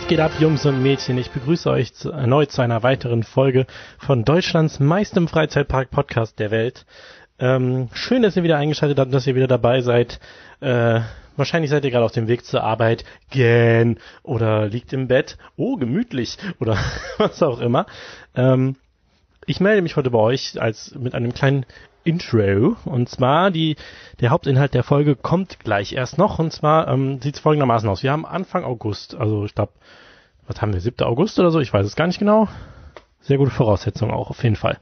Was geht ab, Jungs und Mädchen? Ich begrüße euch zu, erneut zu einer weiteren Folge von Deutschlands meistem Freizeitpark-Podcast der Welt. Ähm, schön, dass ihr wieder eingeschaltet habt, dass ihr wieder dabei seid. Äh, wahrscheinlich seid ihr gerade auf dem Weg zur Arbeit, gähn, oder liegt im Bett, oh, gemütlich, oder was auch immer. Ähm, ich melde mich heute bei euch als mit einem kleinen Intro. Und zwar die, der Hauptinhalt der Folge kommt gleich erst noch. Und zwar ähm, sieht es folgendermaßen aus. Wir haben Anfang August, also ich glaube, was haben wir, 7. August oder so, ich weiß es gar nicht genau. Sehr gute Voraussetzung auch, auf jeden Fall.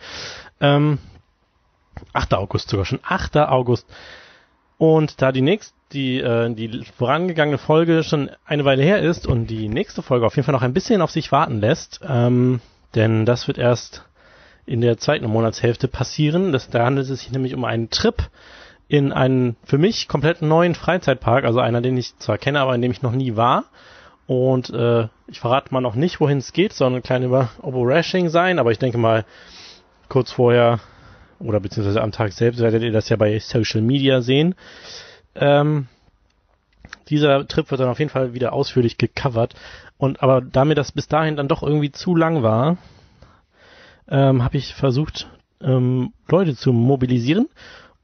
Ähm, 8. August sogar schon, 8. August. Und da die nächste, die, äh, die vorangegangene Folge schon eine Weile her ist und die nächste Folge auf jeden Fall noch ein bisschen auf sich warten lässt, ähm, denn das wird erst in der zweiten Monatshälfte passieren. Das, da handelt es sich nämlich um einen Trip in einen für mich komplett neuen Freizeitpark, also einer, den ich zwar kenne, aber in dem ich noch nie war. Und äh, ich verrate mal noch nicht, wohin es geht, sondern ein kleiner über Obo-Rashing sein, aber ich denke mal, kurz vorher oder beziehungsweise am Tag selbst werdet ihr das ja bei Social Media sehen. Ähm, dieser Trip wird dann auf jeden Fall wieder ausführlich gecovert. Und aber da mir das bis dahin dann doch irgendwie zu lang war, ähm, habe ich versucht, ähm, Leute zu mobilisieren,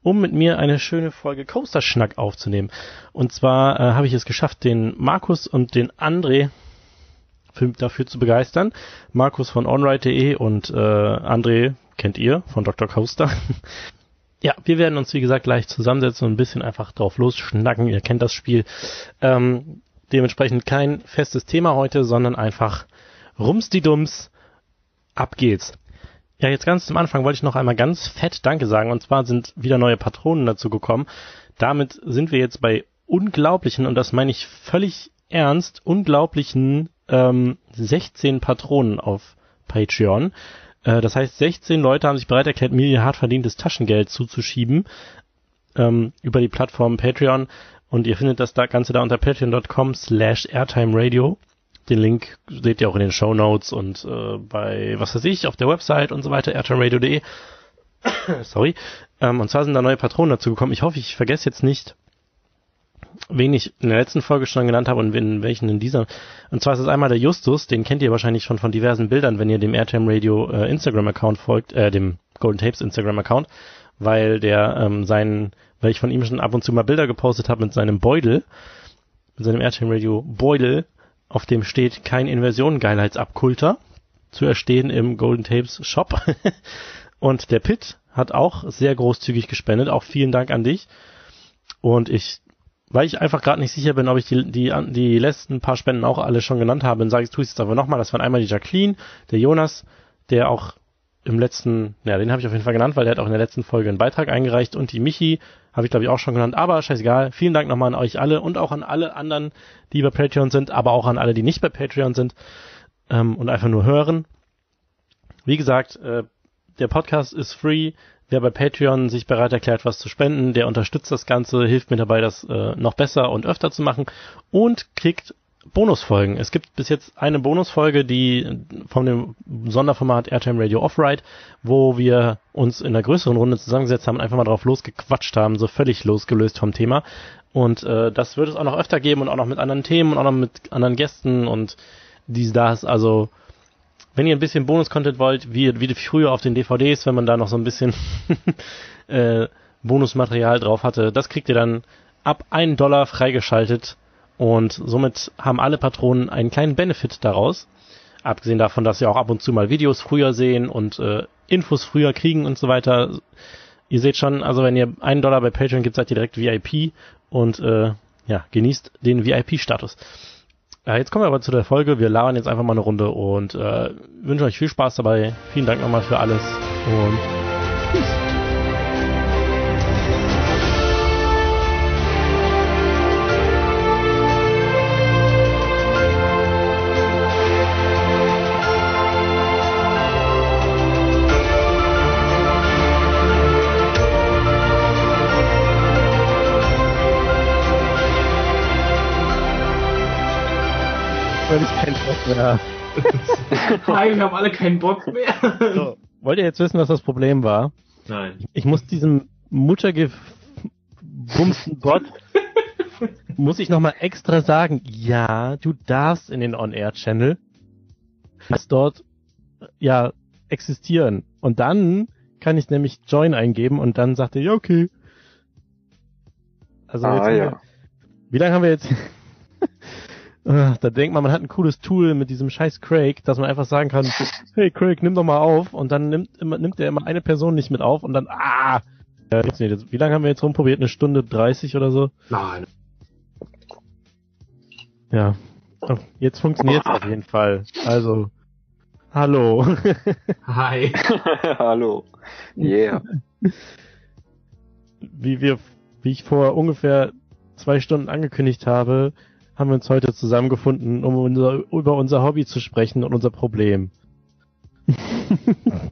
um mit mir eine schöne Folge Coaster Schnack aufzunehmen. Und zwar äh, habe ich es geschafft, den Markus und den André für, dafür zu begeistern. Markus von onride.de und äh, André kennt ihr von Dr. Coaster. ja, wir werden uns wie gesagt gleich zusammensetzen und ein bisschen einfach drauf losschnacken. Ihr kennt das Spiel. Ähm, dementsprechend kein festes Thema heute, sondern einfach Rums die Dums. Ab geht's. Ja, jetzt ganz zum Anfang wollte ich noch einmal ganz fett Danke sagen. Und zwar sind wieder neue Patronen dazu gekommen. Damit sind wir jetzt bei unglaublichen, und das meine ich völlig ernst, unglaublichen ähm, 16 Patronen auf Patreon. Äh, das heißt, 16 Leute haben sich bereit erklärt, mir ihr hart verdientes Taschengeld zuzuschieben ähm, über die Plattform Patreon. Und ihr findet das Ganze da unter patreon.com slash airtimeradio. Den Link seht ihr auch in den Show Notes und äh, bei, was weiß ich, auf der Website und so weiter, airtimeradio.de. Sorry. Ähm, und zwar sind da neue Patronen dazu gekommen. Ich hoffe, ich vergesse jetzt nicht, wen ich in der letzten Folge schon genannt habe und in welchen in dieser. Und zwar ist es einmal der Justus, den kennt ihr wahrscheinlich schon von diversen Bildern, wenn ihr dem Airtime Radio äh, Instagram-Account folgt, äh, dem Golden Tapes Instagram-Account, weil der ähm, seinen, weil ich von ihm schon ab und zu mal Bilder gepostet habe mit seinem Beutel, mit seinem Airtime Radio Beutel, auf dem steht kein Inversion-Geilheitsabkulter zu erstehen im Golden Tapes Shop. und der Pit hat auch sehr großzügig gespendet. Auch vielen Dank an dich. Und ich, weil ich einfach gerade nicht sicher bin, ob ich die, die, die letzten paar Spenden auch alle schon genannt habe, dann sage ich, tue ich es aber nochmal. Das waren einmal die Jacqueline, der Jonas, der auch im letzten, ja, den habe ich auf jeden Fall genannt, weil der hat auch in der letzten Folge einen Beitrag eingereicht und die Michi habe ich glaube ich auch schon genannt, aber scheißegal. Vielen Dank nochmal an euch alle und auch an alle anderen, die bei Patreon sind, aber auch an alle, die nicht bei Patreon sind ähm, und einfach nur hören. Wie gesagt, äh, der Podcast ist free. Wer bei Patreon sich bereit erklärt, was zu spenden, der unterstützt das Ganze, hilft mir dabei, das äh, noch besser und öfter zu machen und kriegt Bonusfolgen. Es gibt bis jetzt eine Bonusfolge, die von dem Sonderformat Airtime Radio Off-Ride, wo wir uns in einer größeren Runde zusammengesetzt haben einfach mal drauf losgequatscht haben, so völlig losgelöst vom Thema. Und äh, das wird es auch noch öfter geben und auch noch mit anderen Themen und auch noch mit anderen Gästen und dies, das. Also, wenn ihr ein bisschen Bonus-Content wollt, wie, wie früher auf den DVDs, wenn man da noch so ein bisschen äh, Bonusmaterial drauf hatte, das kriegt ihr dann ab 1 Dollar freigeschaltet und somit haben alle Patronen einen kleinen Benefit daraus. Abgesehen davon, dass sie auch ab und zu mal Videos früher sehen und äh, Infos früher kriegen und so weiter. Ihr seht schon, also wenn ihr einen Dollar bei Patreon gibt, seid ihr direkt VIP und äh, ja, genießt den VIP-Status. Ja, jetzt kommen wir aber zu der Folge. Wir labern jetzt einfach mal eine Runde und äh, wünschen euch viel Spaß dabei. Vielen Dank nochmal für alles und tschüss. völlig keinen Bock mehr. Hi, wir haben alle keinen Bock mehr. So, wollt ihr jetzt wissen, was das Problem war? Nein. Ich muss diesem Muttergebumsten Bot muss ich nochmal extra sagen, ja, du darfst in den On-Air-Channel das dort ja existieren. Und dann kann ich nämlich Join eingeben und dann sagt er, ja, okay. Also Ah, jetzt ja. wir, wie lange haben wir jetzt? Ah, da denkt man, man hat ein cooles Tool mit diesem scheiß Craig, dass man einfach sagen kann, hey Craig, nimm doch mal auf und dann nimmt immer, nimmt er immer eine Person nicht mit auf und dann, ah, ja, jetzt Wie lange haben wir jetzt rumprobiert? Eine Stunde 30 oder so? Nein. Ja. Oh, Jetzt funktioniert's auf jeden Fall. Also, hallo. Hi. Hallo. Yeah. wie wir, wie ich vor ungefähr zwei Stunden angekündigt habe, haben wir uns heute zusammengefunden, um unser, über unser Hobby zu sprechen und unser Problem.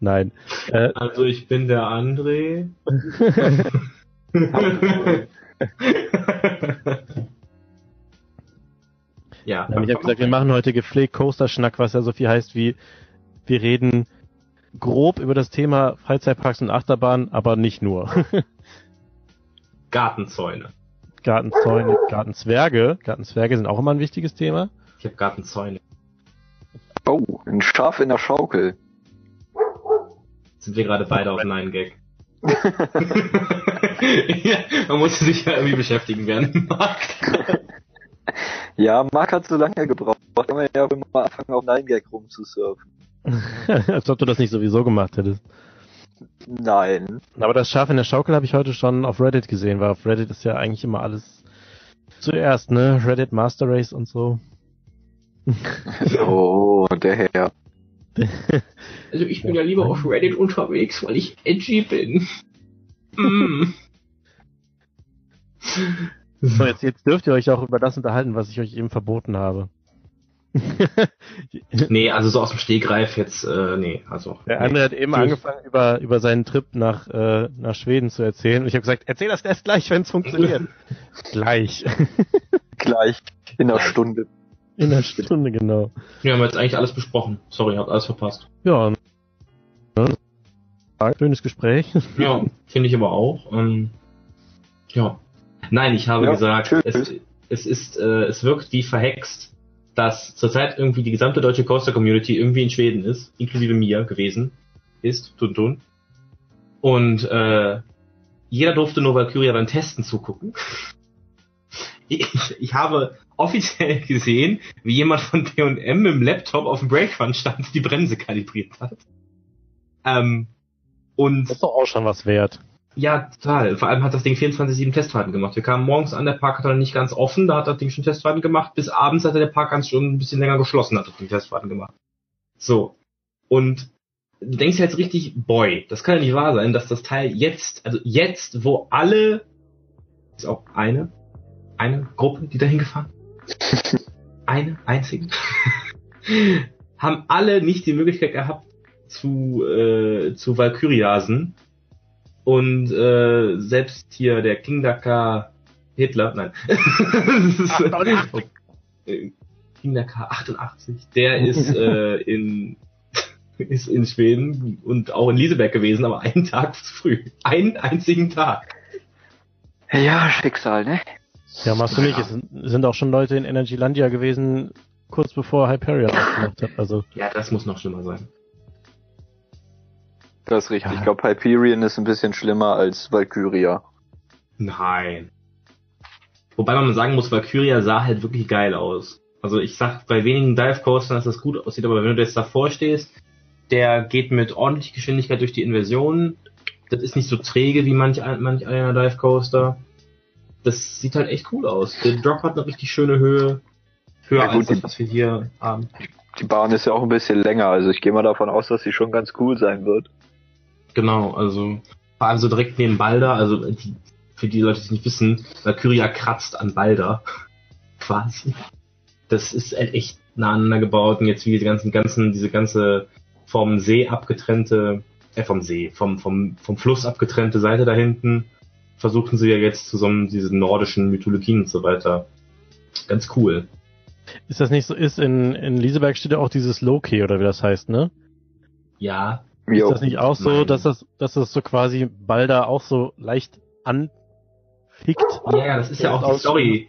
Nein. Äh, Also ich bin der André. ja. ich habe gesagt, wir machen heute gepflegt Coaster-Schnack, was ja so viel heißt wie, wir reden grob über das Thema Freizeitparks und Achterbahn, aber nicht nur. Gartenzäune. Gartenzäune, Gartenzwerge. Gartenzwerge sind auch immer ein wichtiges Thema. Ich habe Gartenzäune. Oh, ein Schaf in der Schaukel. Sind wir gerade beide auf Nein Gag. ja, man muss sich ja irgendwie beschäftigen Markt. Ja, Marc hat so lange gebraucht. Kann man ja wohl mal anfangen, auf 9gag rumzusurfen. Als ob du das nicht sowieso gemacht hättest. Nein. Aber das Schaf in der Schaukel habe ich heute schon auf Reddit gesehen, weil auf Reddit ist ja eigentlich immer alles zuerst, ne? Reddit Master Race und so. Oh, der Herr. Also ich bin ja lieber auf Reddit unterwegs, weil ich edgy bin. Mm. So, jetzt, jetzt dürft ihr euch auch über das unterhalten, was ich euch eben verboten habe. Nee, also so aus dem Stegreif jetzt, äh, nee, also. Der nee. andere hat eben Tschüss. angefangen, über, über seinen Trip nach, äh, nach Schweden zu erzählen. Und ich habe gesagt, erzähl das erst gleich, wenn es funktioniert. gleich. Gleich in einer. Stunde. In einer Stunde, genau. Ja, haben wir jetzt eigentlich alles besprochen. Sorry, habt alles verpasst. Ja. ne? Schönes Gespräch. Ja, finde ich aber auch. Ähm, ja. Nein, ich habe Ja, gesagt, es, es ist, äh, es wirkt wie verhext, dass zurzeit irgendwie die gesamte deutsche Coaster Community irgendwie in Schweden ist, inklusive mir gewesen ist, tun tun. Und äh, jeder durfte nur Valkyria beim Testen zugucken. Ich, ich habe offiziell gesehen, wie jemand von P&M mit dem Laptop auf dem Breakrun stand, die Bremse kalibriert hat. Ähm, und Das ist doch auch schon was wert. Ja, total. Vor allem hat das Ding 24-7 Testfahrten gemacht. Wir kamen morgens an, der Park hat noch nicht ganz offen, da hat das Ding schon Testfahrten gemacht. Bis abends hat der Park ganz schon ein bisschen länger geschlossen, hat das Ding Testfahrten gemacht. So. Und du denkst jetzt richtig, boy, das kann ja nicht wahr sein, dass das Teil jetzt, also jetzt, wo alle, ist auch eine, eine Gruppe, die dahin gefahren, eine einzige, haben alle nicht die Möglichkeit gehabt, zu, äh, zu Valkyriasen und äh, selbst hier der King Dakar Hitler, nein. Das ist, Achtung. äh, King Dakar 88, der ist äh, in ist in Schweden und auch in Lieseberg gewesen, aber einen Tag zu früh. Einen einzigen Tag. Ja, Schicksal, ne? Ja, machst du nicht. Es sind, sind auch schon Leute in Energylandia gewesen, kurz bevor Hyperion aufgemacht hat. Also, Ja, das muss noch schlimmer sein. Das ist richtig. Ja. Ich glaube, Hyperion ist ein bisschen schlimmer als Valkyria. Nein. Wobei man sagen muss, Valkyria sah halt wirklich geil aus. Also ich sag bei wenigen Dive Coastern, dass das gut aussieht, aber wenn du jetzt davor stehst, der geht mit ordentlicher Geschwindigkeit durch die Inversion. Das ist nicht so träge wie manch, ein- manch einer Dive Coaster. Das sieht halt echt cool aus. Der Drop hat eine richtig schöne Höhe. Höher Ja, gut, als das, was wir hier haben. Die Bahn ist ja auch ein bisschen länger, also ich gehe mal davon aus, dass sie schon ganz cool sein wird. Genau, also vor allem so direkt neben Balder, also die, für die Leute, die es nicht wissen, Valkyria kratzt an Balder. Quasi. Das ist halt echt nah aneinander gebaut und jetzt wie diese ganzen, ganzen, diese ganze vom See abgetrennte, äh, vom See, vom, vom, vom Fluss abgetrennte Seite da hinten, versuchen sie ja jetzt zu so einem, diesen nordischen Mythologien und so weiter. Ganz cool. Ist das nicht so, ist in, in Lieseberg steht ja auch dieses Loki oder wie das heißt, ne? Ja, Jo. Ist das nicht auch so, Nein. dass das, dass das so quasi Balda auch so leicht anfickt? ja, ja, das ist ja auch die Story.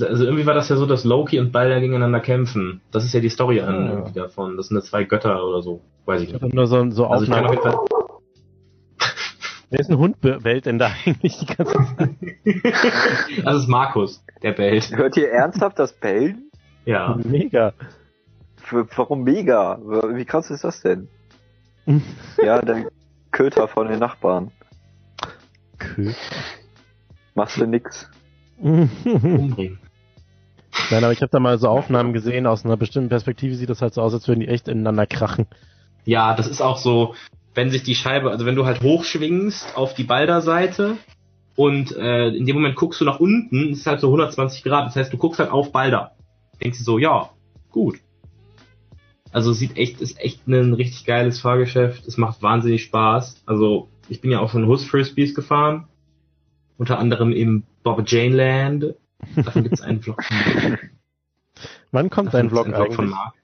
Also irgendwie war das ja so, dass Loki und Balder gegeneinander kämpfen. Das ist ja die Story an Ah. irgendwie davon. Das sind ja zwei Götter oder so. Weiß ich Ich nicht. nur so, so Also ich kann auf jeden Fall. Wer ist ein Hund bellt denn da eigentlich die ganze Zeit? das ist Markus, der bellt. Hört ihr ernsthaft das Bellen? Ja. Mega. Warum mega? Wie krass ist das denn? Ja, der Köter von den Nachbarn. Cool. Machst du nix. Umbringen. Nein, aber ich habe da mal so Aufnahmen gesehen, aus einer bestimmten Perspektive sieht das halt so aus, als würden die echt ineinander krachen. Ja, das ist auch so, wenn sich die Scheibe, also wenn du halt hochschwingst auf die Balder-Seite und äh, in dem Moment guckst du nach unten, ist halt so 120 Grad. Das heißt, du guckst halt auf Balder. Denkst du so, ja, gut. Also sieht echt, ist echt ein richtig geiles Fahrgeschäft. Es macht wahnsinnig Spaß. Also ich bin ja auch schon Hus Frisbees gefahren. Unter anderem im Bob Jane Land. Davon gibt's einen Vlog. von- Wann kommt davon dein Vlog Vlog von? Mark.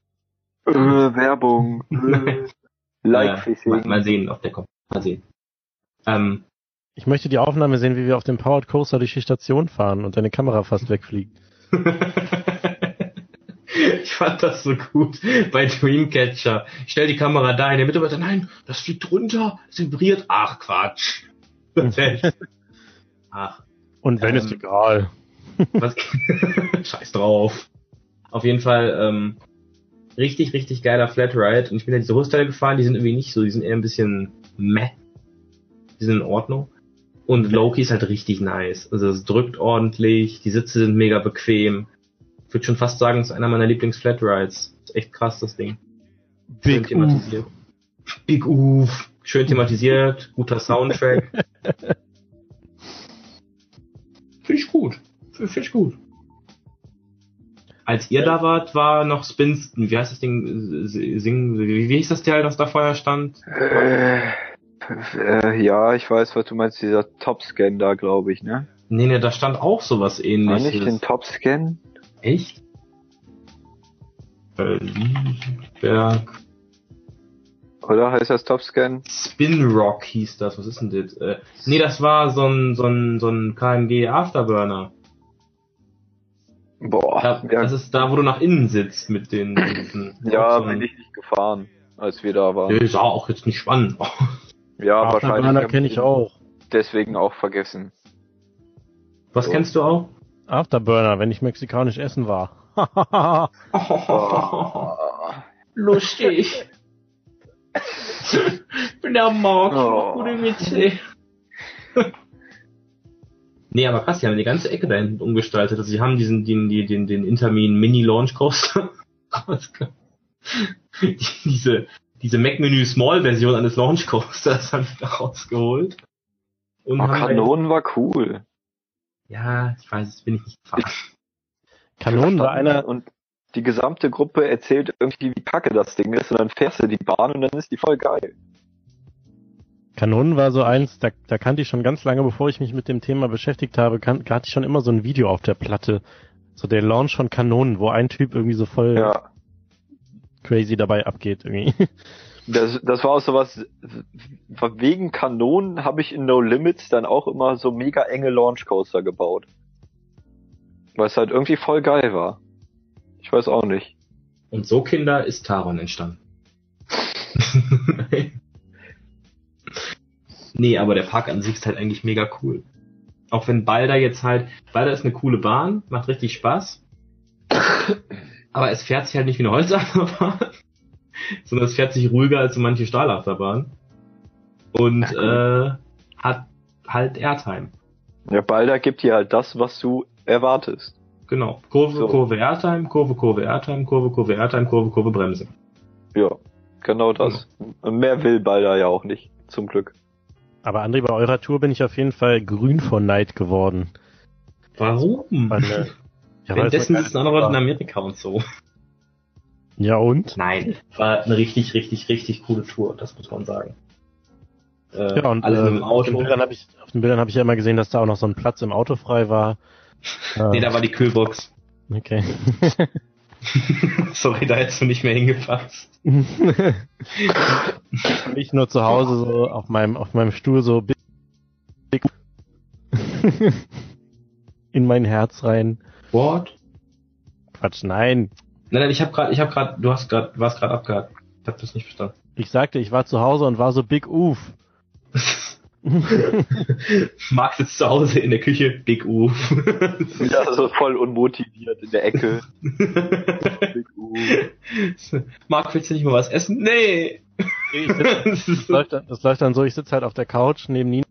Äh, Werbung. Äh, Naja, Like-Fishing. mal, mal sehen, ob der kommt. Mal sehen. Ähm, Ich möchte die Aufnahme sehen, wie wir auf dem Powered Coaster durch die Station fahren und deine Kamera fast wegfliegt. ich fand das so gut bei Dreamcatcher. Ich stell die Kamera da in der Mitte weiter. Nein, das fliegt runter, es vibriert. Ach, Quatsch. Ach, Und wenn Ähm. ist egal. was? Scheiß drauf. Auf jeden Fall, ähm, richtig, richtig geiler Flatride. Und ich bin ja diese Hostteile gefahren, die sind irgendwie nicht so, die sind eher ein bisschen meh. Die sind in Ordnung. Und Loki ist halt richtig nice. Also es drückt ordentlich, die Sitze sind mega bequem. Ich würde schon fast sagen, es ist einer meiner Lieblings-Flatrides. Ist echt krass, das Ding. Schön Big Oof. thematisiert. Big Oof. Schön thematisiert, guter Soundtrack. Finde ich gut. Finde ich gut. Als ihr da wart, war noch Spins, wie heißt das Ding, Sing, wie, wie hieß das Teil, das da vorher stand? Äh, äh, ja, ich weiß, was du meinst, dieser Topscan da, glaube ich, ne? Nee, nee, da stand auch sowas War ähnliches. nicht den Topscan? Echt? Äh, Liesberg. Oder heißt das Topscan? Spin Rock hieß das, was ist denn das? Äh, nee, das war so ein, so ein, so ein KMG Afterburner. Boah, Da, ja, Das ist da, wo du nach innen sitzt mit den, ja bin ich nicht gefahren, als wir da waren. Nee, sah auch jetzt nicht spannend. aus. Ja, Afterburner wahrscheinlich. kenne ich auch. Deswegen auch vergessen. Was So. kennst du auch? Afterburner, wenn ich mexikanisch essen war. Oh. Lustig. ich bin der Mark, Oh. gute Witze. Nee, aber krass, die haben die ganze Ecke da hinten umgestaltet. Also sie haben diesen, den, den, den, den Intermin Mini Launch Coaster. rausge- Die- diese, diese Mac-Menü Small Version eines Launch Coasters haben sie da rausgeholt. Und Oh, Kanonen war cool. Ja, ich weiß, das bin ich nicht gefahren. Kanonen war einer, Und die gesamte Gruppe erzählt irgendwie, wie kacke das Ding ist, und dann fährst du die Bahn und dann ist die voll geil. Kanonen war so eins, da, da kannte ich schon ganz lange, bevor ich mich mit dem Thema beschäftigt habe, kan hatte ich schon immer so ein Video auf der Platte. So der Launch von Kanonen, wo ein Typ irgendwie so voll Ja. crazy dabei abgeht irgendwie. Das, das war auch sowas, wegen Kanonen habe ich in No Limits dann auch immer so mega enge Launchcoaster gebaut. Weil es halt irgendwie voll geil war. Ich weiß auch nicht. Und so, Kinder, ist Taron entstanden. nee, aber der Park an sich ist halt eigentlich mega cool. Auch wenn Balder jetzt halt, Balder ist eine coole Bahn, macht richtig Spaß. Aber es fährt sich halt nicht wie eine Holzachterbahn, sondern es fährt sich ruhiger als so manche Stahlachterbahn. Und äh, hat halt Airtime. Ja, Balder gibt dir halt das, was du erwartest. Genau. Kurve, So. Kurve, Airtime, Kurve, Kurve, Airtime, Kurve, Kurve, Airtime, Kurve, Kurve, Bremse. Ja, genau das. Und mehr will Balder ja auch nicht, zum Glück. Aber André, bei eurer Tour bin ich auf jeden Fall grün vor Neid geworden. Warum? Weil, äh, ja, Währenddessen sitzen andere Leute in. Amerika und so. Ja und? Nein, war eine richtig, richtig, richtig coole Tour, das muss man sagen. Äh, Ja, und alles äh, mit dem auf den Auto. Bildern habe ich, habe ich ja immer gesehen, dass da auch noch so ein Platz im Auto frei war. Äh, Nee, da war die Kühlbox. okay. Sorry, da hättest du nicht mehr hingepasst. ich nur zu Hause so auf meinem, auf meinem Stuhl so in mein Herz rein. What? Quatsch, nein. Nein, nein, ich habe gerade, ich habe gerade, du hast gerade, warst gerade abgehakt. Ich habe das nicht verstanden. Ich sagte, ich war zu Hause und war so big oof. Marc sitzt zu Hause in der Küche, Big U. ja, so voll unmotiviert in der Ecke. Big U. Marc, willst du nicht mal was essen? Nee. Sitz, das, läuft dann, das läuft dann so, ich sitze halt auf der Couch neben Nina,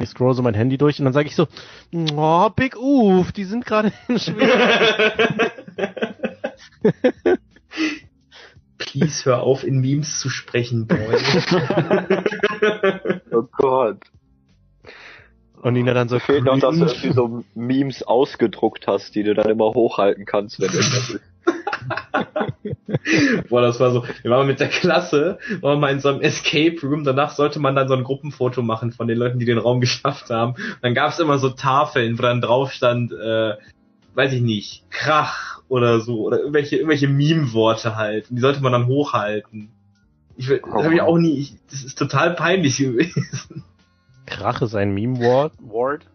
ich scroll so mein Handy durch und dann sage ich so, oh, Big Uf, die sind gerade in Schweden. Please hör auf, in Memes zu sprechen, Boy. oh Gott. Und Nina dann so. Fehlt noch, dass du irgendwie so Memes ausgedruckt hast, die du dann immer hochhalten kannst, wenn irgendwas ist. Boah, das war so, wir waren mit der Klasse, waren mal in so einem Escape Room, danach sollte man dann so ein Gruppenfoto machen von den Leuten, die den Raum geschafft haben. dann gab es immer so Tafeln, wo dann drauf stand, äh, weiß ich nicht, Krach oder so, oder irgendwelche, irgendwelche Meme-Worte halt. Und die sollte man dann hochhalten. Ich, das oh. habe ich auch nie, ich, das ist total peinlich gewesen. Krach ist ein Meme-Wort? Word?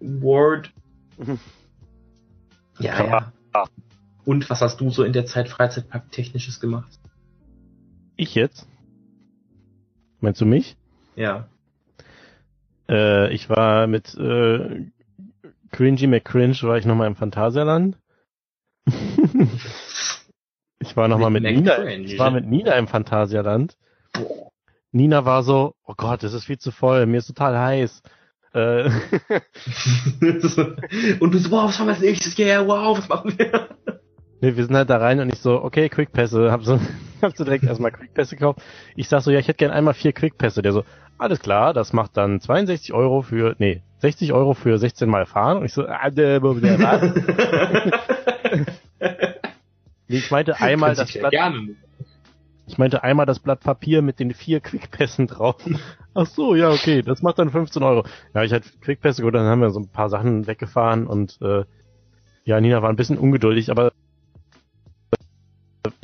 Word. ja, ja. Und was hast du so in der Zeit Freizeitpark-technisches gemacht? Ich jetzt? Meinst du mich? Ja. Äh, ich war mit äh, Cringy McCringe war ich nochmal im Phantasialand. ich war nochmal mit, mit Nina. Ich war mit Nina im Phantasialand. Nina war so, oh Gott, das ist viel zu voll, mir ist total heiß. Äh und du so, wow, was haben wir als nächstes? Yeah, wow, was machen wir? Nee, wir sind halt da rein und ich so, okay, Quickpässe, hab so, hab so direkt erstmal Quickpässe gekauft. Ich sag so, ja, ich hätte gern einmal vier Quickpässe. Der so, alles klar, das macht dann 62 Euro für, nee, 60 Euro für 16 Mal fahren. Und ich so, ah, der, der, der, nee, ich meinte einmal das Blatt, ich meinte einmal das Blatt Papier mit den vier Quickpässen drauf. Ach so, ja, okay, das macht dann 15 Euro. Ja, ich hatte Quickpässe, gut, dann haben wir so ein paar Sachen weggefahren und, äh, ja, Nina war ein bisschen ungeduldig, aber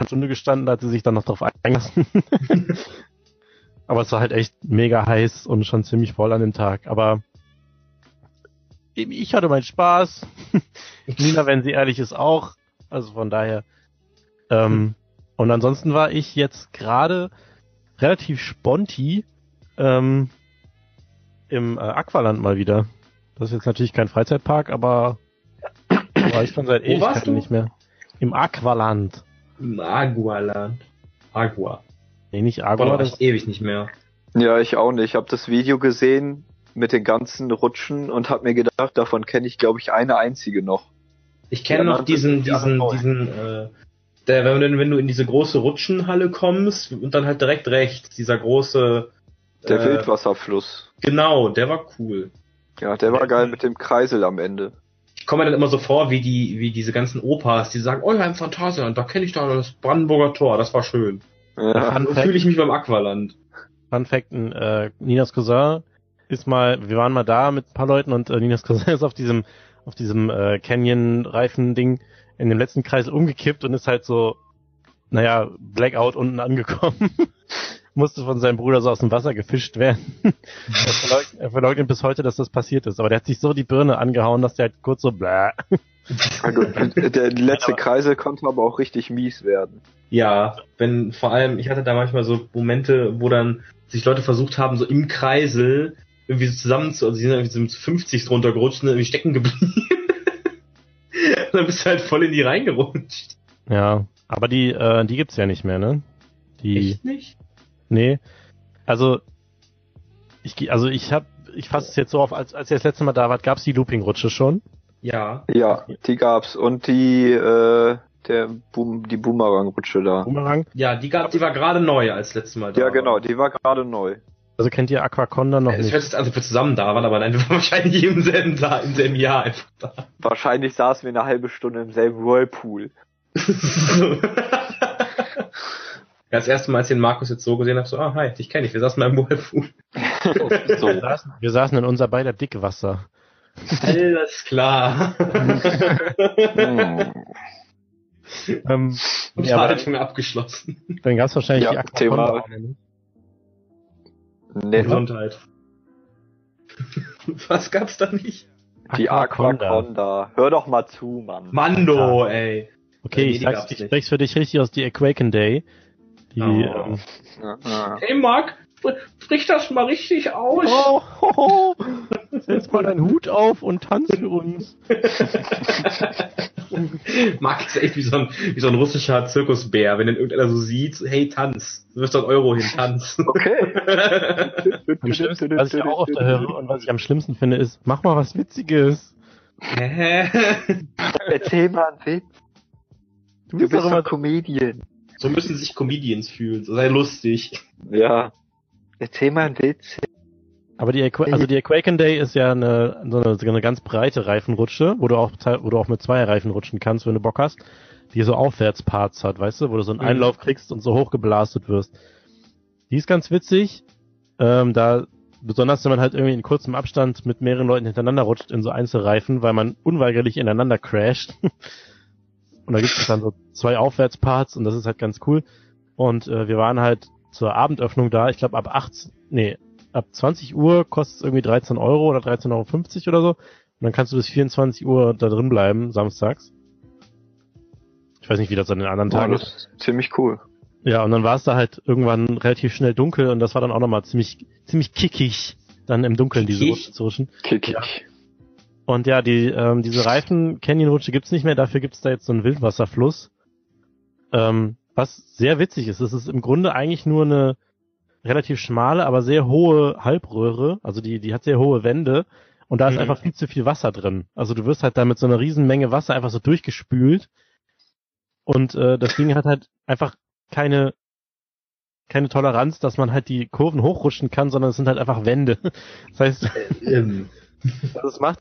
Stunde gestanden, da hat sie sich dann noch drauf eingelassen. aber es war halt echt mega heiß und schon ziemlich voll an dem Tag. Aber ich hatte meinen Spaß. Nina, wenn sie ehrlich ist, auch. Also von daher. Ähm, und ansonsten war ich jetzt gerade relativ sponti ähm, im äh, Aqualand mal wieder. Das ist jetzt natürlich kein Freizeitpark, aber war ich schon seit Ewigkeiten nicht mehr. Im Aqualand. Im Agualand. Agua. Nee, nicht Agua. War das ewig nicht mehr. Ja, ich auch nicht. Ich habe das Video gesehen mit den ganzen Rutschen und habe mir gedacht, davon kenne ich, glaube ich, eine einzige noch. Ich kenne noch diesen, diesen, diesen, äh, der, wenn du, wenn du in diese große Rutschenhalle kommst und dann halt direkt rechts, dieser große Der äh, Wildwasserfluss. Genau, der war cool. Ja, der war geil mit dem Kreisel am Ende ich komme mir dann immer so vor, wie die, wie diese ganzen Opas, die sagen, oh ja, im Phantasialand, da kenne ich da das Brandenburger Tor, das war schön. Ja, so fühle ich mich beim Aqualand. Fun Fact, äh, Ninas Cousin ist mal, wir waren mal da mit ein paar Leuten und äh, Ninas Cousin ist auf diesem, auf diesem äh, Canyon-Reifen-Ding in dem letzten Kreis umgekippt und ist halt so, naja, Blackout unten angekommen. musste von seinem Bruder so aus dem Wasser gefischt werden. er, verleugnet, er, verleugnet, bis heute, dass das passiert ist. Aber der hat sich so die Birne angehauen, dass der halt kurz so bläh. Der letzte aber, Kreisel konnte aber auch richtig mies werden. Ja, wenn vor allem, ich hatte da manchmal so Momente, wo dann sich Leute versucht haben, so im Kreisel irgendwie so zusammen zu, also sie sind irgendwie so mit 50 drunter gerutscht und irgendwie stecken geblieben. dann bist du halt voll in die reingerutscht. Ja, aber die, äh, die gibt's ja nicht mehr, ne? Die, Echt nicht? Nee. Also ich also ich habe ich fasse es jetzt so auf, als als ihr das letzte Mal da wart, gab's die Looping Rutsche schon? Ja. Ja, die gab's und die äh der Boom, die Boomerang Rutsche da. Boomerang? Ja, die gab die war gerade neu als letztes Mal da. Ja, genau, die war gerade neu. Also kennt ihr Aquaconda noch ja, nicht? Ich weiß also wir zusammen da waren, aber nein, wir waren wahrscheinlich im selben, im selben Jahr einfach da. Wahrscheinlich saßen wir eine halbe Stunde im selben Whirlpool. Ja, das erste Mal, als ich den Markus jetzt so gesehen habe, so, ah, hi, dich kenne ich, wir saßen mal im Whirlpool. so. wir, saßen, wir saßen in unser beider Dickwasser. Alles klar. ähm, Und ja, aber Unterhaltung abgeschlossen. dann gab es wahrscheinlich Ja, die Thema-. Nee, Gesundheit. Was gab's da nicht? die Aquaconda. Aquaconda. Hör doch mal zu, Mann. Mando, ey. Okay, Nee, ich sag's, ich spreche für dich richtig aus, die Aquaken Day. Die, Oh. ähm, Ja, ja. Hey Marc, spr- sprich das mal richtig aus. oh, ho, ho, setz mal deinen Hut auf und tanz für uns. Marc ist echt wie so, ein, wie so ein russischer Zirkusbär, wenn den irgendeiner so sieht, hey, tanz. Du wirst doch Euro hin, tanz. Okay. Am schlimmsten, was ich auch oft höre und was ich am schlimmsten finde, ist, mach mal was Witziges. Hä? Erzähl mal einen Witz. Du Du bist, doch immer Comedian. so müssen sich Comedians fühlen. So sei lustig. Ja. Erzähl mal einen Witz. Aber die, Aqua also die Aquaken Day ist ja eine, so eine, so eine ganz breite Reifenrutsche, wo du auch, wo du auch mit zwei Reifen rutschen kannst, wenn du Bock hast, die so Aufwärtsparts hat, weißt du, wo du so einen Mhm. Einlauf kriegst und so hochgeblastet wirst. Die ist ganz witzig, ähm, da, besonders wenn man halt irgendwie in kurzem Abstand mit mehreren Leuten hintereinander rutscht in so Einzelreifen, weil man unweigerlich ineinander crasht. und da gibt es dann so zwei Aufwärtsparts und das ist halt ganz cool. Und äh, wir waren halt zur Abendöffnung da, ich glaube ab 18, nee, ab 20 Uhr kostet es irgendwie 13 Euro oder 13,50 Euro oder so. Und dann kannst du bis 24 Uhr da drin bleiben, samstags. Ich weiß nicht, wie das an den anderen Boah, Tagen das ist. ziemlich cool. Ja, und dann war es da halt irgendwann relativ schnell dunkel und das war dann auch nochmal ziemlich, ziemlich kickig, dann im Dunkeln diese? Rutsche zu rutschen. Kickig. Ja. Und ja, die, ähm, diese Reifen Canyon-Rutsche gibt's nicht mehr, dafür gibt's da jetzt so einen Wildwasserfluss. Ähm, was sehr witzig ist. Es ist im Grunde eigentlich nur eine relativ schmale, aber sehr hohe Halbröhre. Also die, die hat sehr hohe Wände und da ist Mhm. einfach viel zu viel Wasser drin. Also du wirst halt da mit so einer riesen Menge Wasser einfach so durchgespült. Und äh, das Ding hat halt einfach keine keine Toleranz, dass man halt die Kurven hochrutschen kann, sondern es sind halt einfach Wände. Das heißt, Ähm, das macht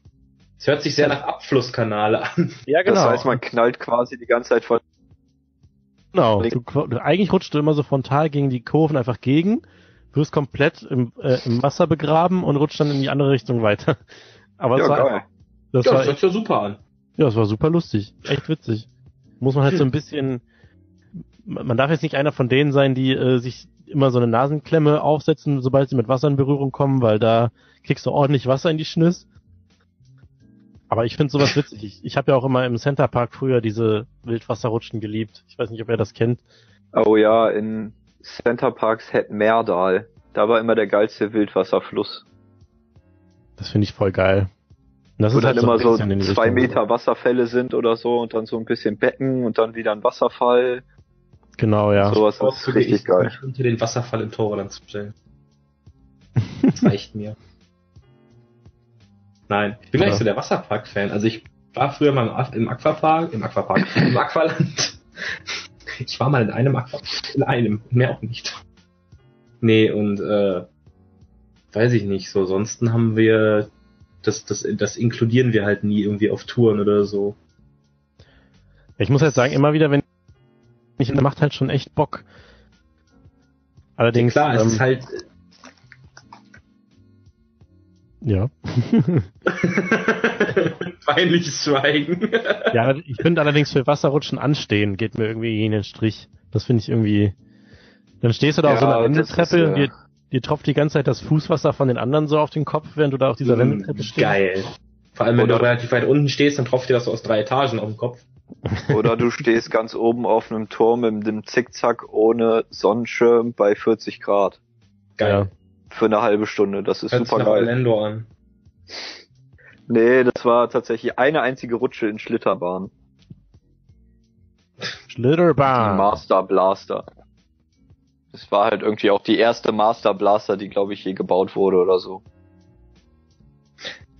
Es hört sich sehr nach Abflusskanale an. ja Das heißt, man knallt quasi die ganze Zeit voll. Genau. Du, du, eigentlich rutschst du immer so frontal gegen die Kurven einfach gegen, wirst komplett im, äh, im Wasser begraben und rutscht dann in die andere Richtung weiter. Aber Ja, es war, geil. das Ja, war das hört sich ja super an. ja, es war super lustig, echt witzig. Muss man halt so ein bisschen, man darf jetzt nicht einer von denen sein, die äh, sich immer so eine Nasenklemme aufsetzen, sobald sie mit Wasser in Berührung kommen, weil da kriegst du ordentlich Wasser in die Schnüss. Aber ich finde sowas witzig. Ich, ich habe ja auch immer im Center Park früher diese Wildwasserrutschen geliebt. Ich weiß nicht, ob ihr das kennt. Oh ja, in Center Parks Het Merdal. Da war immer der geilste Wildwasserfluss. Das finde ich voll geil. Und das Wo ist dann halt immer so die zwei. Meter Wasserfälle sind oder so und dann so ein bisschen Becken und dann wieder ein Wasserfall. Genau, ja. Sowas ist richtig geil. unter den Wasserfall im Torland zu stellen. Das reicht mir. Nein, ich bin gar Ja. nicht so der Wasserpark-Fan. Also ich war früher mal im, im Aquapark, im Aquapark, im Aqualand. Ich war mal in einem Aquapark, in einem, mehr auch nicht. Nee, und äh, weiß ich nicht, so, ansonsten haben wir, das, das, das inkludieren wir halt nie irgendwie auf Touren oder so. Ich muss halt sagen, immer wieder, wenn ich macht halt schon echt Bock. Allerdings, Klar, es ähm, ist halt, ja. peinliches Schweigen. ja, ich finde allerdings für Wasserrutschen anstehen geht mir irgendwie gegen den Strich. Das finde ich irgendwie. Dann stehst du da auf so einer Ja, Wendeltreppe ist, und äh, dir, dir tropft die ganze Zeit das Fußwasser von den anderen so auf den Kopf, während du da auf dieser Wendeltreppe stehst. Mm, Geil. Vor allem, wenn Oder- du relativ weit unten stehst, dann tropft dir das so aus drei Etagen auf den Kopf. Oder du stehst ganz oben auf einem Turm mit dem Zickzack ohne Sonnenschirm bei 40 Grad. Geil. Für eine halbe Stunde. Das ist Hört sich super geil. Orlando an. Nee, das war tatsächlich eine einzige Rutsche in Schlitterbahn. Schlitterbahn. Master Blaster. Das war halt irgendwie auch die erste Master Blaster, die glaube ich je gebaut wurde oder so.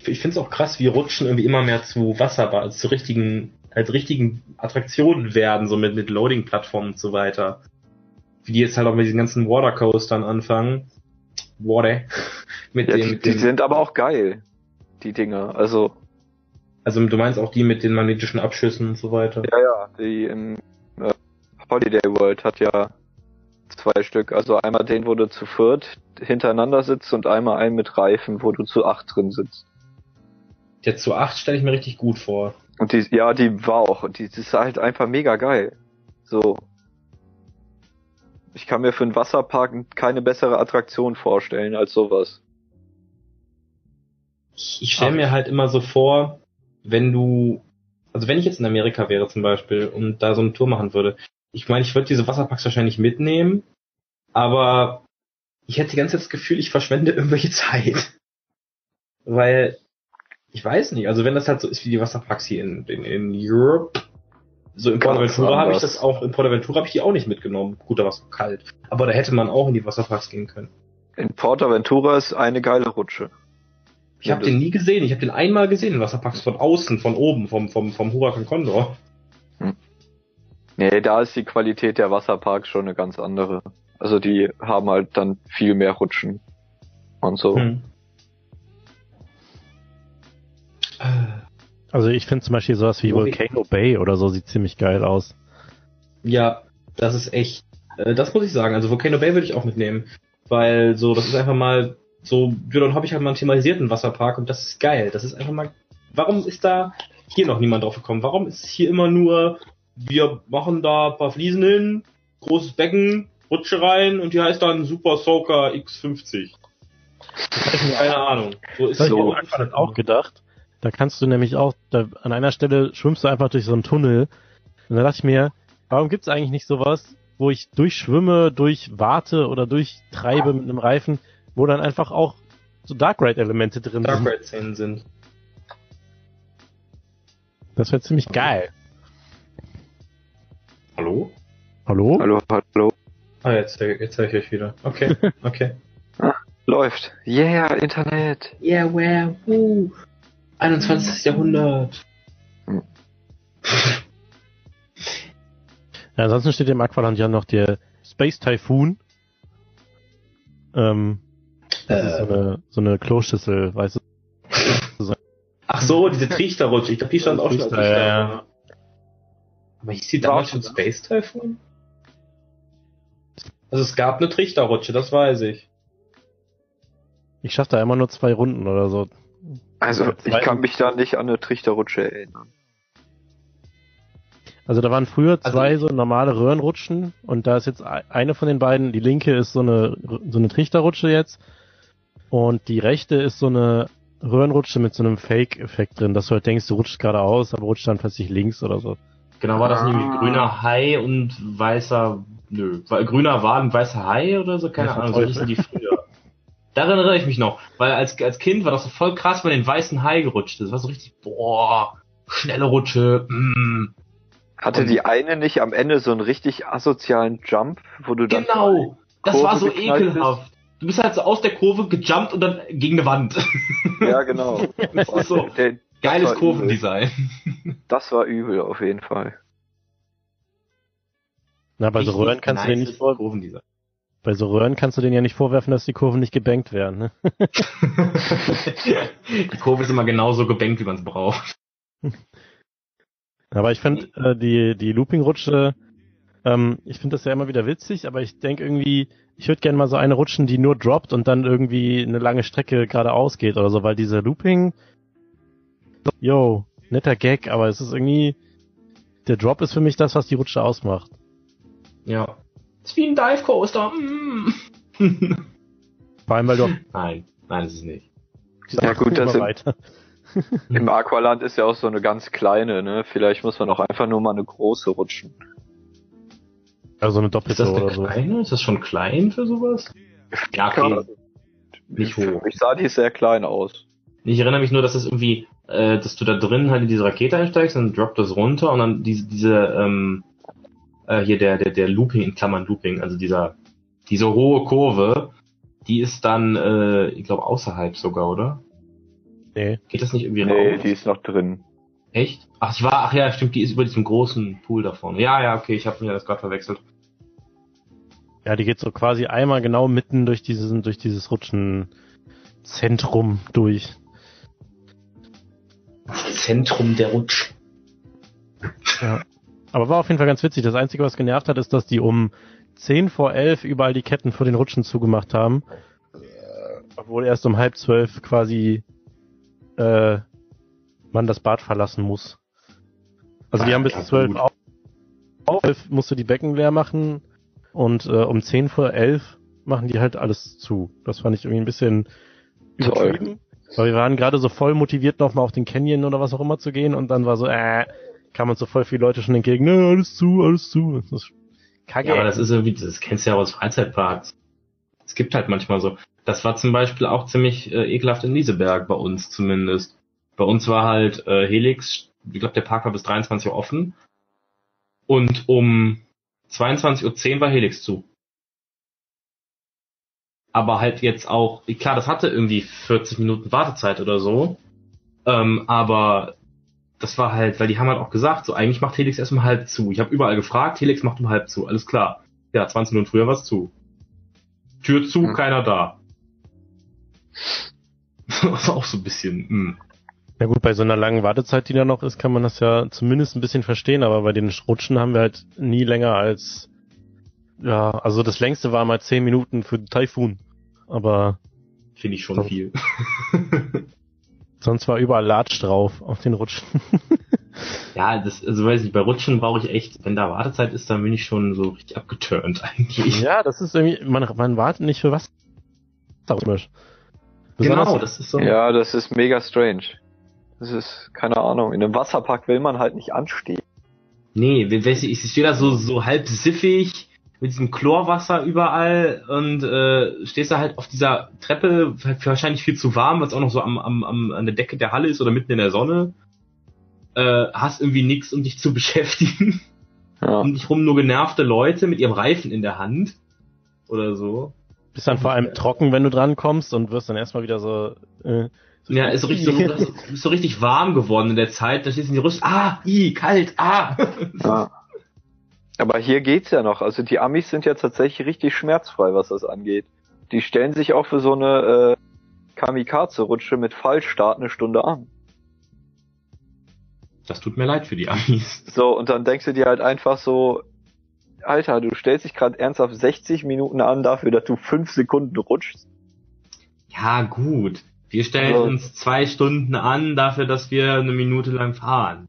Ich finde es auch krass, wie Rutschen irgendwie immer mehr zu Wasserbahn, zu richtigen, halt richtigen Attraktionen werden, so mit, mit Loading-Plattformen und so weiter. Wie die jetzt halt auch mit diesen ganzen Watercoastern anfangen. Water. mit Ja, dem, die, mit die dem, sind aber auch geil, die Dinger. Also, also du meinst auch die mit den magnetischen Abschüssen und so weiter. ja, ja, die im äh, Holiday World hat ja zwei Stück. Also einmal den, wo du zu viert hintereinander sitzt und einmal einen mit Reifen, wo du zu acht drin sitzt. Der zu acht stelle ich mir richtig gut vor. Und die, ja, die war auch, die, die ist halt einfach mega geil. So. Ich kann mir für einen Wasserpark keine bessere Attraktion vorstellen als sowas. Ich, stelle mir halt immer so vor, wenn du, also wenn ich jetzt in Amerika wäre zum Beispiel und da so eine Tour machen würde, ich meine, ich würde diese Wasserparks wahrscheinlich mitnehmen, aber ich hätte die ganze Zeit das Gefühl, ich verschwende irgendwelche Zeit. Weil, ich weiß nicht, also wenn das halt so ist wie die Wasserparks hier in, in, in Europe, so in Portaventura habe ich das auch, in Portaventura habe ich die auch nicht mitgenommen. Gut, da war es kalt. Aber da hätte man auch in die Wasserparks gehen können. In Portaventura ist eine geile Rutsche. Ich habe den nie gesehen. Ich habe den einmal gesehen in Wasserparks von außen, von oben, vom, vom, vom Huracan Condor. Nee, da ist die Qualität der Wasserparks schon eine ganz andere. Also die haben halt dann viel mehr Rutschen und so. Hm. Äh, Also ich finde zum Beispiel sowas wie Volcano Bay oder so sieht ziemlich geil aus. Ja, das ist echt, äh, das muss ich sagen. Also Volcano Bay würde ich auch mitnehmen. Weil so, das ist einfach mal so, ja, dann habe ich halt mal einen thematisierten Wasserpark und das ist geil. Das ist einfach mal, warum ist da hier noch niemand drauf gekommen? Warum ist hier immer nur, wir machen da ein paar Fliesen hin, großes Becken, Rutsche rein und die heißt dann Super Soaker X50. Keine Ahnung. So ist Das so. Anfang auch gedacht. Da kannst du nämlich auch, da, an einer Stelle schwimmst du einfach durch so einen Tunnel. Und da dachte ich mir, warum gibt's eigentlich nicht sowas, wo ich durchschwimme, durchwarte oder durchtreibe mit einem Reifen, wo dann einfach auch so Dark Ride Elemente drin Dark sind. Ride Szenen sind. Das wäre ziemlich geil. Hallo? Hallo? Hallo, hallo. Ah, jetzt, jetzt höre ich euch wieder. Okay, okay. Läuft. Yeah, Internet. Yeah, where, who? 21. Jahrhundert. Ja, ansonsten steht im Aqualand ja noch der Space Typhoon. Ähm, das ist so eine, so eine Kloschüssel, weißt du? Ach so, diese Trichterrutsche. Ich glaube, die stand auch schon. als Trichter, ich da ja. Aber hieß die damals schon Space Typhoon? Also es gab eine Trichterrutsche, das weiß ich. Ich schaff da immer nur zwei Runden oder so. Also, ich kann mich da nicht an eine Trichterrutsche erinnern. Also da waren früher Also zwei ich- so normale Röhrenrutschen und da ist jetzt ei- eine von den beiden, die linke ist so eine so eine Trichterrutsche jetzt und die rechte ist so eine Röhrenrutsche mit so einem Fake-Effekt drin, dass du halt denkst, du rutschst geradeaus, aber rutscht dann plötzlich links oder so. Genau, war das Ah. irgendwie grüner Hai und weißer, nö, grüner Wal und weißer Hai oder so? Keine Ja, Ahnung, so hießen die früher. Daran erinnere ich mich noch, weil als, als Kind war das so voll krass, wenn man den weißen Hai gerutscht ist. Das war so richtig, boah, schnelle Rutsche, mm. Hatte Und- die eine nicht am Ende so einen richtig asozialen Jump, wo du dann Genau, das Kurve war so ekelhaft. Du bist halt so aus der Kurve gejumpt und dann gegen eine Wand. Ja, genau. Das ist so Der, geiles Kurvendesign. das war übel auf jeden Fall. Na, bei so Röhren kannst du nices nicht vor, Kurvendesign. Bei so Röhren kannst du denen ja nicht vorwerfen, dass die Kurven nicht gebankt werden, ne? Die Kurve ist immer genauso gebankt, wie man es braucht. Aber ich finde äh, die die Looping-Rutsche, ähm, ich finde das ja immer wieder witzig, aber ich denke irgendwie, ich würde gerne mal so eine rutschen, die nur droppt und dann irgendwie eine lange Strecke geradeaus geht oder so, weil diese Looping, yo, netter Gag, aber es ist irgendwie, der Drop ist für mich das, was die Rutsche ausmacht. Ja. Ist wie ein Dive Coaster. Mm. Vor allem, weil du nein, nein, ist es nicht. Ja, gut, das weiter. Im Aqualand ist ja auch so eine ganz kleine, ne? Vielleicht muss man auch einfach nur mal eine große rutschen. Also eine Ist doppelte das eine oder so. kleine? Ist das schon klein für sowas? Ja, okay. Nicht hoch. Ich sah die sehr klein aus. Ich erinnere mich nur, dass es irgendwie, äh, dass du da drin halt in diese Rakete einsteigst, dann droppt das runter und dann diese, diese, ähm, äh, hier der, der, der Looping, in Klammern Looping, also dieser, diese hohe Kurve, die ist dann, äh, ich glaube, außerhalb sogar, oder? Nee. Geht das nicht irgendwie Nee, raus? die ist noch drin. Echt? Ach, ich war, ach ja, stimmt, die ist über diesem großen Pool da vorne. Ja, ja, okay, ich habe mir das gerade verwechselt. Ja, die geht so quasi einmal genau mitten durch dieses, durch dieses Rutschenzentrum durch. Zentrum der Rutsch. Aber war auf jeden Fall ganz witzig. Das Einzige, was genervt hat, ist, dass die um 10 vor 11 überall die Ketten vor den Rutschen zugemacht haben. Obwohl erst um halb zwölf quasi äh, man das Bad verlassen muss. Also die haben bis ja, 12 gut. auf. Auf 11 musst du die Becken leer machen und äh, um 10 vor 11 machen die halt alles zu. Das fand ich irgendwie ein bisschen Toll. übertrieben. Weil wir waren gerade so voll motiviert, nochmal auf den Canyon oder was auch immer zu gehen und dann war so, äh, kamen uns so voll viele Leute schon entgegen, ne, alles zu, alles zu. Das ist kacke. Ja, aber das ist irgendwie, das kennst du ja aus Freizeitparks. Es gibt halt manchmal so. Das war zum Beispiel auch ziemlich äh, ekelhaft in Lieseberg, bei uns zumindest. Bei uns war halt äh, Helix, ich glaube, der Park war bis 23 Uhr offen. Und um 22.10 Uhr war Helix zu. Aber halt jetzt auch, klar, das hatte irgendwie 40 Minuten Wartezeit oder so. Ähm, aber das war halt, weil die haben halt auch gesagt, so eigentlich macht Helix erst um halb zu. Ich habe überall gefragt, Helix macht um halb zu, alles klar. Ja, 20 Minuten früher war's zu. Tür zu, Hm. keiner da. Das ist auch so ein bisschen, hm. Ja gut, bei so einer langen Wartezeit, die da noch ist, kann man das ja zumindest ein bisschen verstehen, aber bei den Rutschen haben wir halt nie länger als, ja, also das längste war mal 10 Minuten für Taifun. Aber finde ich schon So. viel. sonst war überall Latsch drauf auf den Rutschen. ja, das, also weiß ich, bei Rutschen brauche ich echt, wenn da Wartezeit ist, dann bin ich schon so richtig abgeturnt eigentlich. ja, das ist irgendwie, man, man wartet nicht für was. Besonders- genau, das ist so. Ja, das ist mega strange. Das ist, keine Ahnung, in einem Wasserpark will man halt nicht anstehen. Nee, du, ich stehe da so, so halb siffig mit diesem Chlorwasser überall und äh, stehst da halt auf dieser Treppe, wahrscheinlich viel zu warm, weil es auch noch so am, am, am, an der Decke der Halle ist oder mitten in der Sonne. Äh, hast irgendwie nichts, um dich zu beschäftigen. Ja. Um dich rum nur genervte Leute mit ihrem Reifen in der Hand. Oder so. Bist dann vor allem trocken, wenn du dran kommst und wirst dann erstmal wieder so, äh, so Ja, ist so richtig, so, ist so richtig warm geworden in der Zeit. Da stehst du in die Rüstung. Ah, i, kalt, ah. Ja. Aber hier geht's ja noch. Also die Amis sind ja tatsächlich richtig schmerzfrei, was das angeht. Die stellen sich auch für so eine äh, Kamikaze-Rutsche mit Fallstart eine Stunde an. Das tut mir leid für die Amis. So, und dann denkst du dir halt einfach so, Alter, du stellst dich gerade ernsthaft 60 Minuten an dafür, dass du fünf Sekunden rutschst. Ja, gut. Wir stellen Also- uns zwei Stunden an dafür, dass wir eine Minute lang fahren.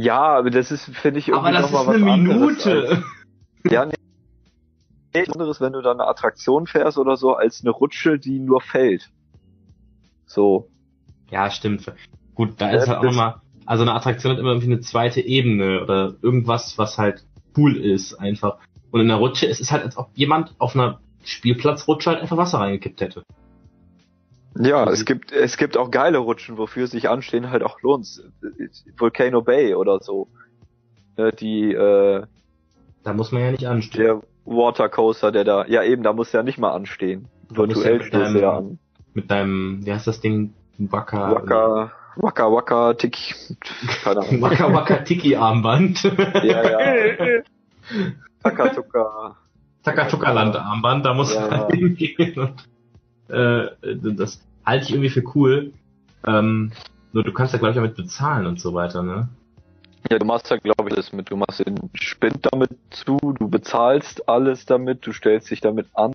Ja, aber das ist, finde ich, irgendwie Aber das noch ist mal eine Minute. Als, ja, nee. Nichts anderes, wenn du da eine Attraktion fährst oder so, als eine Rutsche, die nur fällt. So. Ja, stimmt. Gut, da Ja, ist halt auch nochmal, also eine Attraktion hat immer irgendwie eine zweite Ebene oder irgendwas, was halt cool ist einfach. Und in der Rutsche ist es halt, als ob jemand auf einer Spielplatzrutsche halt einfach Wasser reingekippt hätte. Ja, Mhm. es gibt, es gibt auch geile Rutschen, wofür sich anstehen halt auch lohnt. Volcano Bay oder so. Ne, Die, äh, Da muss man ja nicht anstehen. der Watercoaster, der da, ja eben, da muss ja nicht mal anstehen. Da ja Virtuell mit stehst du deinem- ja an. Mit deinem, wie heißt das Ding? Waka. Waka, Waka, Waka, Tiki, keine Ahnung. Waka Waka Tiki Armband. Ja, ja. Taka, Tuka. Takatuka-Land Armband, da muss Ja. man hingehen und äh, das halte ich irgendwie für cool. Ähm, nur du kannst ja glaube ich damit bezahlen und so weiter, ne? Ja, du machst ja, glaube ich, das mit. Du machst den Spind damit zu, du bezahlst alles damit, du stellst dich damit an.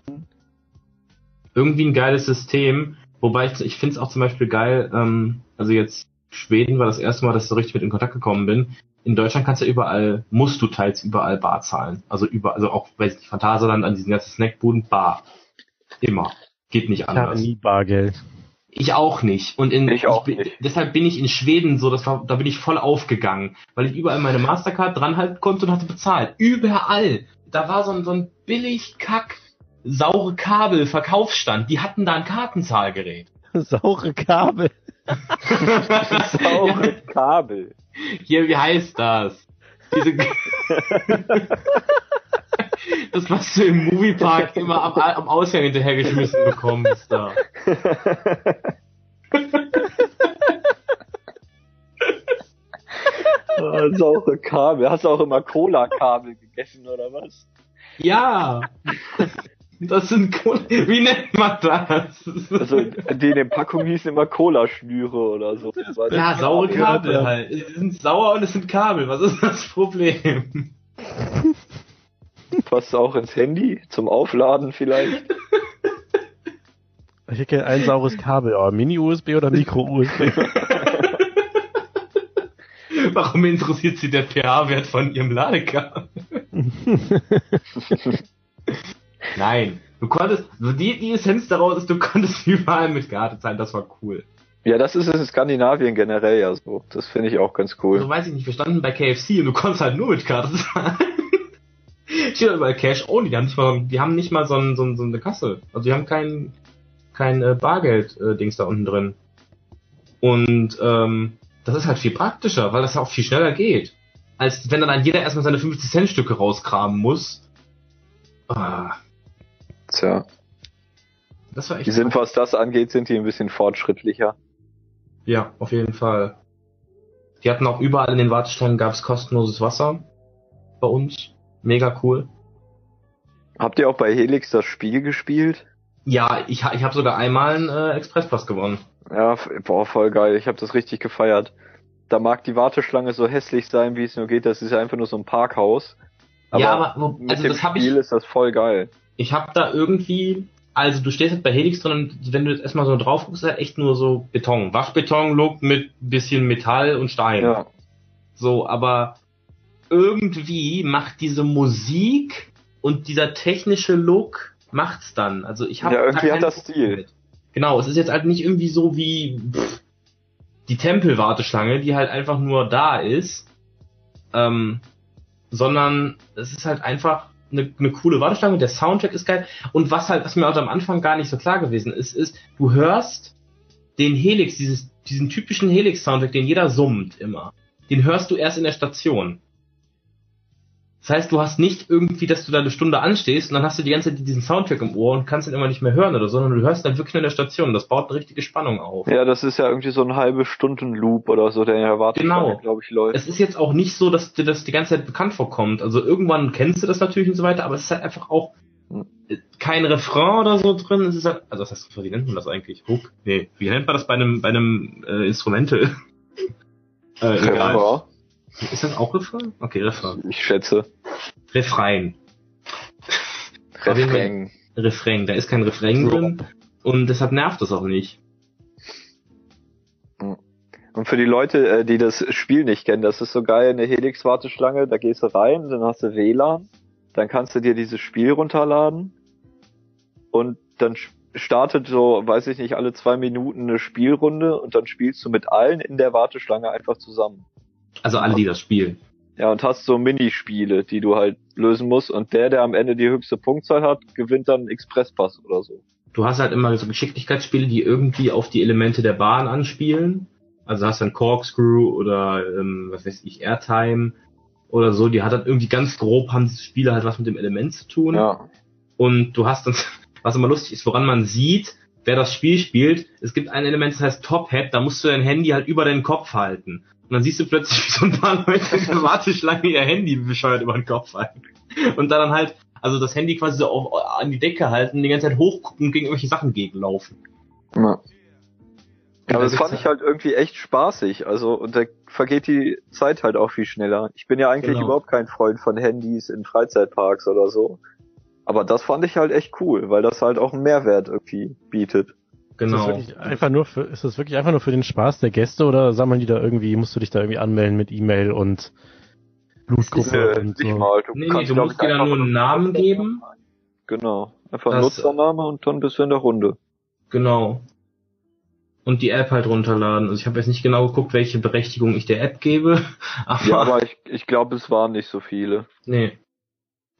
Irgendwie ein geiles System, wobei ich, ich finde es auch zum Beispiel geil, ähm, also jetzt Schweden war das erste Mal, dass ich so richtig mit in Kontakt gekommen bin. In Deutschland kannst du ja überall, musst du teils überall Bar zahlen. Also überall, also auch, weiß ich nicht, Phantasialand an diesen ganzen Snackbuden, Bar. Immer. Geht nicht ich habe anders. nie Bargeld. Ich auch nicht. Und in, Ich auch bin, nicht. deshalb bin ich in Schweden so, das war, da bin ich voll aufgegangen, weil ich überall meine Mastercard dran halten konnte und hatte bezahlt. Überall. Da war so ein, so ein billig Kack, saure Kabel Verkaufsstand. Die hatten da ein Kartenzahlgerät. Saure Kabel. Saure Kabel. Hier, wie heißt das? Diese, das, was du im Moviepark immer am, am Ausgang hinterhergeschmissen bekommst da. Oh, saure Kabel. Hast du auch immer Cola-Kabel gegessen oder was? Ja. Das sind Cola. Wie nennt man das? Also, die in den Packungen hießen immer Cola-Schnüre oder so. Das ja, saure Kabel ja. halt. Die sind sauer und es sind Kabel. Was ist das Problem? Passt auch ins Handy zum Aufladen vielleicht. Ich hätte ein saures Kabel, aber Mini-USB oder Micro-USB? warum interessiert sie der pH-Wert von ihrem Ladekabel? Nein, du konntest, also die, die Essenz daraus ist, du konntest überall mit Karte zahlen, das war cool. Ja, das ist es in Skandinavien generell ja so. Das finde ich auch ganz cool. Also weiß ich nicht, wir standen bei KFC und du konntest halt nur mit Karte zahlen. Steht halt überall Cash only, die haben nicht mal, die haben nicht mal so, ein, so, ein, so eine Kasse. Also die haben kein, kein äh, Bargeld-Dings da unten drin. Und ähm, das ist halt viel praktischer, weil das ja auch viel schneller geht. Als wenn dann jeder erstmal seine 50-Cent-Stücke rauskramen muss. Ah, Tja, das war echt die sind, was das angeht, sind die ein bisschen fortschrittlicher. Ja, auf jeden Fall. Die hatten auch überall in den Warteschlangen gab's kostenloses Wasser. Bei uns. Mega cool. Habt ihr auch bei Helix das Spiel gespielt? Ja, ich, ich habe sogar einmal einen äh, Expresspass gewonnen. Ja, boah, voll geil. Ich habe das richtig gefeiert. Da mag die Warteschlange so hässlich sein, wie es nur geht. Das ist ja einfach nur so ein Parkhaus. ja, aber wo- mit also dem Spiel ich. ist das voll geil. Ich habe da irgendwie. Also du stehst halt bei Helix drin und wenn du jetzt erstmal so drauf guckst, ist halt echt nur so Beton. Waschbeton-Look mit bisschen Metall und Stein. Ja, So, aber irgendwie macht diese Musik und dieser technische Look macht's dann. Also ich habe Ja, irgendwie hat das Stil. Genau, es ist jetzt halt nicht irgendwie so wie pff, die Tempelwarteschlange, die halt einfach nur da ist, ähm, sondern es ist halt einfach eine, eine coole Warteschlange. Der Soundtrack ist geil und was halt, was mir auch am Anfang gar nicht so klar gewesen ist, ist, du hörst den Helix, dieses, diesen typischen Helix-Soundtrack, den jeder summt immer. Den hörst du erst in der Station. Das heißt, du hast nicht irgendwie, dass du da eine Stunde anstehst und dann hast du die ganze Zeit diesen Soundtrack im Ohr und kannst ihn immer nicht mehr hören oder so, sondern du hörst dann wirklich nur in der Station. Das baut eine richtige Spannung auf. ja, das ist ja irgendwie so ein halbe Stunden Loop oder so, der Warteschlange, Genau. glaube ich, läuft. Es ist jetzt auch nicht so, dass dir das die ganze Zeit bekannt vorkommt. Also irgendwann kennst du das natürlich und so weiter, aber es ist halt einfach auch äh, kein Refrain oder so drin. Es ist halt, also was heißt, wie nennt man das eigentlich? Hook? Nee, wie nennt man das bei einem, bei einem äh, Instrumental? äh, egal. Ist das auch Refrain? Okay, Refrain. ich schätze. Refrain. Refrain. Refrain. Da ist kein Refrain drin und deshalb nervt das auch nicht. Und für die Leute, äh, die das Spiel nicht kennen, das ist so geil, eine Helix-Warteschlange, da gehst du rein, dann hast du WLAN, dann kannst du dir dieses Spiel runterladen und dann startet so, weiß ich nicht, alle zwei Minuten eine Spielrunde und dann spielst du mit allen in der Warteschlange einfach zusammen. Also alle, die das spielen. Ja, und hast so Minispiele, die du halt lösen musst und der, der am Ende die höchste Punktzahl hat, gewinnt dann einen Expresspass oder so. Du hast halt immer so Geschicklichkeitsspiele, die irgendwie auf die Elemente der Bahn anspielen. Also hast dann Corkscrew oder ähm, was weiß ich, Airtime oder so. Die hat halt irgendwie ganz grob haben diese Spiele halt was mit dem Element zu tun. Ja. Und du hast dann, was immer lustig ist, woran man sieht, wer das Spiel spielt, es gibt ein Element, das heißt Top Hat, da musst du dein Handy halt über deinen Kopf halten. Und dann siehst du plötzlich, wie so ein paar Leute in der Warteschlange ihr Handy bescheuert über den Kopf halten. Und dann halt, also das Handy quasi so auf, an die Decke halten, die ganze Zeit hochgucken und gegen irgendwelche Sachen gegenlaufen. ja. Ja, aber das fand ich halt irgendwie echt spaßig. Also, und da vergeht die Zeit halt auch viel schneller. Ich bin ja eigentlich Genau. überhaupt kein Freund von Handys in Freizeitparks oder so. Aber das fand ich halt echt cool, weil das halt auch einen Mehrwert irgendwie bietet. Ist das Genau. wirklich einfach nur für, ist das wirklich einfach nur für den Spaß der Gäste oder sammeln die da irgendwie, musst du dich da irgendwie anmelden mit E-Mail und Blutgruppe und so? mal. Du, Nee, nee, kannst, du glaub musst ich, dir da nur einen Namen geben. Genau. Einfach Das- Nutzername und dann bist du in der Runde. Genau. Und die App halt runterladen. Also ich habe jetzt nicht genau geguckt, welche Berechtigung ich der App gebe. Aber, Ja, aber ich, ich glaube, es waren nicht so viele. nee.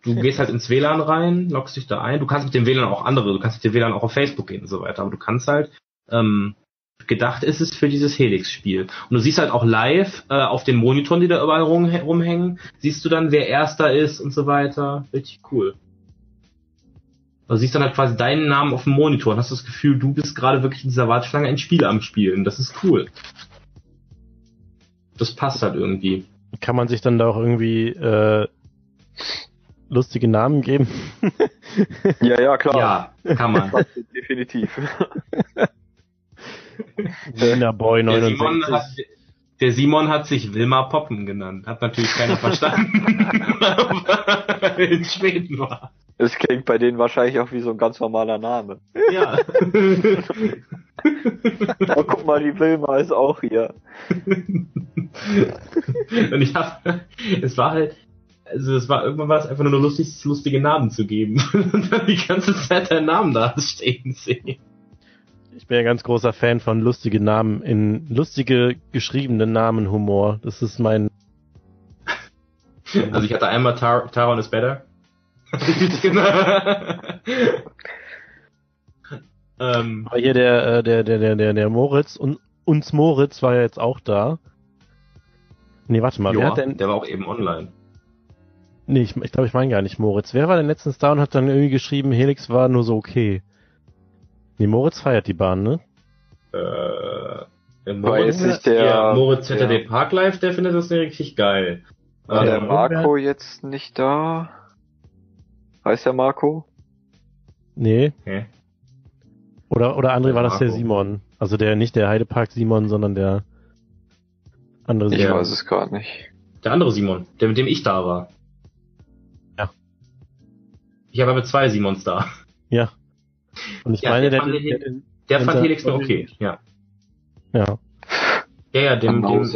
Du gehst halt ins WLAN rein, loggst dich da ein. Du kannst mit dem WLAN auch andere, du kannst mit dem WLAN auch auf Facebook gehen und so weiter. Aber du kannst halt, ähm, gedacht ist es für dieses Helix-Spiel. Und du siehst halt auch live äh, auf den Monitoren, die da überall rum, rumhängen, siehst du dann, wer Erster ist und so weiter. Richtig cool. Du siehst dann halt quasi deinen Namen auf dem Monitor und hast das Gefühl, du bist gerade wirklich in dieser Warteschlange ein Spiel am Spielen. Das ist cool. Das passt halt irgendwie. Kann man sich dann da auch irgendwie äh, lustige Namen geben? Ja, ja, klar. Ja, kann man. Definitiv. Wiener Boy Der Simon, 69. hat, der Simon hat sich Wilma Poppen genannt. Hat natürlich keiner verstanden, weil er in Schweden war. Es klingt bei denen wahrscheinlich auch wie so ein ganz normaler Name. Ja. oh, guck mal, die Wilma ist auch hier. Und ich hab, es war halt, also es war irgendwann war es einfach nur lustig, lustige Namen zu geben. Und dann die ganze Zeit deinen Namen da stehen sehen. Ich bin ja ganz großer Fan von lustige Namen in lustige geschriebene Namen Humor. Das ist mein. Also ich hatte einmal Tar Taron is better. ähm, Aber hier der, äh, der, der, der, der, der Moritz und uns Moritz war ja jetzt auch da. Nee, warte mal, Joa, wer hat denn. Der war auch eben online. Nee, ich, ich glaube, ich meine gar nicht Moritz. Wer war denn letztens da und hat dann irgendwie geschrieben, Helix war nur so okay? Nee, Moritz feiert die Bahn, ne? Äh, der Moritz, ist der, ja, Moritz ZD Park Live, der findet das richtig geil. War der Marco jetzt nicht da? Heißt der Marco? Nee. Okay. Oder, oder André war das der Simon. Also der, nicht der Heidepark Simon, sondern der andere Simon. Ich weiß es gerade nicht. Der andere Simon, der mit dem ich da war. Ich habe aber zwei Simons da. Ja. Und ich ja, meine, der, der, der, der, der fand Helix nur okay, ja. Ja. Ja, ja, dem, dem,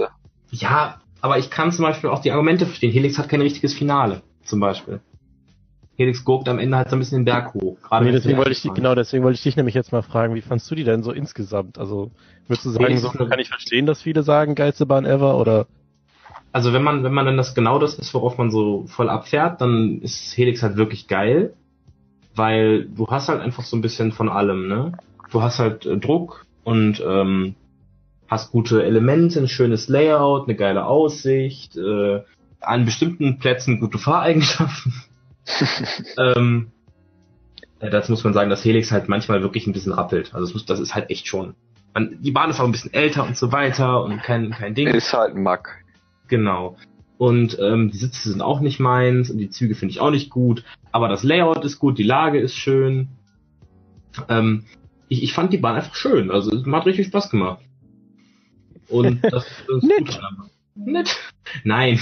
ja, aber ich kann zum Beispiel auch die Argumente verstehen. Helix hat kein richtiges Finale, zum Beispiel. Helix guckt am Ende halt so ein bisschen den Berg hoch. Gerade nee, deswegen wollte ich dich, genau, deswegen wollte ich dich nämlich jetzt mal fragen, wie fandst du die denn so insgesamt? Also, würdest du sagen, so kann ich verstehen, dass viele sagen, geilste Bahn ever, oder? Also, wenn man, wenn man dann das genau das ist, worauf man so voll abfährt, dann ist Helix halt wirklich geil. Weil du hast halt einfach so ein bisschen von allem, ne? Du hast halt äh, Druck und ähm, hast gute Elemente, ein schönes Layout, eine geile Aussicht, äh, an bestimmten Plätzen gute Fahreigenschaften. ähm, ja, dazu muss man sagen, dass Helix halt manchmal wirklich ein bisschen rappelt. Also das, muss, das ist halt echt schon. Man, die Bahn ist auch ein bisschen älter und so weiter und kein, kein Ding. Ist halt ein Mack. Genau. Und ähm, die Sitze sind auch nicht meins und die Züge finde ich auch nicht gut. Aber das Layout ist gut, die Lage ist schön. Ähm, ich, ich fand die Bahn einfach schön. Also es hat richtig Spaß gemacht. Und das ist Nett. Nett. Nein.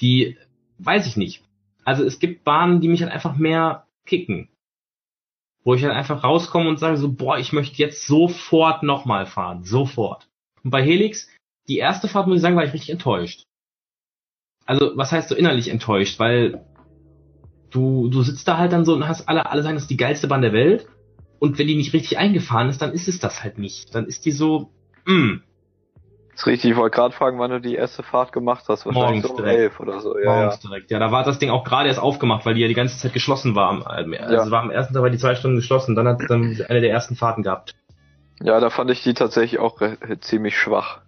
Die weiß ich nicht. Also es gibt Bahnen, die mich halt einfach mehr kicken. Wo ich halt einfach rauskomme und sage so, boah, ich möchte jetzt sofort nochmal fahren. Sofort. Und bei Helix, die erste Fahrt, muss ich sagen, war ich richtig enttäuscht. Also, was heißt so innerlich enttäuscht? Weil du, du sitzt da halt dann so und hast alle, alle sagen, das ist die geilste Bahn der Welt. Und wenn die nicht richtig eingefahren ist, dann ist es das halt nicht. Dann ist die so, mh, mm, ist richtig, ich wollte gerade fragen, wann du die erste Fahrt gemacht hast. Wahrscheinlich Morgens um direkt. elf oder so. Ja, Morgens ja. direkt. Ja, da war das Ding auch gerade erst aufgemacht, weil die ja die ganze Zeit geschlossen war. Also ja. war am ersten Tag war die zwei Stunden geschlossen, dann hat es dann eine der ersten Fahrten gehabt. Ja, da fand ich die tatsächlich auch ziemlich schwach.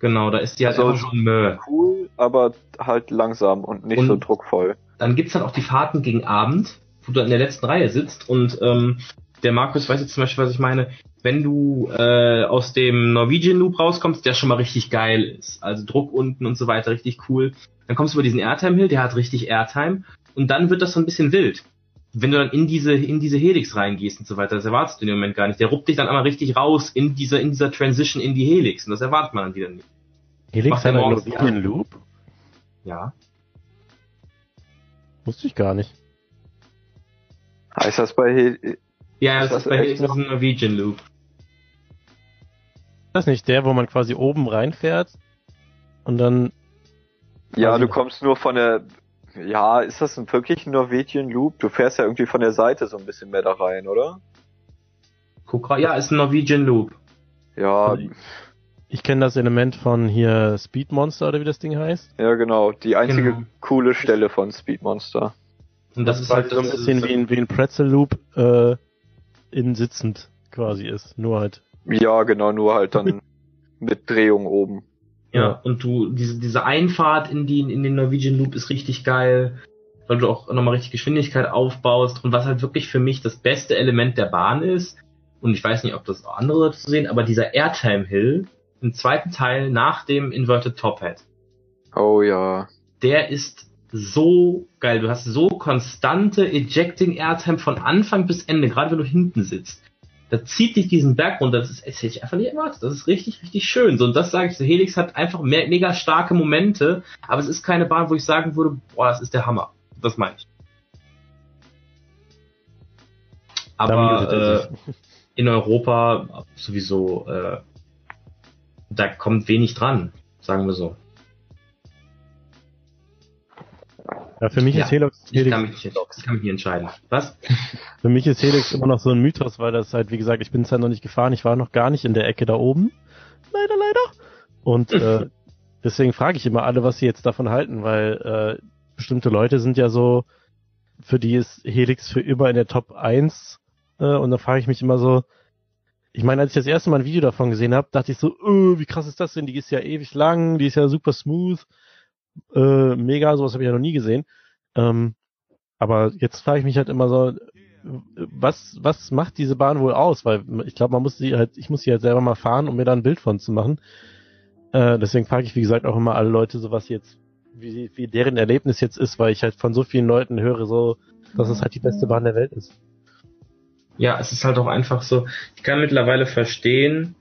Genau, da ist die halt also schon Mö. cool, aber halt langsam und nicht und so druckvoll. Dann gibt's dann auch die Fahrten gegen Abend, wo du in der letzten Reihe sitzt und ähm, der Markus weiß jetzt zum Beispiel, was ich meine wenn du äh, aus dem Norwegian Loop rauskommst, der schon mal richtig geil ist, also Druck unten und so weiter, richtig cool, dann kommst du über diesen Airtime Hill, der hat richtig Airtime und dann wird das so ein bisschen wild. Wenn du dann in diese in diese Helix reingehst und so weiter, das erwartest du in dem Moment gar nicht. Der ruppt dich dann einmal richtig raus in dieser in dieser Transition in die Helix und das erwartet man dann wieder nicht. Helix hat einen Norwegian Loop? Ja. Wusste ich gar nicht. Heißt das bei Hel ja, das, das ist bei Helix noch ein Norwegian Loop. Ist das nicht der, wo man quasi oben reinfährt und dann. Ja, du kommst nur von der. Ja, ist das ein wirklich ein Norwegian Loop? Du fährst ja irgendwie von der Seite so ein bisschen mehr da rein, oder? Guck ja, ist ein Norwegian Loop. Ja. Ich kenne das Element von hier Speed Monster oder wie das Ding heißt. Ja, genau. Die einzige genau. coole Stelle von Speed Monster. Und das, das ist halt so ein bisschen wie ein, wie ein Pretzel Loop äh, in sitzend quasi ist. Nur halt ja, genau, nur halt dann mit Drehung oben. Ja, und du, diese, diese Einfahrt in, die, in den Norwegian Loop ist richtig geil, weil du auch nochmal richtig Geschwindigkeit aufbaust und was halt wirklich für mich das beste Element der Bahn ist, und ich weiß nicht, ob das auch andere dazu sehen, aber dieser Airtime Hill im zweiten Teil nach dem Inverted Top Hat. Oh ja. Der ist so geil. Du hast so konstante Ejecting Airtime von Anfang bis Ende, gerade wenn du hinten sitzt da zieht dich diesen Berg runter. Das, ist, das hätte ich einfach nicht erwartet. Das ist richtig, richtig schön. So, und das sage ich so. Helix hat einfach me mega starke Momente, aber es ist keine Bahn, wo ich sagen würde, boah, das ist der Hammer. Das meine ich. Aber, äh, in Europa sowieso, äh, da kommt wenig dran, sagen wir so. Ja, für mich Ja, ist Helix, Ich Helix kann mich, nicht, ich kann mich nicht entscheiden. Was? Für mich ist Helix immer noch so ein Mythos, weil das halt, wie gesagt, ich bin es halt noch nicht gefahren, ich war noch gar nicht in der Ecke da oben. Leider, leider. Und äh, deswegen frage ich immer alle, was sie jetzt davon halten, weil äh, bestimmte Leute sind ja so, für die ist Helix für immer in der Top 1. Äh, und dann frage ich mich immer so, ich meine, als ich das erste Mal ein Video davon gesehen habe, dachte ich so, öh, wie krass ist das denn? Die ist ja ewig lang, die ist ja super smooth, äh, mega, sowas habe ich ja noch nie gesehen. Ähm, aber jetzt frage ich mich halt immer so, was, was macht diese Bahn wohl aus? Weil ich glaube, man muss sie halt, ich muss sie halt selber mal fahren, um mir da ein Bild von zu machen. Äh, deswegen frage ich, wie gesagt, auch immer alle Leute, so was jetzt, wie, wie deren Erlebnis jetzt ist, weil ich halt von so vielen Leuten höre, so, dass es halt die beste Bahn der Welt ist. Ja, es ist halt auch einfach so, ich kann mittlerweile verstehen,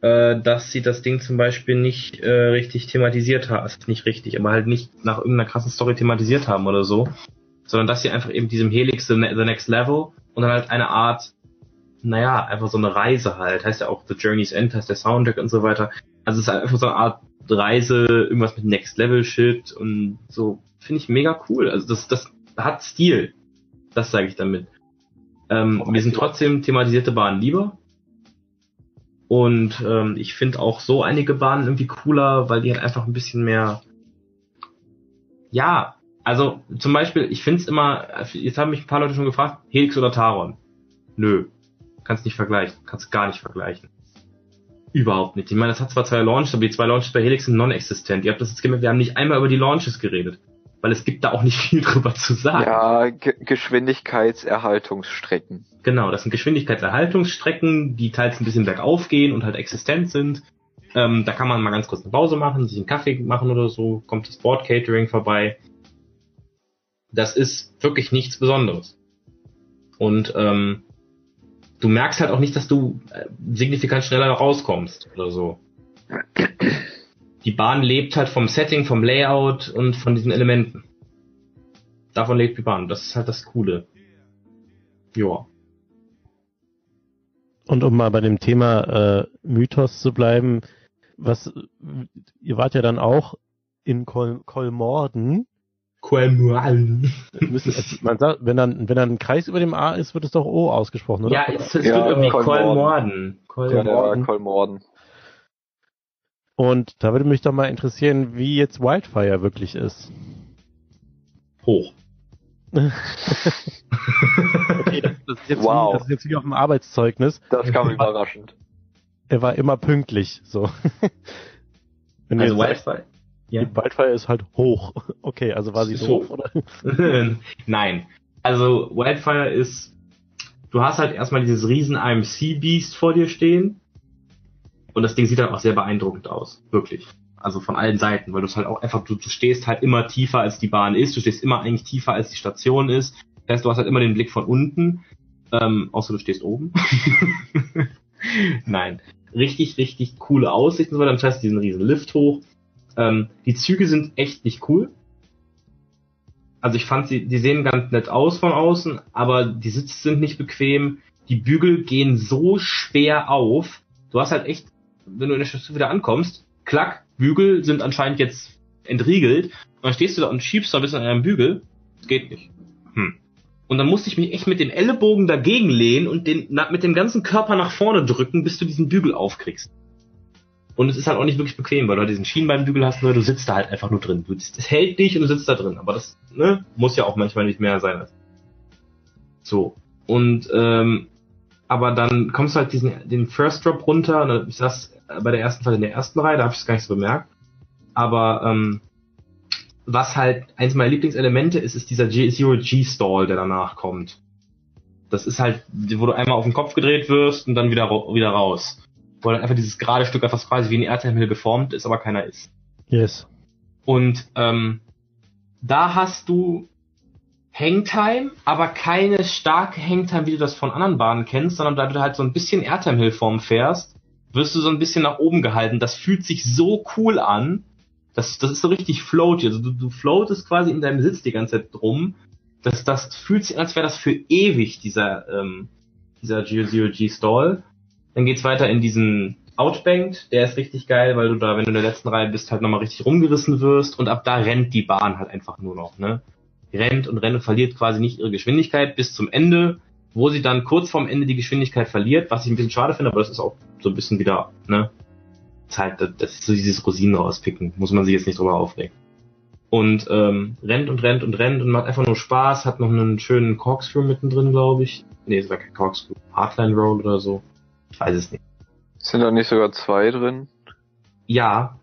äh, dass sie das Ding zum Beispiel nicht äh, richtig thematisiert haben, also nicht richtig, aber halt nicht nach irgendeiner krassen Story thematisiert haben oder so, sondern dass sie einfach eben diesem Helix the, Ne- the Next Level und dann halt eine Art, naja, einfach so eine Reise halt, heißt ja auch The Journey's End, heißt der Soundtrack und so weiter. Also es ist halt einfach so eine Art Reise, irgendwas mit Next Level Shit und so, finde ich mega cool. Also das, das hat Stil. Das sage ich damit. Ähm, mir sind trotzdem thematisierte Bahnen lieber. Und ähm, ich finde auch so einige Bahnen irgendwie cooler, weil die halt einfach ein bisschen mehr. Ja, also zum Beispiel, ich finde es immer, jetzt haben mich ein paar Leute schon gefragt, Helix oder Taron. Nö, kannst nicht vergleichen, kannst gar nicht vergleichen. Überhaupt nicht. Ich meine, das hat zwar zwei Launches, aber die zwei Launches bei Helix sind non-existent. Ihr habt das jetzt gemerkt, wir haben nicht einmal über die Launches geredet. Weil es gibt da auch nicht viel drüber zu sagen. Ja, Ge Geschwindigkeitserhaltungsstrecken. Genau, das sind Geschwindigkeitserhaltungsstrecken, die teils ein bisschen bergauf gehen und halt existent sind. Ähm, da kann man mal ganz kurz eine Pause machen, sich einen Kaffee machen oder so, kommt das Board Catering vorbei. Das ist wirklich nichts Besonderes. Und ähm, du merkst halt auch nicht, dass du äh, signifikant schneller rauskommst oder so. Die Bahn lebt halt vom Setting, vom Layout und von diesen Elementen. Davon lebt die Bahn. Das ist halt das Coole. Ja. Und um mal bei dem Thema äh, Mythos zu bleiben, was ihr wart ja dann auch in Kol Kolmorden. Müssen, es- man sagt, wenn dann, wenn dann ein Kreis über dem A ist, wird es doch O ausgesprochen, oder? Ja, es, es Ja, wird irgendwie Kolmorden. Kolmorden. Ja, Kolmorden. Und da würde mich doch mal interessieren, wie jetzt Wildfire wirklich ist. Hoch. Okay, das, das, ist jetzt Wow. wie, das ist jetzt wie auf dem Arbeitszeugnis. Das kam überraschend. Er war immer pünktlich, so. Wenn Also ihr sagt, Wildfire. Ja. die Wildfire ist halt hoch. Okay, also war sie doof, hoch. oder? Nein. Also Wildfire ist, du hast halt erstmal dieses riesen IMC Beast vor dir stehen. Und das Ding sieht dann auch sehr beeindruckend aus. Wirklich. Also von allen Seiten, weil du es halt auch einfach, du, du stehst halt immer tiefer als die Bahn ist, du stehst immer eigentlich tiefer als die Station ist. Das heißt, du hast halt immer den Blick von unten. Ähm, außer du stehst oben. Nein. Richtig, richtig coole Aussichten. so weiter. Das heißt, diesen riesen Lift hoch. Ähm, die Züge sind echt nicht cool. Also ich fand sie, die sehen ganz nett aus von außen, aber die Sitze sind nicht bequem. Die Bügel gehen so schwer auf. Du hast halt echt, wenn du in der Station wieder ankommst, klack, Bügel sind anscheinend jetzt entriegelt. Und dann stehst du da und schiebst da ein bisschen an einem Bügel. Das geht nicht. Hm. Und dann musste ich mich echt mit dem Ellenbogen dagegen lehnen und den, na, mit dem ganzen Körper nach vorne drücken, bis du diesen Bügel aufkriegst. Und es ist halt auch nicht wirklich bequem, weil du halt diesen Schienbeinbügel hast, nur du sitzt da halt einfach nur drin. Du, es hält dich und du sitzt da drin. Aber das ne, muss ja auch manchmal nicht mehr sein. So. Und ähm, aber dann kommst du halt diesen den First Drop runter. Und dann- ich saß bei der ersten Fahrt in der ersten Reihe, da habe ich es gar nicht so bemerkt. Aber ähm, was halt eins meiner Lieblingselemente ist, ist dieser G Zero G Stall, der danach kommt. Das ist halt, wo du einmal auf den Kopf gedreht wirst und dann wieder wieder raus. Wo dann einfach dieses gerade Stück einfach quasi wie ein Erdteilhimmel geformt ist, aber keiner ist. Yes. Und ähm, da hast du Hangtime, aber keine starke Hangtime, wie du das von anderen Bahnen kennst, sondern da du halt so ein bisschen Airtime-Hill-Form fährst, wirst du so ein bisschen nach oben gehalten. Das fühlt sich so cool an. Das, das ist so richtig floaty. Also du, du floatest quasi in deinem Sitz die ganze Zeit rum. Das, das fühlt sich an, als wäre das für ewig, dieser, ähm, dieser Zero G Stall. Dann geht's weiter in diesen Outbanked, der ist richtig geil, weil du da, wenn du in der letzten Reihe bist, halt nochmal richtig rumgerissen wirst und ab da rennt die Bahn halt einfach nur noch, ne? Rennt und rennt und verliert quasi nicht ihre Geschwindigkeit bis zum Ende, wo sie dann kurz vorm Ende die Geschwindigkeit verliert, was ich ein bisschen schade finde, aber das ist auch so ein bisschen wieder, ne? Das ist halt, das ist so dieses Rosinen rauspicken, muss man sich jetzt nicht drüber aufregen. Und ähm, rennt und rennt und rennt und macht einfach nur Spaß, hat noch einen schönen Corkscrew mittendrin, glaube ich. Nee, es war kein Corkscrew, Hardline Roll oder so. Ich weiß es nicht. Sind da nicht sogar zwei drin? Ja.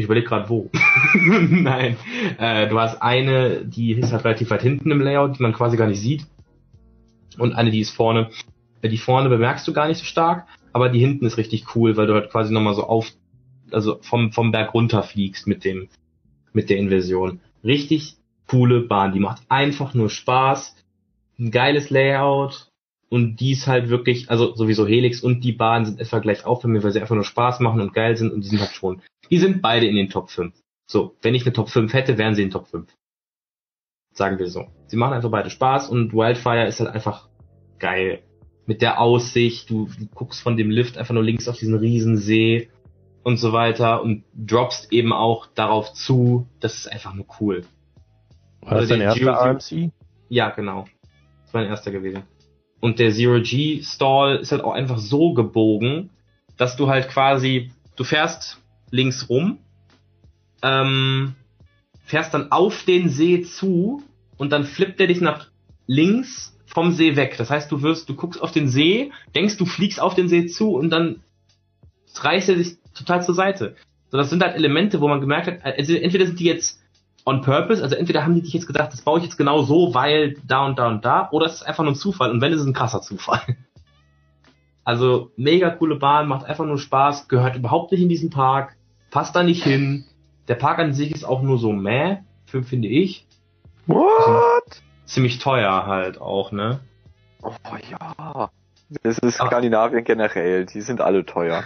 Ich überlege gerade wo. Nein. Äh, du hast eine, die ist halt relativ weit hinten im Layout, die man quasi gar nicht sieht. Und eine, die ist vorne. Äh, Die vorne bemerkst du gar nicht so stark, aber die hinten ist richtig cool, weil du halt quasi nochmal so auf, also vom, vom Berg runter fliegst mit dem, mit der Inversion. Richtig coole Bahn. Die macht einfach nur Spaß. Ein geiles Layout. Und die ist halt wirklich, also sowieso Helix und die Bahn sind etwa gleich auf weil sie einfach nur Spaß machen und geil sind und die sind halt schon. Die sind beide in den Top 5. So, wenn ich eine Top 5 hätte, wären sie in Top 5. Sagen wir so. Sie machen einfach beide Spaß und Wildfire ist halt einfach geil. Mit der Aussicht, du, du guckst von dem Lift einfach nur links auf diesen Riesensee und so weiter und droppst eben auch darauf zu. Das ist einfach nur cool. War das Also dein erster AMC? Ja, genau. Das war mein erster gewesen. Und der Zero G Stall ist halt auch einfach so gebogen, dass du halt quasi, du fährst links rum, ähm, fährst dann auf den See zu und dann flippt er dich nach links vom See weg. Das heißt, du wirst, du guckst auf den See, denkst, du fliegst auf den See zu und dann reißt er sich total zur Seite. So, das sind halt Elemente, wo man gemerkt hat, also entweder sind die jetzt on purpose, also entweder haben die dich jetzt gedacht, das baue ich jetzt genau so, weil da und da und da, oder es ist einfach nur ein Zufall und wenn, ist es ein krasser Zufall. Also mega coole Bahn, macht einfach nur Spaß, gehört überhaupt nicht in diesen Park, passt da nicht hin. Der Park an sich ist auch nur so für- finde ich. What? Ziemlich teuer halt auch, ne? Oh ja. Das ist. Skandinavien generell, die sind alle teuer.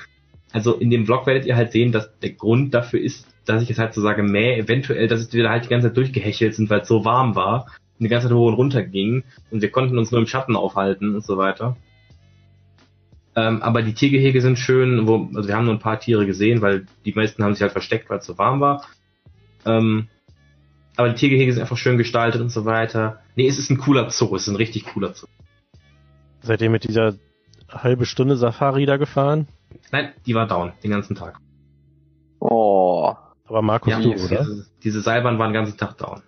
Also in dem Vlog werdet ihr halt sehen, dass der Grund dafür ist, dass ich jetzt halt so sage, meh, eventuell, dass wir da halt die ganze Zeit durchgehechelt sind, weil es so warm war und die ganze Zeit hoch und runter ging und wir konnten uns nur im Schatten aufhalten und so weiter. Ähm, aber die Tiergehege sind schön, wo, also wir haben nur ein paar Tiere gesehen, weil die meisten haben sich halt versteckt, weil es so warm war. Ähm, aber die Tiergehege sind einfach schön gestaltet und so weiter. Nee, es ist ein cooler Zoo, es ist ein richtig cooler Zoo. Seid ihr mit dieser halbe Stunde Safari da gefahren? Nein, die war down, den ganzen Tag. Oh. Aber Markus, Ja, du, diese, oder? diese Seilbahn war den ganzen Tag down.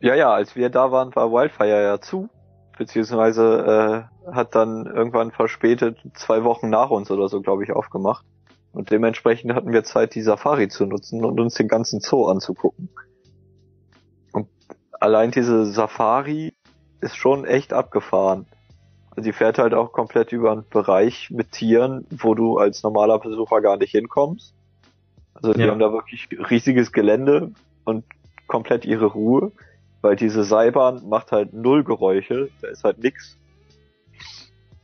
Ja, ja, als wir da waren, war Wildfire ja zu. Beziehungsweise äh, hat dann irgendwann verspätet zwei Wochen nach uns oder so, glaube ich, aufgemacht. Und dementsprechend hatten wir Zeit, die Safari zu nutzen und uns den ganzen Zoo anzugucken. Und allein diese Safari ist schon echt abgefahren. Also die fährt halt auch komplett über einen Bereich mit Tieren, wo du als normaler Besucher gar nicht hinkommst. Also die Ja. haben da wirklich riesiges Gelände und komplett ihre Ruhe, weil diese Seilbahn macht halt null Geräusche, da ist halt nix.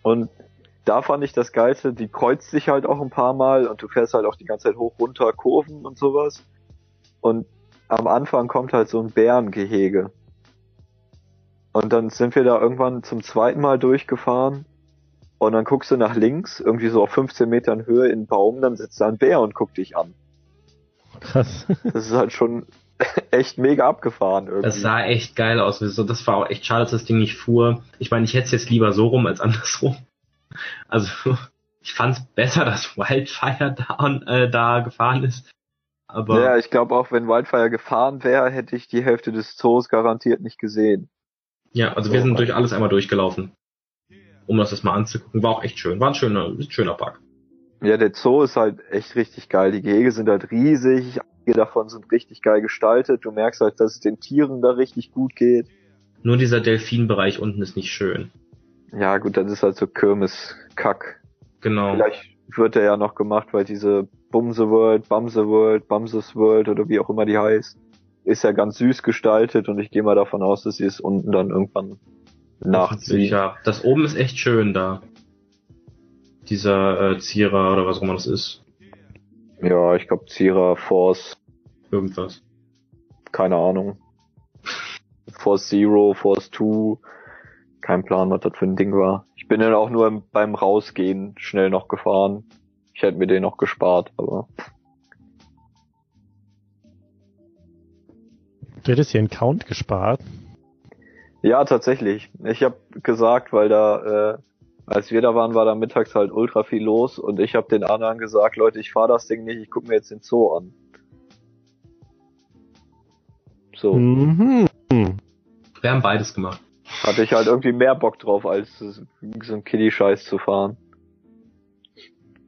Und da fand ich das Geilste, die kreuzt sich halt auch ein paar Mal und du fährst halt auch die ganze Zeit hoch, runter, Kurven und sowas. Und am Anfang kommt halt so ein Bärengehege. Und dann sind wir da irgendwann zum zweiten Mal durchgefahren. Und dann guckst du nach links, irgendwie so auf 15 Metern Höhe in einen Baum, dann sitzt da ein Bär und guckt dich an. Krass. Das ist halt schon echt mega abgefahren irgendwie. Das sah echt geil aus. So, Das war auch echt schade, dass das Ding nicht fuhr. Ich meine, ich hätte es jetzt lieber so rum als andersrum. Also ich fand es besser, dass Wildfire da, äh, da gefahren ist. Aber ja, ich glaube auch, wenn Wildfire gefahren wäre, hätte ich die Hälfte des Zoos garantiert nicht gesehen. ja, also wir sind durch alles einmal durchgelaufen. Um das jetzt mal anzugucken. War auch echt schön. War ein schöner, ein schöner Park. Ja, der Zoo ist halt echt richtig geil. Die Gehege sind halt riesig. Davon sind richtig geil gestaltet. Du merkst halt, dass es den Tieren da richtig gut geht. Nur dieser Delfinbereich unten ist nicht schön. Ja, gut, das ist halt so Kirmes-Kack. Genau. Vielleicht wird er ja noch gemacht, weil diese Bumse World, Bamse World, Bamses World oder wie auch immer die heißt, ist ja ganz süß gestaltet und ich gehe mal davon aus, dass sie es unten dann irgendwann nachziehen. Ja, das oben ist echt schön da. Dieser äh, Zierer oder was auch immer das ist. Ja, ich glaube Zira, Force, Irgendwas. keine Ahnung. Force Zero, Force 2, Kein Plan, was das für ein Ding war. Ich bin dann auch nur beim Rausgehen schnell noch gefahren. Ich hätte mir den noch gespart, aber. Du hättest hier einen Count gespart. Ja, tatsächlich. Ich habe gesagt, weil da, äh, als wir da waren, war da mittags halt ultra viel los und ich habe den anderen gesagt, Leute, ich fahre das Ding nicht, ich gucke mir jetzt den Zoo an. So. Mhm. Wir haben beides gemacht. Hatte ich halt irgendwie mehr Bock drauf, als so ein Kiddie-Scheiß zu fahren.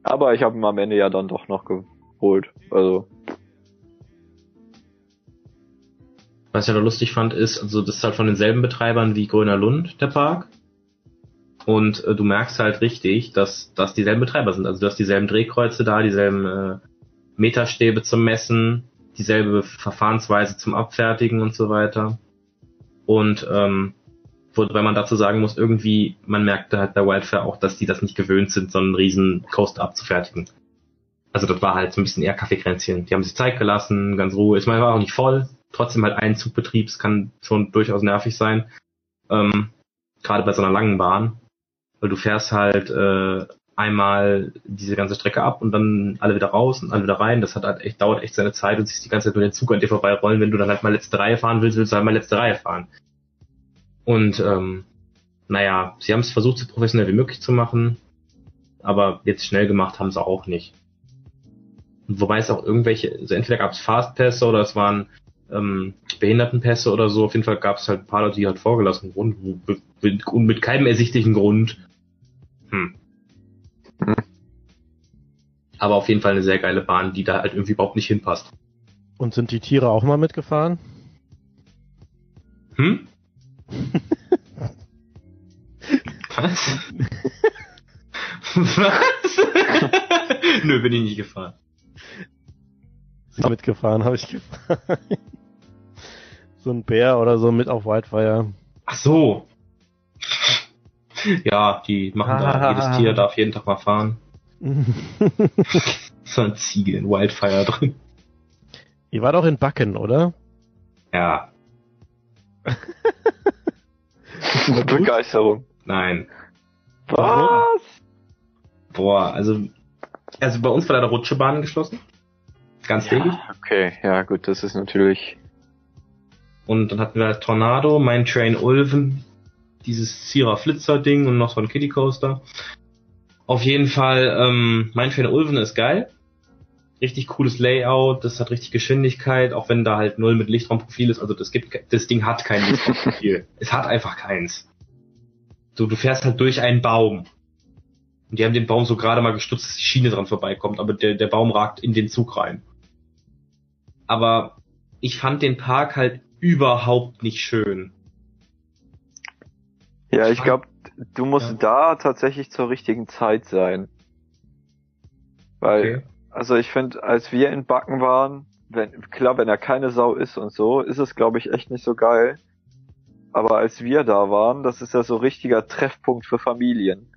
Aber ich habe ihn am Ende ja dann doch noch geholt. Also. Was ich aber lustig fand, ist, also das ist halt von denselben Betreibern wie Gröner Lund, der Park. Und äh, du merkst halt richtig, dass das dieselben Betreiber sind. Also du hast dieselben Drehkreuze da, dieselben äh, Meterstäbe zum Messen, dieselbe Verfahrensweise zum Abfertigen und so weiter. Und ähm, wobei man dazu sagen muss, irgendwie, man merkte halt bei Wildfire auch, dass die das nicht gewöhnt sind, so einen riesen Coaster abzufertigen. Also das war halt so ein bisschen eher Kaffeekränzchen. Die haben sich Zeit gelassen, ganz ruhig. Ich meine, war auch nicht voll. Trotzdem halt ein Zugbetrieb, es kann schon durchaus nervig sein. Ähm, Gerade bei so einer langen Bahn. Weil du fährst halt äh, einmal diese ganze Strecke ab und dann alle wieder raus und alle wieder rein. Das hat halt echt, dauert echt seine Zeit und siehst die ganze Zeit nur den Zug an dir vorbeirollen. Wenn du dann halt mal letzte Reihe fahren willst, willst du halt mal letzte Reihe fahren. Und ähm, naja, sie haben es versucht, so professionell wie möglich zu machen, aber jetzt schnell gemacht haben sie auch nicht. Wobei es auch irgendwelche, also entweder gab es Fastpässe oder es waren ähm, Behindertenpässe oder so. Auf jeden Fall gab es halt ein paar Leute, die halt vorgelassen wurden, mit, mit keinem ersichtlichen Grund. Hm. Hm. Aber auf jeden Fall eine sehr geile Bahn, die da halt irgendwie überhaupt nicht hinpasst. Und sind die Tiere auch mal mitgefahren? Hm? Was? Was? Nö, bin ich nicht gefahren. Sie sind mitgefahren, habe ich gefragt. so ein Bär oder so mit auf Wildfire. Ach so. Ja, die machen da, jedes Tier darf jeden Tag mal fahren. so ein Ziege in Wildfire drin. Ihr war doch in Backen, oder? Ja. Begeisterung. Nein. Was? Boah, also, also bei uns war da der Rutschebahn geschlossen. Ganztägig. Ja, okay, ja gut, das ist natürlich. Und dann hatten wir Tornado, Mein Train Ulven, dieses Sierra Flitzer Ding und noch so ein Kitty Coaster. Auf jeden Fall, ähm, Mein Train Ulven ist geil. Richtig cooles Layout, das hat richtig Geschwindigkeit, auch wenn da halt null mit Lichtraumprofil ist. Also das gibt, das Ding hat kein Lichtraumprofil. es hat einfach keins. So, du fährst halt durch einen Baum. Und die haben den Baum so gerade mal gestutzt, dass die Schiene dran vorbeikommt, aber der, der Baum ragt in den Zug rein. Aber ich fand den Park halt überhaupt nicht schön. Ja, ich glaube, du musst ja. da tatsächlich zur richtigen Zeit sein. Weil, okay. also ich finde, als wir in Backen waren, wenn, klar, wenn er keine Sau ist und so, ist es, glaube ich, echt nicht so geil. Aber als wir da waren, das ist ja so richtiger Treffpunkt für Familien.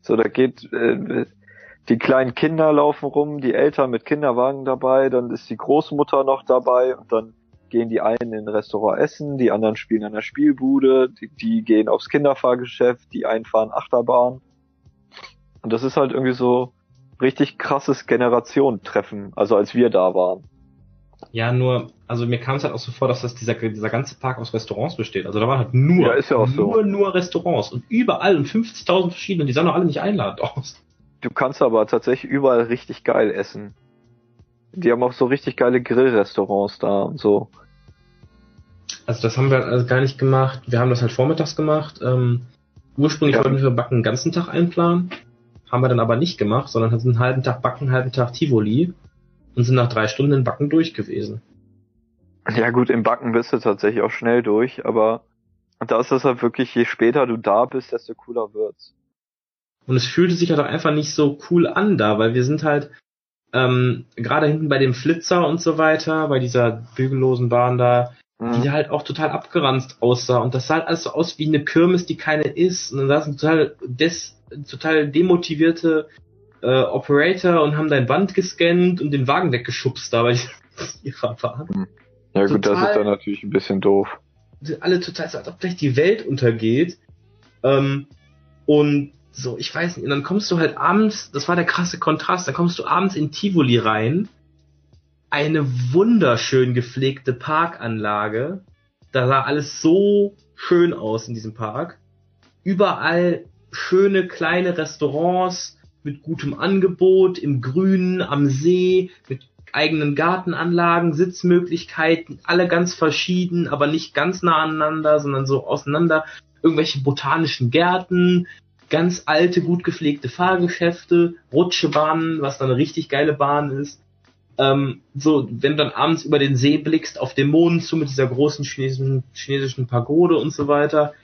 So, da geht, äh, die kleinen Kinder laufen rum, die Eltern mit Kinderwagen dabei, dann ist die Großmutter noch dabei und dann gehen die einen in ein Restaurant essen, die anderen spielen an der Spielbude, die, die gehen aufs Kinderfahrgeschäft, die einen fahren Achterbahn. Und das ist halt irgendwie so richtig krasses Generationentreffen, also als wir da waren. Ja, nur, also mir kam es halt auch so vor, dass das dieser, dieser ganze Park aus Restaurants besteht. Also da waren halt nur, ja, ja nur, so. nur Restaurants und überall und 50.000 verschiedene, die sahen doch alle nicht einladend aus. Du kannst aber tatsächlich überall richtig geil essen. Die haben auch so richtig geile Grillrestaurants da und so. Also das haben wir also gar nicht gemacht. Wir haben das halt vormittags gemacht. Ähm, ursprünglich ja. wollten wir Backen den ganzen Tag einplanen. Haben wir dann aber nicht gemacht, sondern hatten einen halben Tag Backen, einen halben Tag Tivoli und sind nach drei Stunden in Backen durch gewesen. Ja gut, im Backen bist du tatsächlich auch schnell durch, aber da ist es halt wirklich, je später du da bist, desto cooler wird's. Und es fühlte sich halt auch einfach nicht so cool an da, weil wir sind halt ähm, gerade hinten bei dem Flitzer und so weiter, bei dieser bügellosen Bahn da, mhm. die halt auch total abgeranzt aussah. Und das sah halt alles so aus wie eine Kirmes, die keine ist. Und dann saßen total, des, total demotivierte äh, Operator und haben dein Band gescannt und den Wagen weggeschubst da, weil ich ihrer war. Mhm. Ja gut, total, das ist dann natürlich ein bisschen doof. Alle total, als ob gleich die Welt untergeht. Ähm, und so, ich weiß nicht, und dann kommst du halt abends, das war der krasse Kontrast, dann kommst du abends in Tivoli rein, eine wunderschön gepflegte Parkanlage, da sah alles so schön aus in diesem Park, überall schöne kleine Restaurants mit gutem Angebot, im Grünen, am See, mit eigenen Gartenanlagen, Sitzmöglichkeiten, alle ganz verschieden, aber nicht ganz nah aneinander, sondern so auseinander. Irgendwelche botanischen Gärten, ganz alte, gut gepflegte Fahrgeschäfte, Rutschebahnen, was dann eine richtig geile Bahn ist. Ähm, so, wenn du dann abends über den See blickst, auf den Mond zu mit dieser großen chinesischen, chinesischen Pagode und so weiter.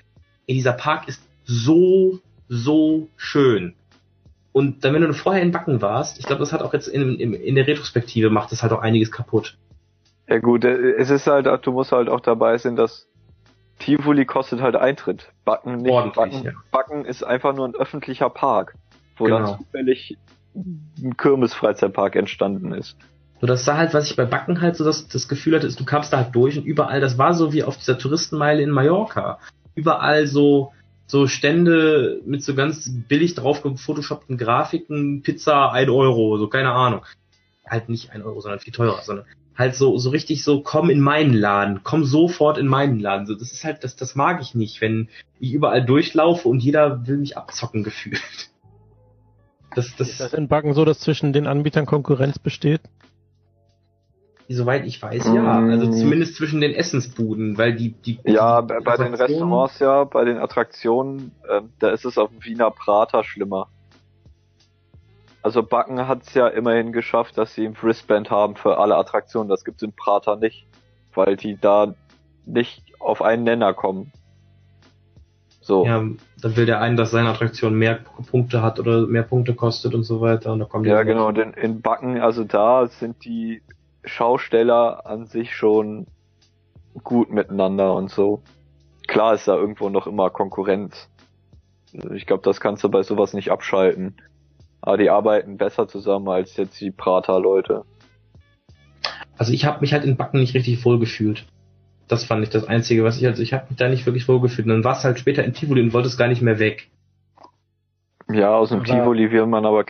Ey, dieser Park ist so, so schön. Und dann, wenn du vorher in Backen warst, ich glaube, das hat auch jetzt in, in, in der Retrospektive macht das halt auch einiges kaputt. Ja gut, äh, es ist halt, du musst halt auch dabei sein, dass Tivoli kostet halt Eintritt. Backen nicht. Ordentlich, Backen, ja. Backen ist einfach nur ein öffentlicher Park, wo Genau. dann zufällig ein Kirmes-Freizeitpark entstanden ist. So, das war halt, was ich bei Backen halt so das, das Gefühl hatte, ist, du kamst da halt durch und überall, das war so wie auf dieser Touristenmeile in Mallorca. Überall so, so Stände mit so ganz billig drauf gefotoshoppten Grafiken, Pizza, ein Euro, so keine Ahnung. Halt nicht ein Euro, sondern viel teurer, sondern halt so, so richtig so, komm in meinen Laden, komm sofort in meinen Laden. So, das ist halt, das, das mag ich nicht, wenn ich überall durchlaufe und jeder will mich abzocken gefühlt. Das, Ist das das, in Backen so, dass zwischen den Anbietern Konkurrenz besteht? soweit ich weiß, ja. Mm. Also zumindest zwischen den Essensbuden, weil die, die Ja, die bei den Restaurants ja, bei den Attraktionen, ähm, da ist es auf dem Wiener Prater schlimmer. Also Backen hat's ja immerhin geschafft, dass sie ein Wristband haben für alle Attraktionen. Das gibt's in Prater nicht, weil die da nicht auf einen Nenner kommen. So. Ja, dann will der einen, dass seine Attraktion mehr Punkte hat oder mehr Punkte kostet und so weiter. Und da kommt Ja, genau. Und in, in Backen, also da sind die Schausteller an sich schon gut miteinander und so. Klar ist da irgendwo noch immer Konkurrenz. Ich glaube, das kannst du bei sowas nicht abschalten. Aber die arbeiten besser zusammen als jetzt die Prater-Leute. Also ich habe mich halt in Backen nicht richtig wohl gefühlt. Das fand ich das Einzige, was ich also ich habe mich da nicht wirklich wohl gefühlt. Und dann warst halt später in Tivoli und wolltest gar nicht mehr weg. Ja, aus dem Aber- Tivoli will man aber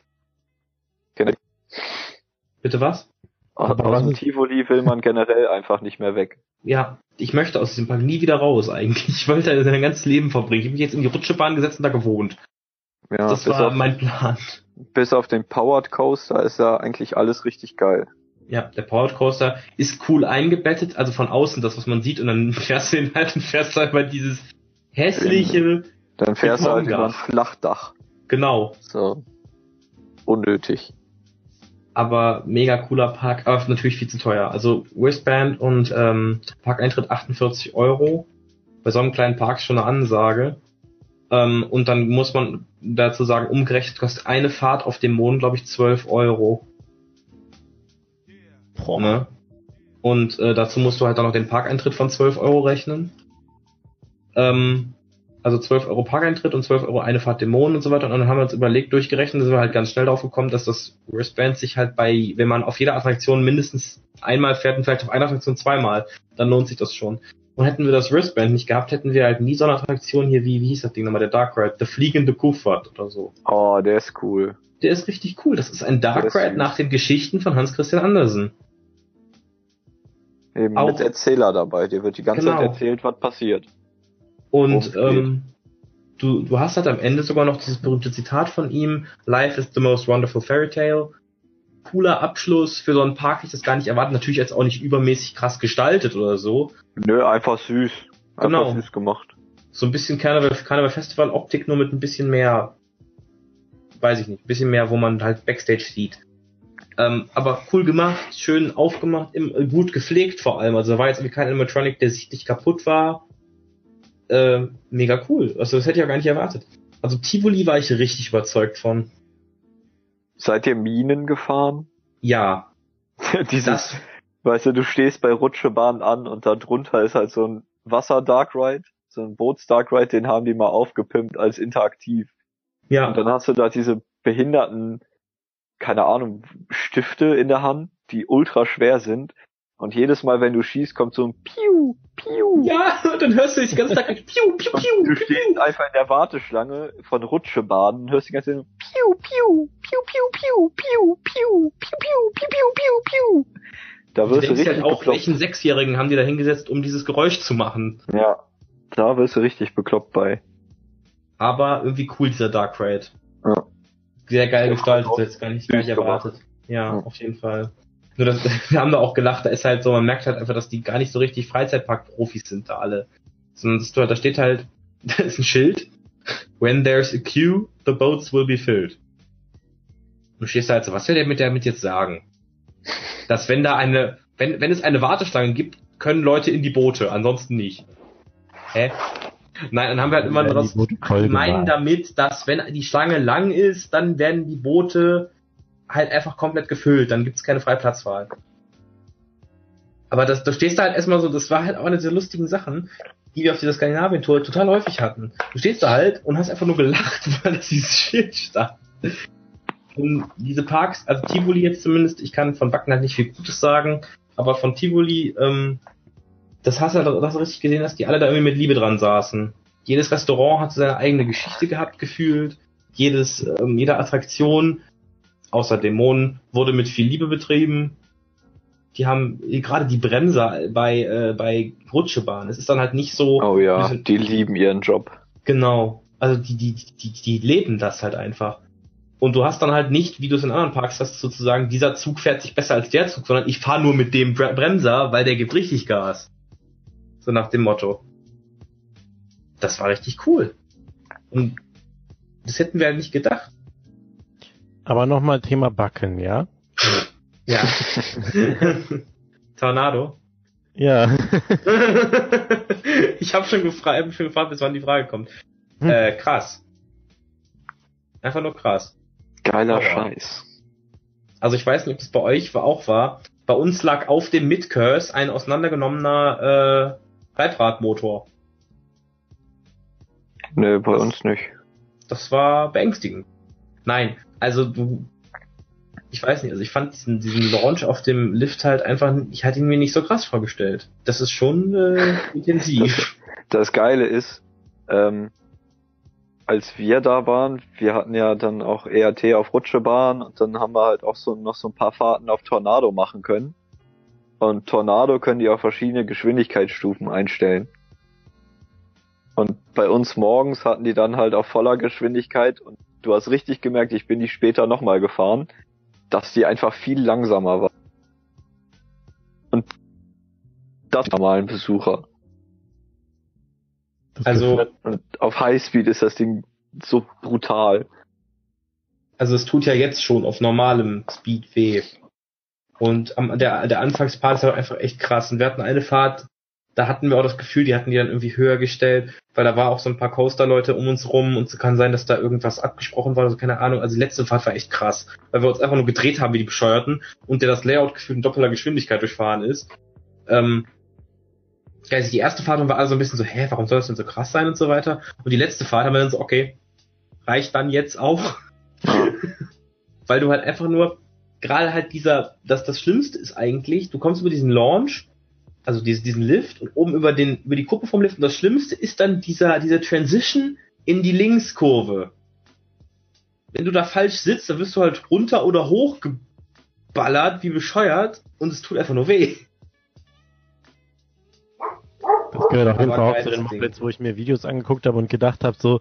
Bitte was? Aber aus dem Tivoli will man generell einfach nicht mehr weg. Ja, ich möchte aus diesem Park nie wieder raus eigentlich. Ich wollte da mein ganzes Leben verbringen. Ich habe mich jetzt in die Rutschebahn gesetzt und da gewohnt. Ja, das war mein Plan. Bis auf den Powered Coaster ist ja eigentlich alles richtig geil. Ja, der Powered Coaster ist cool eingebettet, also von außen das, was man sieht, und dann fährst du ihn halt und fährst halt mal dieses hässliche, Dann fährst du halt über ein Flachdach. genau, So. Unnötig. aber mega cooler Park, aber natürlich viel zu teuer. Also Wristband und ähm, Parkeintritt 48 Euro. Bei so einem kleinen Park schon eine Ansage. Ähm, und dann muss man dazu sagen, umgerechnet kostet eine Fahrt auf dem Mond, glaube ich, 12 Euro. Boah. Ne? Und äh, dazu musst du halt dann noch den Parkeintritt von 12 Euro rechnen. Ähm, also 12 Euro Parkeintritt und 12 Euro eine Fahrt dem Mond und so weiter. Und dann haben wir uns überlegt, durchgerechnet, sind wir halt ganz schnell drauf gekommen, dass das Wristband sich halt bei, wenn man auf jeder Attraktion mindestens einmal fährt und vielleicht auf einer Attraktion zweimal, dann lohnt sich das schon. Und hätten wir das Wristband nicht gehabt, hätten wir halt nie so eine Attraktion hier wie, wie hieß das Ding nochmal, der Dark Ride, der fliegende Kuhfahrt oder so. Oh, der ist cool. Der ist richtig cool. Das ist ein Dark Ride nach den Geschichten von Hans Christian Andersen. Eben Auch- mit Erzähler dabei. Dir wird die ganze Genau. Zeit erzählt, was passiert. Und ähm, du, du hast halt am Ende sogar noch dieses berühmte Zitat von ihm, Life is the most wonderful fairy tale. Cooler Abschluss für so einen Park, ich das gar nicht erwartet. Natürlich jetzt auch nicht übermäßig krass gestaltet oder so. Nö, einfach süß. Einfach Genau. süß gemacht. So ein bisschen Carnival, Carnival Festival Optik, nur mit ein bisschen mehr, weiß ich nicht, ein bisschen mehr, wo man halt Backstage sieht. Ähm, aber cool gemacht, schön aufgemacht, im, äh, gut gepflegt vor allem. Also da war jetzt irgendwie kein Animatronic, der sichtlich kaputt war. Äh, mega cool. Also das hätte ich ja gar nicht erwartet. Also Tivoli war ich richtig überzeugt von. Seid ihr Minen gefahren? Ja, Dieses, das, weißt du, du stehst bei Rutschebahn an und da drunter ist halt so ein Wasser-Dark Ride, so ein Boots-Dark Ride, den haben die mal aufgepimpt als interaktiv. ja, Und dann hast du da diese behinderten, keine Ahnung, Stifte in der Hand, die ultra schwer sind. Und jedes Mal, wenn du schießt, kommt so ein Piu, Piu. Ja, und dann hörst du dich die ganze Zeit piu, piu, Und piu, du piu. stehst einfach in der Warteschlange von Rutschebahnen und hörst die ganze Zeit so Piu, Piu, Piu, Piu, Piu, Piu, Piu, Piu, Piu, Piu, Piu, Piu, Piu. Da Du wirst du denkst richtig halt auch, bekloppt. welchen Sechsjährigen haben die da hingesetzt, um dieses Geräusch zu machen. Ja, da wirst du richtig bekloppt bei. Aber irgendwie cool, dieser Dark Raid. Ja. Sehr geil gestaltet, jetzt gar nicht, gar nicht erwartet. Ja, Ja. auf jeden Fall. Nur das, wir haben da auch gelacht, da ist halt so, man merkt halt einfach, dass die gar nicht so richtig Freizeitpark-Profis sind da alle. Sondern da steht halt, da ist ein Schild. When there's a queue, the boats will be filled. Du stehst da halt so, was will der mit damit jetzt sagen? Dass wenn da eine, wenn, wenn es eine Warteschlange gibt, können Leute in die Boote, ansonsten nicht. Hä? Nein, dann haben wir halt immer Werden das, meinen damit, dass wenn die Schlange lang ist, dann werden die Boote halt einfach komplett gefüllt, dann gibt's keine Freiplatzwahl. Aber das, da stehst du halt erstmal so, das war halt auch eine dieser lustigen Sachen, die wir auf dieser Skandinavien-Tour total häufig hatten. Du stehst da halt und hast einfach nur gelacht, weil das dieses Schild stand. Und diese Parks, also Tivoli jetzt zumindest, ich kann von Backen halt nicht viel Gutes sagen, aber von Tivoli, ähm, das hast du halt, das hast du richtig gesehen, dass die alle da irgendwie mit Liebe dran saßen. Jedes Restaurant hat seine eigene Geschichte gehabt, gefühlt. Jedes, ähm, jede Attraktion, außer Dämonen, wurde mit viel Liebe betrieben. Die haben eh, gerade die Bremser bei, äh, bei Rutschebahn. Es ist dann halt nicht so. Oh ja, sind- die lieben ihren Job. Genau. Also die, die, die, die leben das halt einfach. Und du hast dann halt nicht, wie du es in anderen Parks hast, sozusagen, dieser Zug fährt sich besser als der Zug, sondern ich fahre nur mit dem Bre Bremser, weil der gibt richtig Gas. So nach dem Motto. Das war richtig cool. Und das hätten wir halt nicht gedacht. Aber nochmal Thema Backen, ja? Ja. Tornado. Ja. ich habe schon gefragt, schon gefragt, bis wann die Frage kommt. Hm. Äh, krass. Einfach nur krass. Geiler Aber- Scheiß. Also ich weiß nicht, ob das bei euch war- auch war. Bei uns lag auf dem Midcurse ein auseinandergenommener äh, Reitradmotor. Nö, bei uns nicht. Das war beängstigend. Nein, also du, ich weiß nicht, also ich fand diesen, diesen Launch auf dem Lift halt einfach, ich hatte ihn mir nicht so krass vorgestellt. Das ist schon äh, intensiv. Das Geile ist, ähm, als wir da waren, wir hatten ja dann auch ERT auf Rutschebahn und dann haben wir halt auch so noch so ein paar Fahrten auf Tornado machen können. Und Tornado können die auf verschiedene Geschwindigkeitsstufen einstellen. Und bei uns morgens hatten die dann halt auf voller Geschwindigkeit und du hast richtig gemerkt, ich bin die später nochmal gefahren, dass die einfach viel langsamer war. Und das normalen Besucher. Das Also- auf Highspeed ist das Ding so brutal. Also es tut ja jetzt schon auf normalem Speed weh. Und am, der, der Anfangspart ist halt einfach echt krass. Und wir hatten eine Fahrt, da hatten wir auch das Gefühl, die hatten die dann irgendwie höher gestellt, weil da war auch so ein paar Coaster-Leute um uns rum und es kann sein, dass da irgendwas abgesprochen war, also keine Ahnung. Also die letzte Fahrt war echt krass, weil wir uns einfach nur gedreht haben wie die Bescheuerten und der das Layout gefühlt in doppelter Geschwindigkeit durchfahren ist. Ähm, also die erste Fahrt war also ein bisschen so, hä, warum soll das denn so krass sein und so weiter. Und die letzte Fahrt haben wir dann so, okay, reicht dann jetzt auch? weil du halt einfach nur gerade halt dieser, das das Schlimmste ist eigentlich, du kommst über diesen Launch, also diesen, Lift und oben über den über die Kuppe vom Lift und das Schlimmste ist dann dieser dieser Transition in die Linkskurve. Wenn du da falsch sitzt, dann wirst du halt runter oder hoch geballert, wie bescheuert und es tut einfach nur weh. Das gehört auf jeden Fall auch zu den. Moments, wo ich mir Videos angeguckt habe und gedacht habe, so,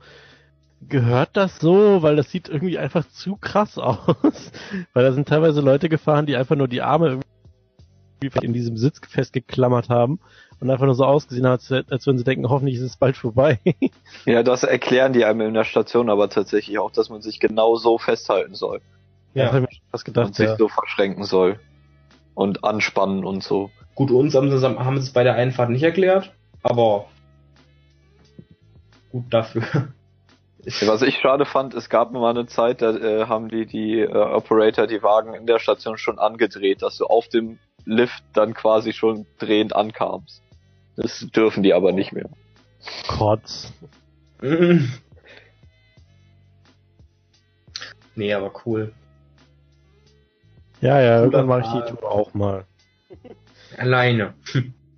gehört das so? Weil das sieht irgendwie einfach zu krass aus. Weil da sind teilweise Leute gefahren, die einfach nur die Arme irgendwie in diesem Sitz festgeklammert haben und einfach nur so ausgesehen haben, als, würden sie denken, hoffentlich ist es bald vorbei. Ja, das erklären die einem in der Station aber tatsächlich auch, dass man sich genau so festhalten soll. Das habe ich fast Und gedacht, sich ja. so verschränken soll. Und anspannen und so. Gut, uns haben sie, haben sie es bei der Einfahrt nicht erklärt, aber gut dafür. Was ich schade fand, es gab mal eine Zeit, da äh, haben die, die äh, Operator die Wagen in der Station schon angedreht, dass du auf dem Lift dann quasi schon drehend ankamst. Das dürfen die aber nicht mehr. Kotz. nee, aber cool. Ja, ja, irgendwann mache ich die. Tour auch mal. Alleine.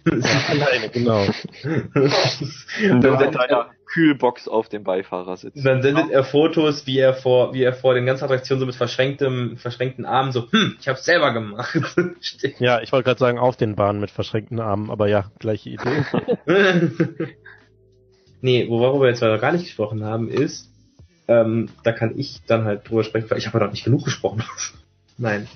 Alleine, genau. Dann einer Kühlbox auf dem Beifahrersitz. Dann sendet er Fotos, wie er vor, wie er vor den ganzen Attraktionen so mit verschränktem, verschränkten Armen so, hm, ich hab's selber gemacht. Ja, ich wollte gerade sagen, auf den Bahnen mit verschränkten Armen, aber ja, gleiche Idee. nee, worüber wir jetzt leider gar nicht gesprochen haben, ist, ähm, da kann ich dann halt drüber sprechen, weil ich habe ja noch nicht genug gesprochen. Nein.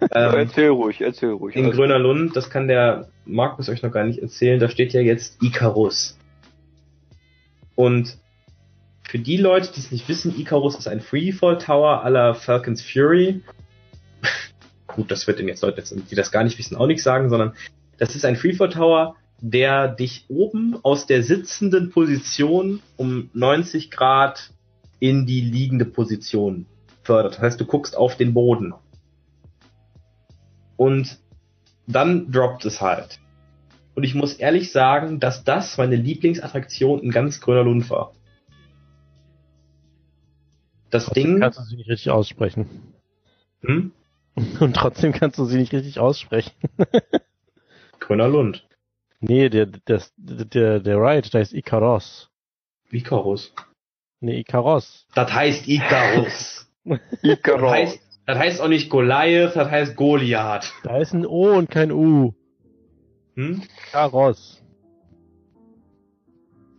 Ähm, erzähl ruhig, erzähl ruhig. in Also, Gröner Lund, das kann der Markus euch noch gar nicht erzählen, da steht ja jetzt Icarus. Und für die Leute, die es nicht wissen, Icarus ist ein Freefall Tower aller Falcon's Fury. Gut, das wird den jetzt Leute, die das gar nicht wissen, auch nichts sagen, sondern das ist ein Freefall Tower, der dich oben aus der sitzenden Position um 90 Grad in die liegende Position fördert. Das heißt, du guckst auf den Boden. Und dann droppt es halt. Und ich muss ehrlich sagen, dass das meine Lieblingsattraktion in ganz Grüner Lund war. Das Ding, Kannst du sie nicht richtig aussprechen. hm? Und trotzdem kannst du sie nicht richtig aussprechen. Grüner Lund. Nee, der, das, der, der Ride, der ist Icaros. Icarus. Nee, Icaros. Das heißt Icarus. Das Icarus. heißt, das heißt auch nicht Goliath, das heißt Goliath. Da ist ein O und kein U. Hm? Icaros.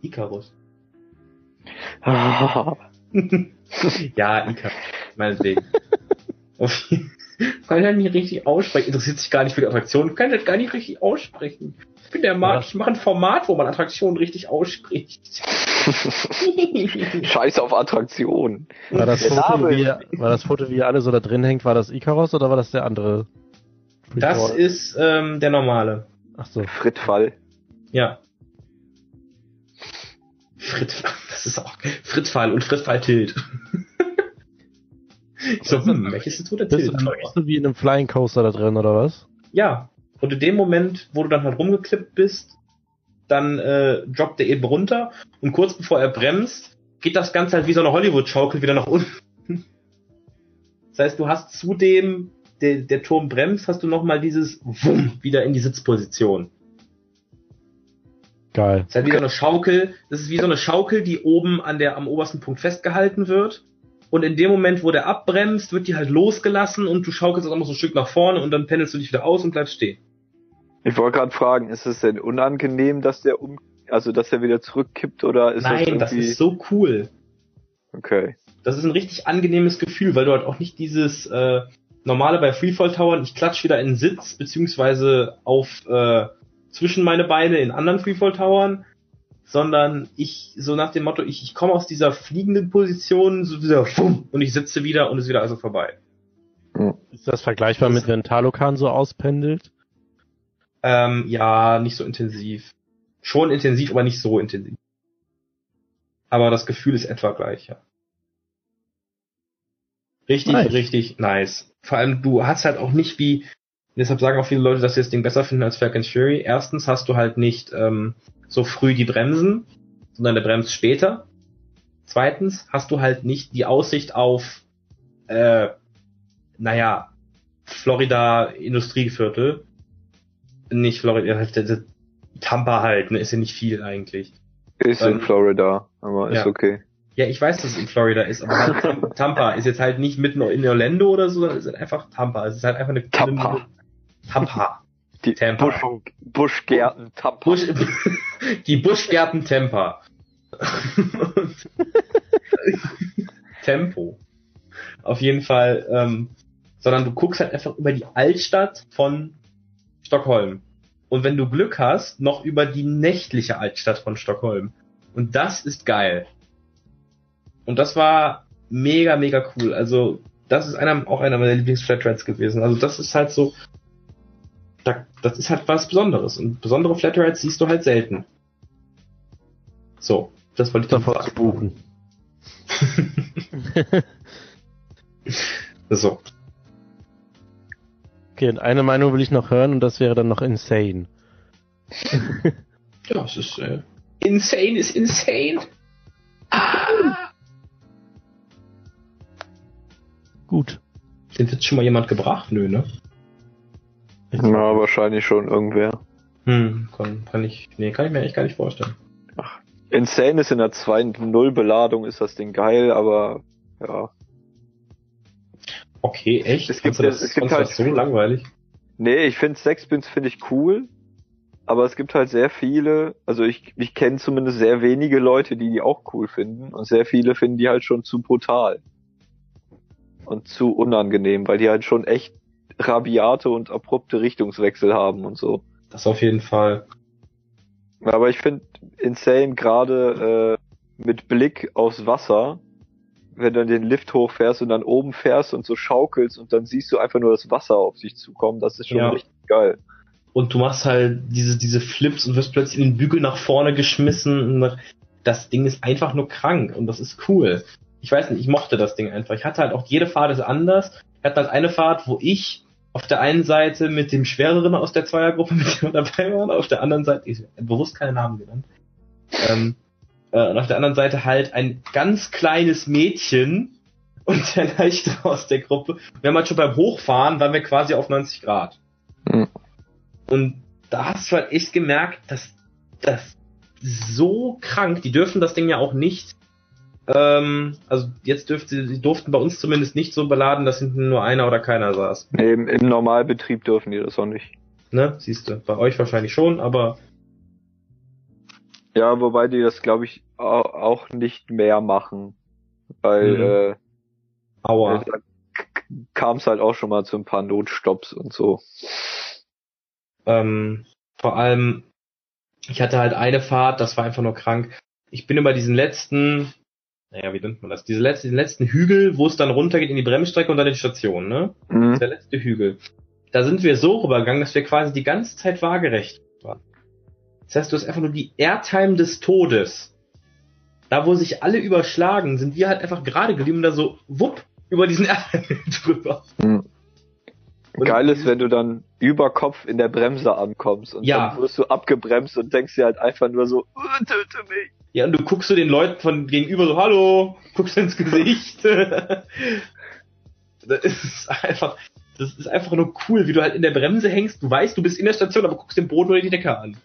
Icarus. Ah, ja, Icarus. Meinetwegen. Kann er nicht richtig aussprechen. Interessiert sich gar nicht für die Attraktion. Kann das gar nicht richtig aussprechen. Ich bin der Markt, Ja. ich mache ein Format, wo man Attraktionen richtig ausspricht. Scheiß auf Attraktion. War das, Foto, wie, war das Foto, wie alle so da drin hängt, war das Icaros oder war das der andere? Das ist ähm, der normale. Ach so. Frittfall. Ja. Frit, das ist auch Frittfall und Frittfall Tilt. Ich so, hm, welches ist der Bist du Tilt? bist du wie in einem Flying Coaster da drin oder was? Ja. Und in dem Moment, wo du dann halt rumgeklippt bist, dann äh, droppt er eben runter und kurz bevor er bremst, geht das Ganze halt wie so eine Hollywood-Schaukel wieder nach unten. Das heißt, du hast zudem, der, der Turm bremst, hast du nochmal dieses Wumm wieder in die Sitzposition. Geil. Das ist halt wie so eine Schaukel, das ist wie so eine Schaukel, die oben an der, am obersten Punkt festgehalten wird. Und in dem Moment, wo der abbremst, wird die halt losgelassen und du schaukelst auch noch so ein Stück nach vorne und dann pendelst du dich wieder aus und bleibst stehen. Ich wollte gerade fragen, ist es denn unangenehm, dass der um, also dass der wieder zurückkippt oder ist Nein, das das irgendwie? ist so cool. okay. Das ist ein richtig angenehmes Gefühl, weil du halt auch nicht dieses äh, normale bei Freefall Towern, ich klatsch wieder in den Sitz, beziehungsweise auf äh, zwischen meine Beine in anderen Freefall Towern, sondern ich so nach dem Motto, ich, ich komme aus dieser fliegenden Position, so wieder fumm, und ich sitze wieder und es ist wieder also vorbei. Ist das vergleichbar mit, wenn Talokan so auspendelt? Ähm, ja, nicht so intensiv. Schon intensiv, aber nicht so intensiv. Aber das Gefühl ist etwa gleich, ja. Richtig, Nice. richtig nice. Vor allem, du hast halt auch nicht wie, deshalb sagen auch viele Leute, dass sie das Ding besser finden als Falcon Fury. Erstens hast du halt nicht ähm, so früh die Bremsen, sondern der bremst später. Zweitens hast du halt nicht die Aussicht auf, äh, naja, Florida Industrieviertel. Nicht Florida, halt, Tampa halt, ne, ist ja nicht viel eigentlich. Ist Ähm, in Florida, aber ist ja. okay. Ja, ich weiß, dass es in Florida ist, aber halt Tam- Tampa ist jetzt halt nicht mitten in Orlando oder so, sondern es ist halt einfach Tampa. Es ist halt einfach eine Tampa. Eine, Tampa. Die Tampa. Busch, Buschgärten Tampa. Busch, die Buschgärten Tampa. Tempo. Auf jeden Fall, ähm, sondern du guckst halt einfach über die Altstadt von Stockholm. Und wenn du Glück hast, noch über die nächtliche Altstadt von Stockholm. Und das ist geil. Und das war mega, mega cool. Also, das ist einer, auch einer meiner Lieblings-Flatrides gewesen. Also, das ist halt so, da, das ist halt was Besonderes. Und besondere Flatrides siehst du halt selten. So, das wollte ich Davor zu sagen. buchen. So. Okay, und eine Meinung will ich noch hören und das wäre dann noch insane. Ja, es ist, äh, insane ist insane. Ah. Gut. Den Witz schon mal jemand gebracht? Nö, ne? Ja, wahrscheinlich schon irgendwer. Hm, kann, kann ich, nee, kann ich mir echt gar nicht vorstellen. Insane ist in der 2.0 Beladung, ist das Ding geil, aber ja. Okay, echt? Es gibt- das, es gibt halt- das so langweilig? Nee, ich finde Sexpins finde ich cool, aber es gibt halt sehr viele, also ich, ich kenne zumindest sehr wenige Leute, die die auch cool finden und sehr viele finden die halt schon zu brutal und zu unangenehm, weil die halt schon echt rabiate und abrupte Richtungswechsel haben und so. Das auf jeden Fall. Aber ich finde Insane gerade äh, mit Blick aufs Wasser, wenn du den Lift hochfährst und dann oben fährst und so schaukelst und dann siehst du einfach nur das Wasser auf sich zukommen, das ist schon Ja. richtig geil. Und du machst halt diese, diese Flips und wirst plötzlich in den Bügel nach vorne geschmissen. Und das Ding ist einfach nur krank und das ist cool. Ich weiß nicht, ich mochte das Ding einfach. Ich hatte halt auch jede Fahrt ist anders. Ich hatte halt eine Fahrt, wo ich auf der einen Seite mit dem Schwereren aus der Zweiergruppe mit dem dabei war, und auf der anderen Seite, ich bewusst keine Namen genannt, ähm, äh, und auf der anderen Seite halt ein ganz kleines Mädchen und der Leichte aus der Gruppe. Wir haben halt schon beim Hochfahren, waren wir quasi auf 90 Grad. Hm. Und da hast du halt echt gemerkt, dass das so krank, die dürfen das Ding ja auch nicht, ähm, also jetzt dürfte, die durften bei uns zumindest nicht so beladen, dass hinten nur einer oder keiner saß. Nee, im, Im Normalbetrieb dürfen die das auch nicht. Ne? Siehst du, bei euch wahrscheinlich schon, aber Ja, wobei die das, glaube ich, au- auch nicht mehr machen. Weil Mhm. äh, aua. da kam es halt auch schon mal zu ein paar Notstopps und so. Ähm, vor allem, ich hatte halt eine Fahrt, das war einfach nur krank. Ich bin über diesen letzten, naja, wie nennt man das? Diese letzten, den letzten Hügel, wo es dann runtergeht in die Bremsstrecke und dann in die Station, ne? Mhm. Der letzte Hügel. Da sind wir so rübergegangen, dass wir quasi die ganze Zeit waagerecht waren. Das heißt, du hast einfach nur die Airtime des Todes. Da, wo sich alle überschlagen, sind wir halt einfach gerade geblieben und da so, wupp, über diesen Airtime drüber. Mhm. Und Geil ist, wenn du dann über Kopf in der Bremse ankommst und Ja. dann wirst du abgebremst und denkst dir halt einfach nur so, "Uh, töte mich. Ja, und du guckst du den Leuten von gegenüber so, hallo, guckst ins Gesicht. das ist einfach, das ist einfach nur cool, wie du halt in der Bremse hängst. Du weißt, du bist in der Station, aber guckst den Boden oder die Decke an.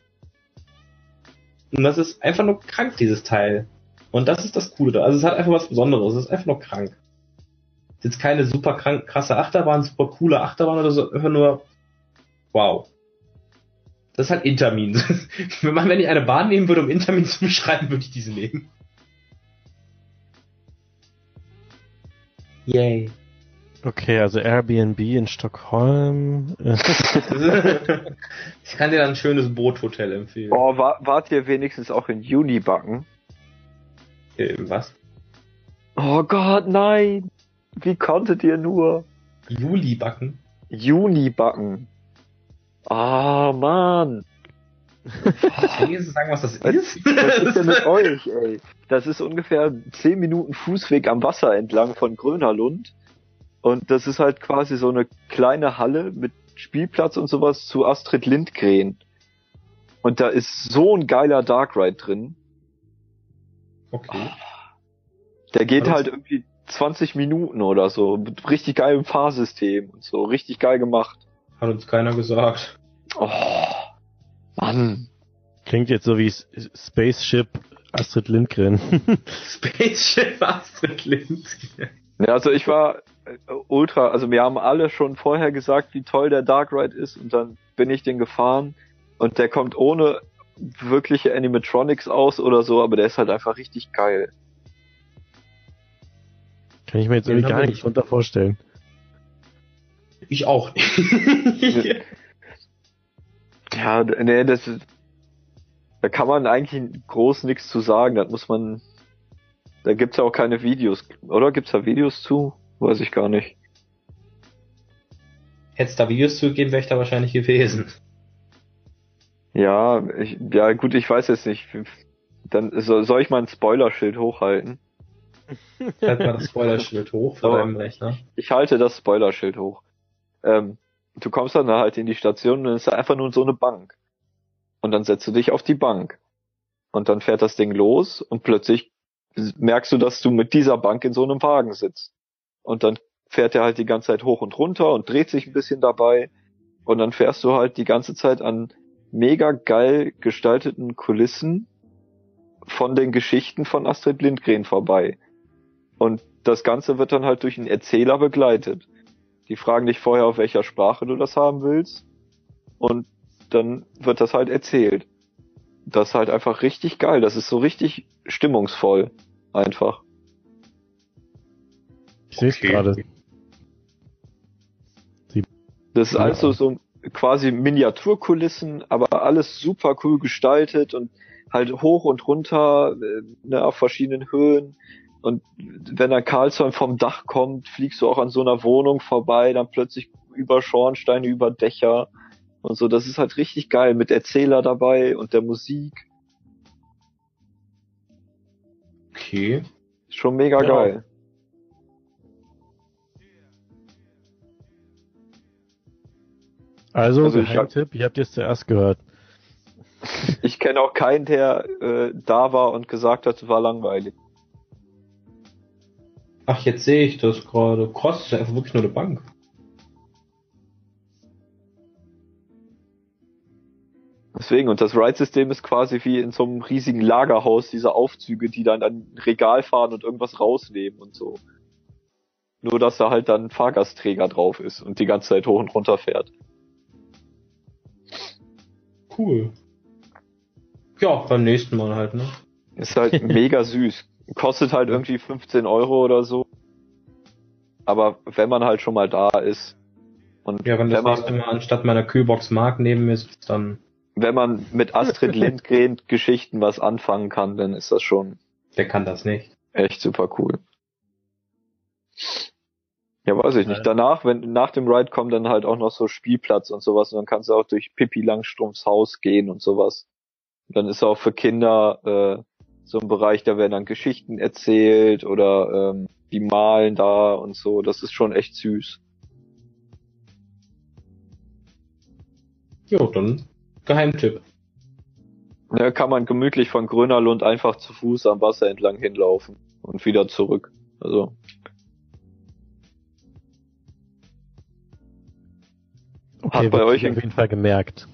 Und das ist einfach nur krank, dieses Teil. Und das ist das Coole da. Also es hat einfach was Besonderes. Es ist einfach nur krank. Ist jetzt keine super krank, krasse Achterbahn, super coole Achterbahn oder so, einfach nur, wow. Das ist halt Intermin. wenn man, wenn ich eine Bahn nehmen würde, um Intermin zu beschreiben, würde ich diese nehmen. Yay. Okay, also Airbnb in Stockholm. ich kann dir dann ein schönes Boothotel empfehlen. Oh, war, wart ihr wenigstens auch in Junibacken? Äh, was? Oh Gott, nein! Wie konntet ihr nur? Juli backen? Junibacken. Ah, Mann. Kann ich jetzt sagen, was das Was, ist? was ist denn mit euch, ey? Das ist ungefähr 10 Minuten Fußweg am Wasser entlang von Grönerlund. Und das ist halt quasi so eine kleine Halle mit Spielplatz und sowas zu Astrid Lindgren. Und da ist so ein geiler Dark Ride drin. Okay. Der geht halt irgendwie 20 Minuten oder so. Mit richtig geilem Fahrsystem und so. Richtig geil gemacht. Hat uns keiner gesagt. Oh, Mann. Klingt jetzt so wie Spaceship Astrid Lindgren. Spaceship Astrid Lindgren. Ja, also ich war äh, ultra, also wir haben alle schon vorher gesagt, wie toll der Dark Ride ist und dann bin ich den gefahren und der kommt ohne wirkliche Animatronics aus oder so, aber der ist halt einfach richtig geil. Kann ich mir jetzt Den irgendwie gar nichts nicht. drunter vorstellen. Ich auch. Ja, nee, das ist, da kann man eigentlich groß nichts zu sagen, das muss man, da gibt's ja auch keine Videos, oder? Gibt's da Videos zu? Weiß ich gar nicht. Hätte es da Videos zugegeben, wäre ich da wahrscheinlich gewesen. Ja, ich, ja gut, ich weiß jetzt nicht. Dann so, soll ich mal ein Spoilerschild hochhalten? Halt mal das Spoilerschild hoch vor So. deinem Rechner. Ich halte das Spoilerschild hoch. Ähm, du kommst dann halt in die Station und dann ist da einfach nur so eine Bank. Und dann setzt du dich auf die Bank. Und dann fährt das Ding los und plötzlich merkst du, dass du mit dieser Bank in so einem Wagen sitzt. Und dann fährt er halt die ganze Zeit hoch und runter und dreht sich ein bisschen dabei. und dann fährst du halt die ganze Zeit an mega geil gestalteten Kulissen von den Geschichten von Astrid Lindgren vorbei. Und das Ganze wird dann halt durch einen Erzähler begleitet. Die fragen dich vorher, auf welcher Sprache du das haben willst. Und dann wird das halt erzählt. Das ist halt einfach richtig geil. Das ist so richtig stimmungsvoll. Einfach. Ich sehe es Okay. gerade. Das ist Ja. also so quasi Miniaturkulissen, aber alles super cool gestaltet und halt hoch und runter, äh, ne, auf verschiedenen Höhen. Und wenn dann Karlsson vom Dach kommt, fliegst du auch an so einer Wohnung vorbei, dann plötzlich über Schornsteine, über Dächer und so. Das ist halt richtig geil mit Erzähler dabei und der Musik. Okay. Schon mega Ja. geil. Also, Also ich hab- ihr habt es zuerst gehört. Ich kenne auch keinen, der äh, da war und gesagt hat, es war langweilig. Ach, jetzt sehe ich das gerade. Cross ist ja einfach wirklich nur eine Bank. Deswegen, und das Ride-System ist quasi wie in so einem riesigen Lagerhaus, diese Aufzüge, die dann an ein Regal fahren und irgendwas rausnehmen und so. Nur, dass da halt dann ein Fahrgastträger drauf ist und die ganze Zeit hoch und runter fährt. Cool. Ja, beim nächsten Mal halt, ne? Ist halt mega süß. Kostet halt irgendwie 15 Euro oder so. Aber wenn man halt schon mal da ist und Ja, wenn das wenn nächste man, Mal anstatt meiner Kühlbox Mark mir sitzt, dann wenn man mit Astrid Lindgren Geschichten was anfangen kann, dann ist das schon der kann das nicht. Echt super cool. Ja, weiß ich nicht. Danach, wenn nach dem Ride kommt dann halt auch noch so Spielplatz und sowas und dann kannst du auch durch Pippi Langstrumpfs Haus gehen und sowas. Und dann ist auch für Kinder äh, so ein Bereich, da werden dann Geschichten erzählt oder ähm, die malen da und so. Das ist schon echt süß. Jo, dann Geheimtipp. Da kann man gemütlich von Grönerlund einfach zu Fuß am Wasser entlang hinlaufen und wieder zurück. Also Okay, Hat bei euch auf jeden Fall gemerkt.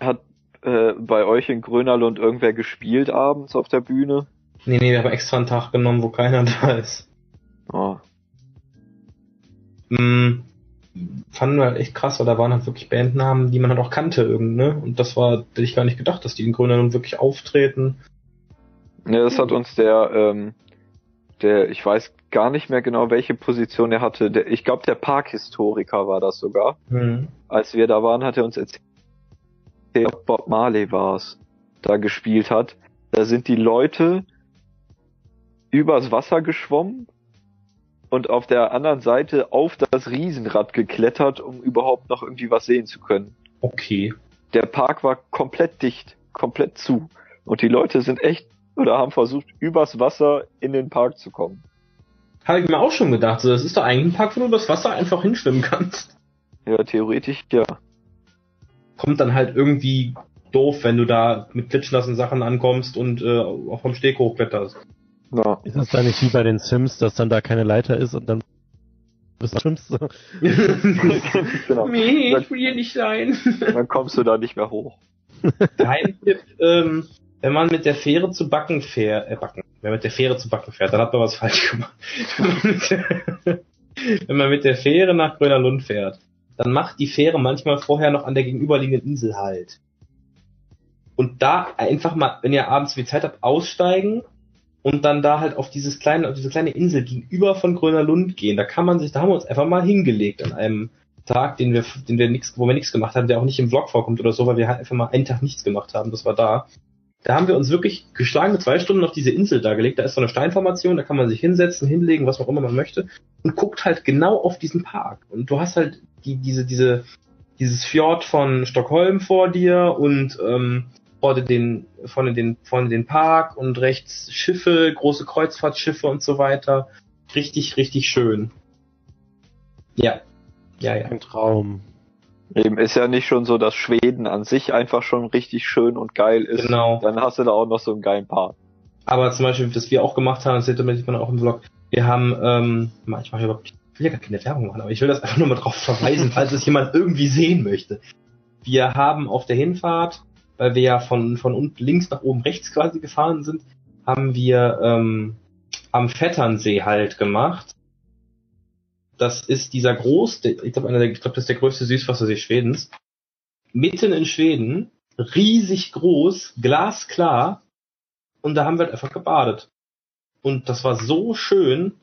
hat äh, bei euch in Grönerlund irgendwer gespielt abends auf der Bühne? Nee, nee, wir haben extra einen Tag genommen, wo keiner da ist. Oh, Mm, fanden wir halt echt krass, weil da waren halt wirklich Bandnamen, die man halt auch kannte irgend, ne? Und das war, hätte ich gar nicht gedacht, dass die in Grönland wirklich auftreten. Ja, das hat uns der, ähm, der, ich weiß gar nicht mehr genau, welche Position er hatte. Der, ich glaube, der Parkhistoriker war das sogar. Hm. Als wir da waren, hat er uns erzählt, der Bob Marley war es, da gespielt hat. Da sind die Leute übers Wasser geschwommen und auf der anderen Seite auf das Riesenrad geklettert, um überhaupt noch irgendwie was sehen zu können. Okay. Der Park war komplett dicht, komplett zu. Und die Leute sind echt oder haben versucht, übers Wasser in den Park zu kommen. Habe ich mir auch schon gedacht, so, das ist doch eigentlich ein Park, wo du das Wasser einfach hinschwimmen kannst. Ja, theoretisch, ja. Kommt dann halt irgendwie doof, wenn du da mit klitschnassen Sachen ankommst und äh, auch vom Steg hochkletterst. ja. Ist das dann nicht wie bei den Sims, dass dann da keine Leiter ist und dann bist du schwimmst du? genau. Nee, ich will hier nicht sein. Dann kommst du da nicht mehr hoch. Geheimtipp, ähm, wenn man mit der Fähre zu Backen fährt, äh, Backen, wenn man mit der Fähre zu Backen fährt, dann hat man was falsch gemacht. Wenn man mit der, wenn man mit der Fähre nach Gröner Lund fährt, dann macht die Fähre manchmal vorher noch an der gegenüberliegenden Insel halt. Und da einfach mal, wenn ihr abends viel Zeit habt, aussteigen und dann da halt auf dieses kleine, auf diese kleine Insel gegenüber von Gröner Lund gehen. Da kann man sich, da haben wir uns einfach mal hingelegt an einem Tag, den wir, den wir nix, wo wir nichts gemacht haben, der auch nicht im Vlog vorkommt oder so, weil wir halt einfach mal einen Tag nichts gemacht haben. Das war da. Da haben wir uns wirklich geschlagene zwei Stunden auf diese Insel da gelegt. Da ist so eine Steinformation, da kann man sich hinsetzen, hinlegen, was auch immer man möchte und guckt halt genau auf diesen Park. Und du hast halt die, diese, diese, dieses Fjord von Stockholm vor dir und ähm, vorne den, vorne den, vorne den Park und rechts Schiffe, große Kreuzfahrtschiffe und so weiter. Richtig, richtig schön. Ja. Ja, ja. Ein Traum. Eben ist ja nicht schon so, dass Schweden an sich einfach schon richtig schön und geil ist. Genau. Dann hast du da auch noch so einen geilen Park. Aber zum Beispiel, was wir auch gemacht haben, das sieht man auch im Vlog, wir haben, ähm, ich mache überhaupt Ich will ja gar keine Werbung machen, aber ich will das einfach nur mal drauf verweisen, falls es jemand irgendwie sehen möchte. Wir haben auf der Hinfahrt, weil wir ja von, von unten links nach oben rechts quasi gefahren sind, haben wir ähm, am Vetternsee halt gemacht. Das ist dieser groß, ich glaube, ich glaube, das ist der größte Süßwassersee Schwedens. Mitten in Schweden, riesig groß, glasklar. Und da haben wir halt einfach gebadet. Und das war so schön.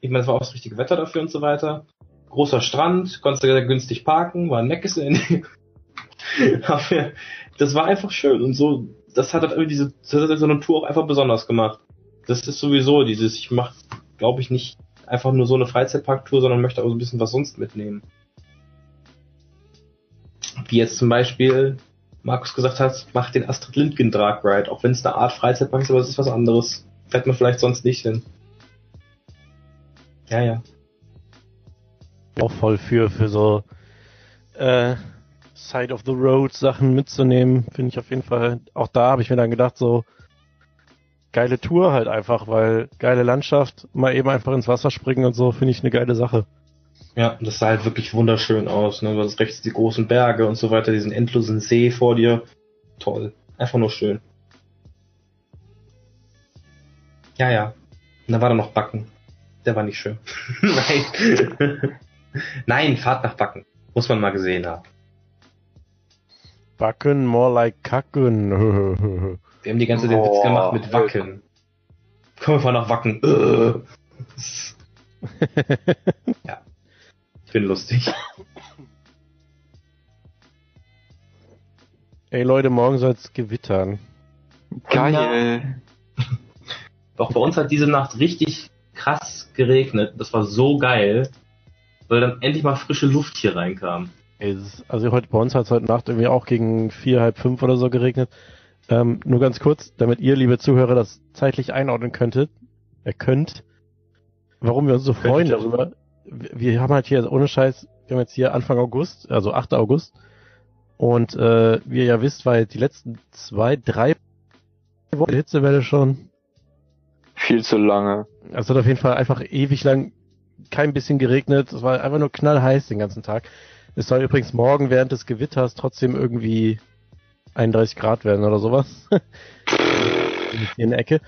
Ich meine, das war auch das richtige Wetter dafür und so weiter. Großer Strand, konntest du günstig parken, war ein Meckes in Das war einfach schön und so, das hat halt irgendwie diese, das hat so eine Tour auch einfach besonders gemacht. Das ist sowieso dieses, ich mach, glaube ich, nicht einfach nur so eine Freizeitparktour, sondern möchte auch so ein bisschen was sonst mitnehmen. Wie jetzt zum Beispiel Markus gesagt hat, mach den Astrid Lindgren Drag Ride, auch wenn es eine Art Freizeitpark ist, aber es ist was anderes. Fährt man vielleicht sonst nicht hin. Ja, ja. Auch voll für, für so äh, Side of the Road Sachen mitzunehmen, finde ich auf jeden Fall. Auch da habe ich mir dann gedacht, so geile Tour halt einfach, weil geile Landschaft, mal eben einfach ins Wasser springen und so, finde ich eine geile Sache. Ja, das sah halt wirklich wunderschön aus, ne? Du hast rechts die großen Berge und so weiter, diesen endlosen See vor dir. Toll. Einfach nur schön. Ja, ja. Und dann war da noch Backen. Der war nicht schön. Nein. Nein, Fahrt nach Backen. Muss man mal gesehen haben. Backen more like kacken. Wir haben die ganze Zeit den Witz gemacht mit Wacken. Komm, wir fahren nach Wacken. ja. Ich bin lustig. Ey Leute, morgen soll es gewittern. Geil. Doch bei uns hat diese Nacht richtig krass geregnet. Das war so geil, weil dann endlich mal frische Luft hier reinkam. Ey, ist, also heute bei uns hat es heute Nacht irgendwie auch gegen vier, halb fünf oder so geregnet. Ähm, nur ganz kurz, damit ihr, liebe Zuhörer, das zeitlich einordnen könntet, er äh, könnt, warum wir uns so freuen darüber. Wir, haben halt hier, ohne Scheiß, wir haben jetzt hier Anfang August, also 8. August. Und äh, wie ihr ja wisst, war jetzt die letzten zwei, drei Wochen Hitzewelle schon. Viel zu lange. Also hat auf jeden Fall einfach ewig lang kein bisschen geregnet. Es war einfach nur knallheiß den ganzen Tag. Es soll übrigens morgen während des Gewitters trotzdem irgendwie 31 Grad werden oder sowas. hier in der Ecke.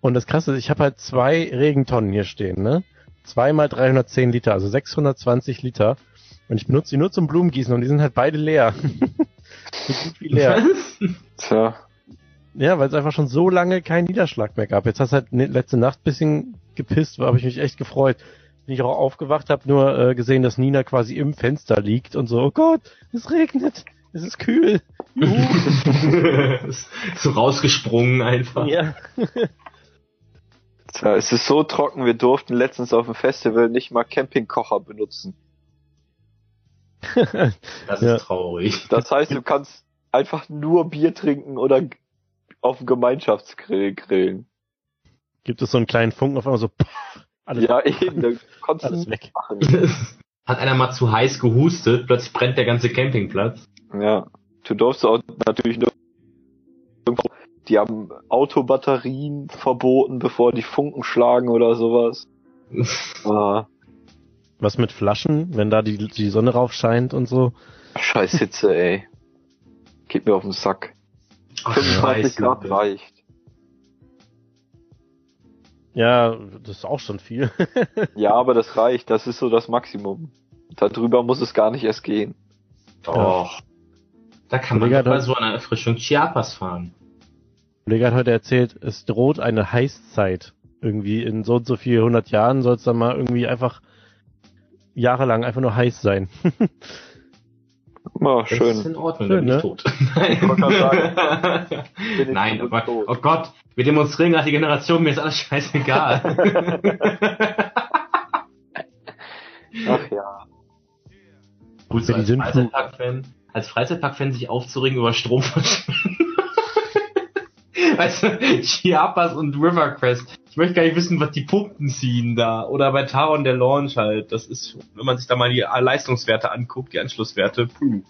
Und das Krasse ist, ich habe halt zwei Regentonnen hier stehen, ne? Zweimal 310 Liter, also 620 Liter. Und ich benutze die nur zum Blumengießen und die sind halt beide leer. so gut wie leer. Tja. Ja, weil es einfach schon so lange keinen Niederschlag mehr gab. Jetzt hast du halt ne, letzte Nacht bisschen gepisst, habe ich mich echt gefreut. Bin ich auch aufgewacht, habe nur äh, gesehen, dass Nina quasi im Fenster liegt und so, oh Gott, es regnet, es ist kühl. so rausgesprungen einfach. Ja. Tja, es ist so trocken, wir durften letztens auf dem Festival nicht mal Campingkocher benutzen. Das Ja. ist traurig. Das heißt, du kannst einfach nur Bier trinken oder auf dem Gemeinschaftsgrill grillen. Gibt es so einen kleinen Funken auf einmal so, pff, alles, ja, eben, da konntest alles du weg. machen. Hat einer mal zu heiß gehustet, plötzlich brennt der ganze Campingplatz. Ja, du darfst auch natürlich nur die haben Autobatterien verboten, bevor die Funken schlagen oder sowas. Ah, Was mit Flaschen, wenn da die, die Sonne rauf scheint und so. scheiß Hitze, ey. Geht mir auf den Sack. Ach, 25 Scheiße. Grad reicht. Ja, das ist auch schon viel. Ja, aber das reicht. Das ist so das Maximum. Darüber muss es gar nicht erst gehen. Doch. Da kann man Kollege doch bei hat- so einer Erfrischung Chiapas fahren. Kollege hat heute erzählt, es droht eine Heißzeit. Irgendwie in so und so viel hundert Jahren soll es dann mal irgendwie einfach jahrelang einfach nur heiß sein. Ja, Das ist schön. in Ordnung, Schön, bin ne? tot. Bin ich Nein, oh tot. Gott, oh Gott, wir demonstrieren gerade die Generation, mir ist alles scheißegal. Ach ja. Gut, so die als Sinnflut. Als Freizeitpark-Fan sich aufzuregen über Stromverschwendung. weißt du, Chiapas und Rivercrest. Ich möchte gar nicht wissen, was die Pumpen ziehen da. Oder bei Taron der Launch halt. Das ist, wenn man sich da mal die Leistungswerte anguckt, die Anschlusswerte, puh.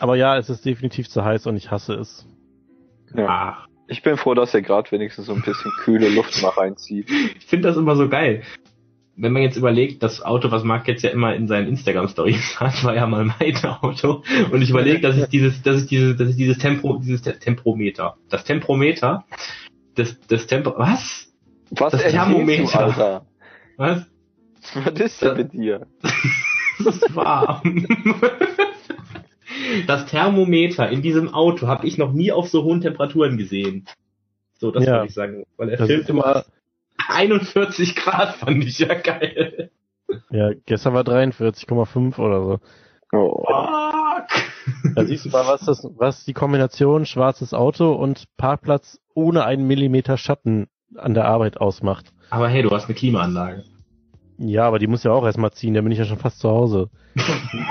Aber ja, es ist definitiv zu heiß und ich hasse es. ja. Ach, Ich bin froh, dass er gerade wenigstens so ein bisschen kühle Luft mal reinzieht. ich finde das immer so geil. Wenn man jetzt überlegt, das Auto, was Marc jetzt ja immer in seinen Instagram-Stories hat, war ja mal mein Auto. Und ich überlege, dass ich dieses, dass ich dieses, dass ich dieses Tempo, dieses Te- Tempometer, das Tempometer, das, das Tempo, was? Was Das Thermometer. Du, Alter? Was? Was ist denn mit dir? Das ist warm. Das Thermometer in diesem Auto habe ich noch nie auf so hohen Temperaturen gesehen. So, das Ja. wollte ich sagen. Weil er Das filmt immer, 41 Grad, fand ich ja geil. ja, gestern war 43,5 oder so. Oh. Fuck. Da siehst du mal, was das, was die Kombination schwarzes Auto und Parkplatz ohne einen Millimeter Schatten an der Arbeit ausmacht. Aber hey, du hast eine Klimaanlage. Ja, aber die muss ja auch erstmal ziehen, da bin ich ja schon fast zu Hause.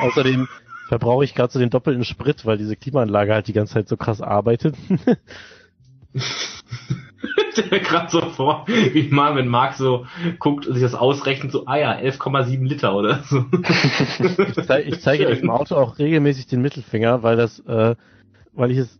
Außerdem verbrauche ich gerade so den doppelten Sprit, weil diese Klimaanlage halt die ganze Zeit so krass arbeitet. Stell mir gerade so vor, wie mal, wenn Marc so guckt und sich das ausrechnet, so, ah ja, 11,7 Liter oder so. Ich, zeig, ich zeige dem Auto auch regelmäßig den Mittelfinger, weil das, äh, weil ich es,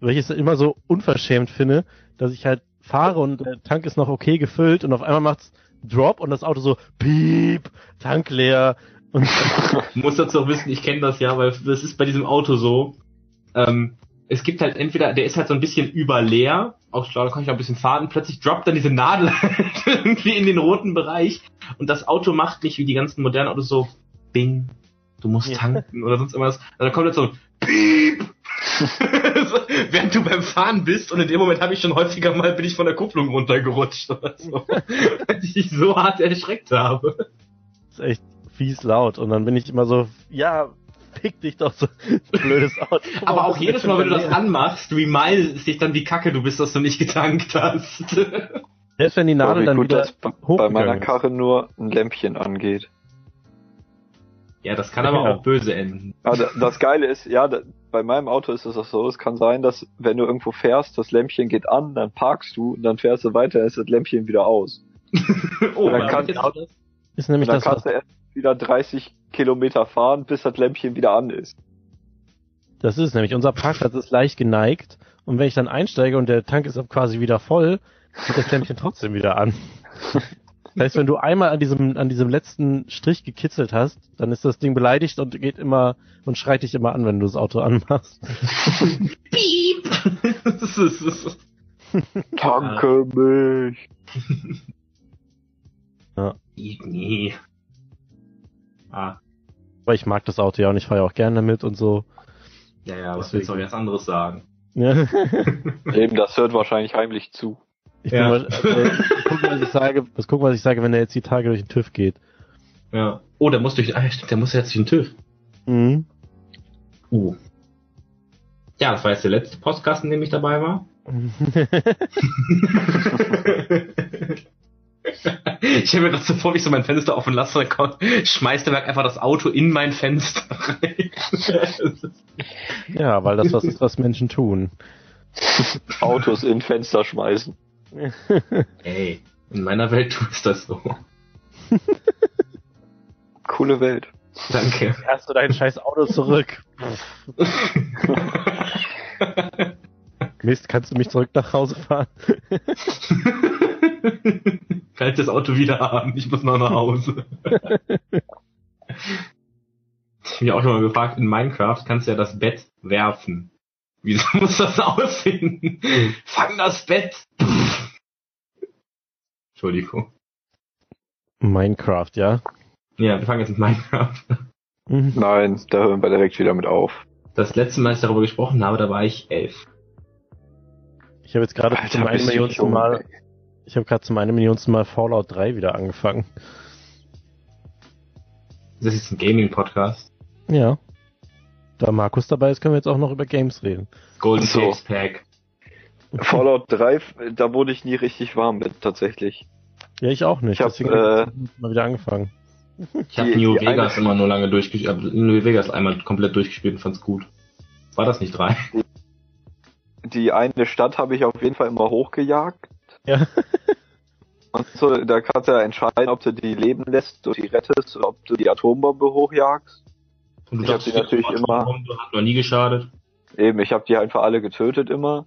weil ich es immer so unverschämt finde, dass ich halt fahre und der Tank ist noch okay gefüllt und auf einmal macht's Drop und das Auto so piep, Tank leer und muss dazu auch wissen, ich kenne das ja, weil das ist bei diesem Auto so. Ähm, es gibt halt entweder, der ist halt so ein bisschen überleer, auch klar, da kann ich noch ein bisschen fahren, plötzlich droppt dann diese Nadel irgendwie in den roten Bereich und das Auto macht nicht wie die ganzen modernen Autos so Bing, du musst Ja. tanken oder sonst irgendwas. Und dann kommt jetzt so ein Piep. während du beim Fahren bist und in dem Moment habe ich schon häufiger mal bin ich von der Kupplung runtergerutscht oder so, weil ich so hart erschreckt habe. ist echt fies laut und dann bin ich immer so, ja, fick dich doch so blödes Auto. Aber auch jedes Mal, wenn du das anmachst, remindest es dich dann, wie kacke du bist, dass du nicht getankt hast. Selbst wenn die Nadel dann gut wieder dass bei, meiner ist. Karre nur ein Lämpchen angeht. Ja, das kann aber Ja. auch böse enden. Da- das Geile ist, ja, da, bei meinem Auto ist es auch so, es kann sein, dass wenn du irgendwo fährst, das Lämpchen geht an, dann parkst du und dann fährst du weiter, ist das Lämpchen wieder aus. oh, dann kann- ist nämlich dann das, kannst du erst wieder 30 Kilometer fahren, bis das Lämpchen wieder an ist. das ist nämlich, unser Parkplatz ist leicht geneigt und wenn ich dann einsteige und der Tank ist quasi wieder voll, geht das Lämpchen trotzdem wieder an. Das heißt, wenn du einmal an diesem, an diesem letzten Strich gekitzelt hast, dann ist das Ding beleidigt und geht immer und schreit dich immer an, wenn du das Auto anmachst. Piep! Das ist- das ist- Tanke mich! nee. Ah, Weil ich mag das Auto ja und ich fahre ja auch gerne damit und so. ja, ja, was willst du jetzt anderes sagen? Ja. Eben, das hört wahrscheinlich heimlich zu. Ich Ja. bin mal, äh, ich guck, was ich sage, was gucken, was ich sage, wenn er jetzt die Tage durch den TÜV geht. Ja. Oh, der muss durch, ah, ja, stimmt, der muss jetzt durch den TÜV. Mhm. Uh. Ja, das war jetzt der letzte Podcast, in dem ich dabei war. Ich stelle mir gerade so vor, wie ich so mein Fenster offen lasse, dann kommt, schmeißt der Werk einfach das Auto in mein Fenster rein. ja, weil das was ist, was Menschen tun. Autos in Fenster schmeißen. Ey, in meiner Welt tust das so. Coole Welt. Danke. Hast du dein scheiß Auto zurück? Mist, kannst du mich zurück nach Hause fahren? Kann ich das Auto wieder haben? Ich muss noch nach Hause. Ich bin ja auch schon mal gefragt, in Minecraft kannst du ja das Bett werfen. Wieso muss das aussehen? Fang das Bett! Entschuldigung. Minecraft, ja. Ja, wir fangen jetzt mit Minecraft. Mhm. Nein, da hören wir direkt wieder mit auf. Das letzte Mal, als ich darüber gesprochen habe, da war ich elf. Ich habe jetzt gerade zum einen Millionsten Mal, ich habe gerade zum einen Millionsten Mal Fallout 3 wieder angefangen. Das ist ein Gaming-Podcast. Ja. Da Markus dabei ist, können wir jetzt auch noch über Games reden. Golden so. Six Pack. Fallout 3, da wurde ich nie richtig warm mit, tatsächlich. Ja, ich auch nicht. Ich hab, Deswegen äh, mal wieder angefangen. Ich habe New Vegas eine- immer nur lange durchgespielt. Ich hab New Vegas einmal komplett durchgespielt und fand's gut. War das nicht drei? Die eine Stadt habe ich auf jeden Fall immer hochgejagt. Ja. Und so, da kannst du ja entscheiden, ob du die leben lässt und die rettest oder ob du die Atombombe hochjagst. Und du Ich dachtest, die natürlich immer- Atombombe hat noch nie geschadet. Eben, ich habe die einfach alle getötet immer.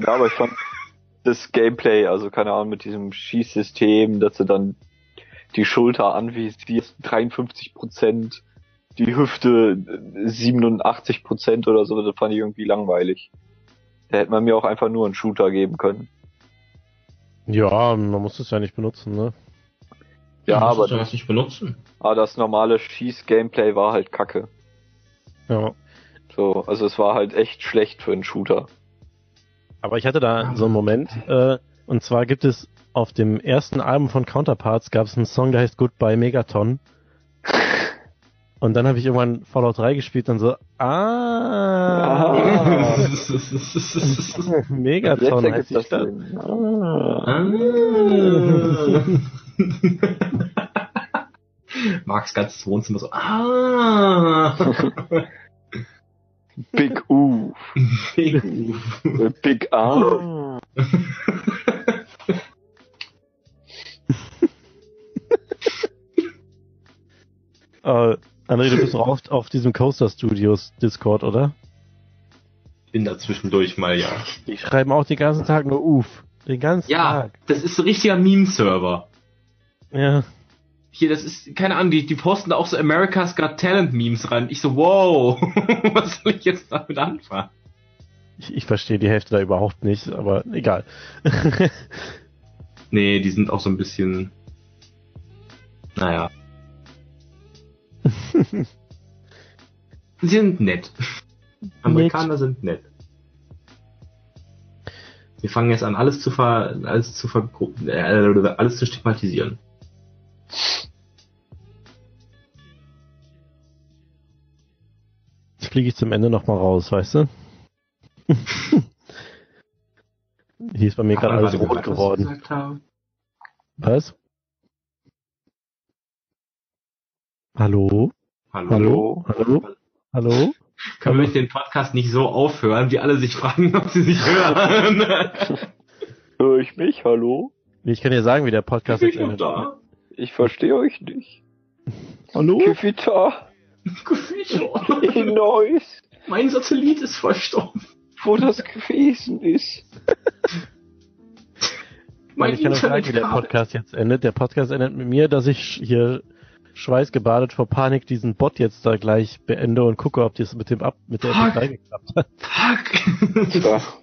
Ja, aber ich fand das Gameplay, also keine Ahnung, mit diesem Schießsystem, dass du dann die Schulter anvisierst, 53 Prozent, die Hüfte äh, 87 Prozent oder so, das fand ich irgendwie langweilig. Da hätte man mir auch einfach nur einen Shooter geben können. Ja, man muss es ja nicht benutzen, ne? Ja, Du musst aber, das was nicht benutzen. aber das normale Schieß-Gameplay war halt kacke. Ja. So, also es war halt echt schlecht für einen Shooter. Aber ich hatte da so einen Moment, äh, und zwar gibt es auf dem ersten Album von Counterparts gab es einen Song, der heißt Goodbye Megaton. Und dann habe ich irgendwann Fallout 3 gespielt und so, ah. Megaton heißt die das Stadt. Ah. Ah. Marks ganzes Wohnzimmer so. Ah. Big U. Big Big A. Äh, André, du bist doch auf, auf diesem Coaster Studios Discord, oder? bin da zwischendurch mal, ja. Die schreiben auch den ganzen Tag nur Uff. Den ganzen Ja, Tag. das ist so ein richtiger Meme-Server. Ja. Hier, das ist, keine Ahnung, die, die posten da auch so America's Got Talent Memes rein. Ich so, wow, was soll ich jetzt damit anfangen? Ich, ich verstehe die Hälfte da überhaupt nicht, aber egal. Nee, die sind auch so ein bisschen, naja. Sie sind nett. Amerikaner sind nett. Wir fangen jetzt an, alles zu ver, alles zu ver, äh, alles zu stigmatisieren. Jetzt fliege ich zum Ende nochmal raus, weißt du? Hier ist bei mir gerade alles rot geworden. Was? Hallo? Hallo? Hallo? Hallo? Hallo? Können wir den Podcast nicht so aufhören, wie alle sich fragen, ob sie sich hören? Hör ich mich? Hallo? Ich kann dir sagen, wie der Podcast jetzt ich da? Ich verstehe euch nicht. Hallo? Kivita, Neues, mein Satellit ist verstorben. wo das gewesen ist. Mein ich kann auch sagen, wie der. Podcast jetzt endet. Der Podcast endet mit mir, dass ich hier schweißgebadet vor Panik diesen Bot jetzt da gleich beende und gucke, ob das mit dem ab mit der Fuck. MP3 geklappt hat. Fuck.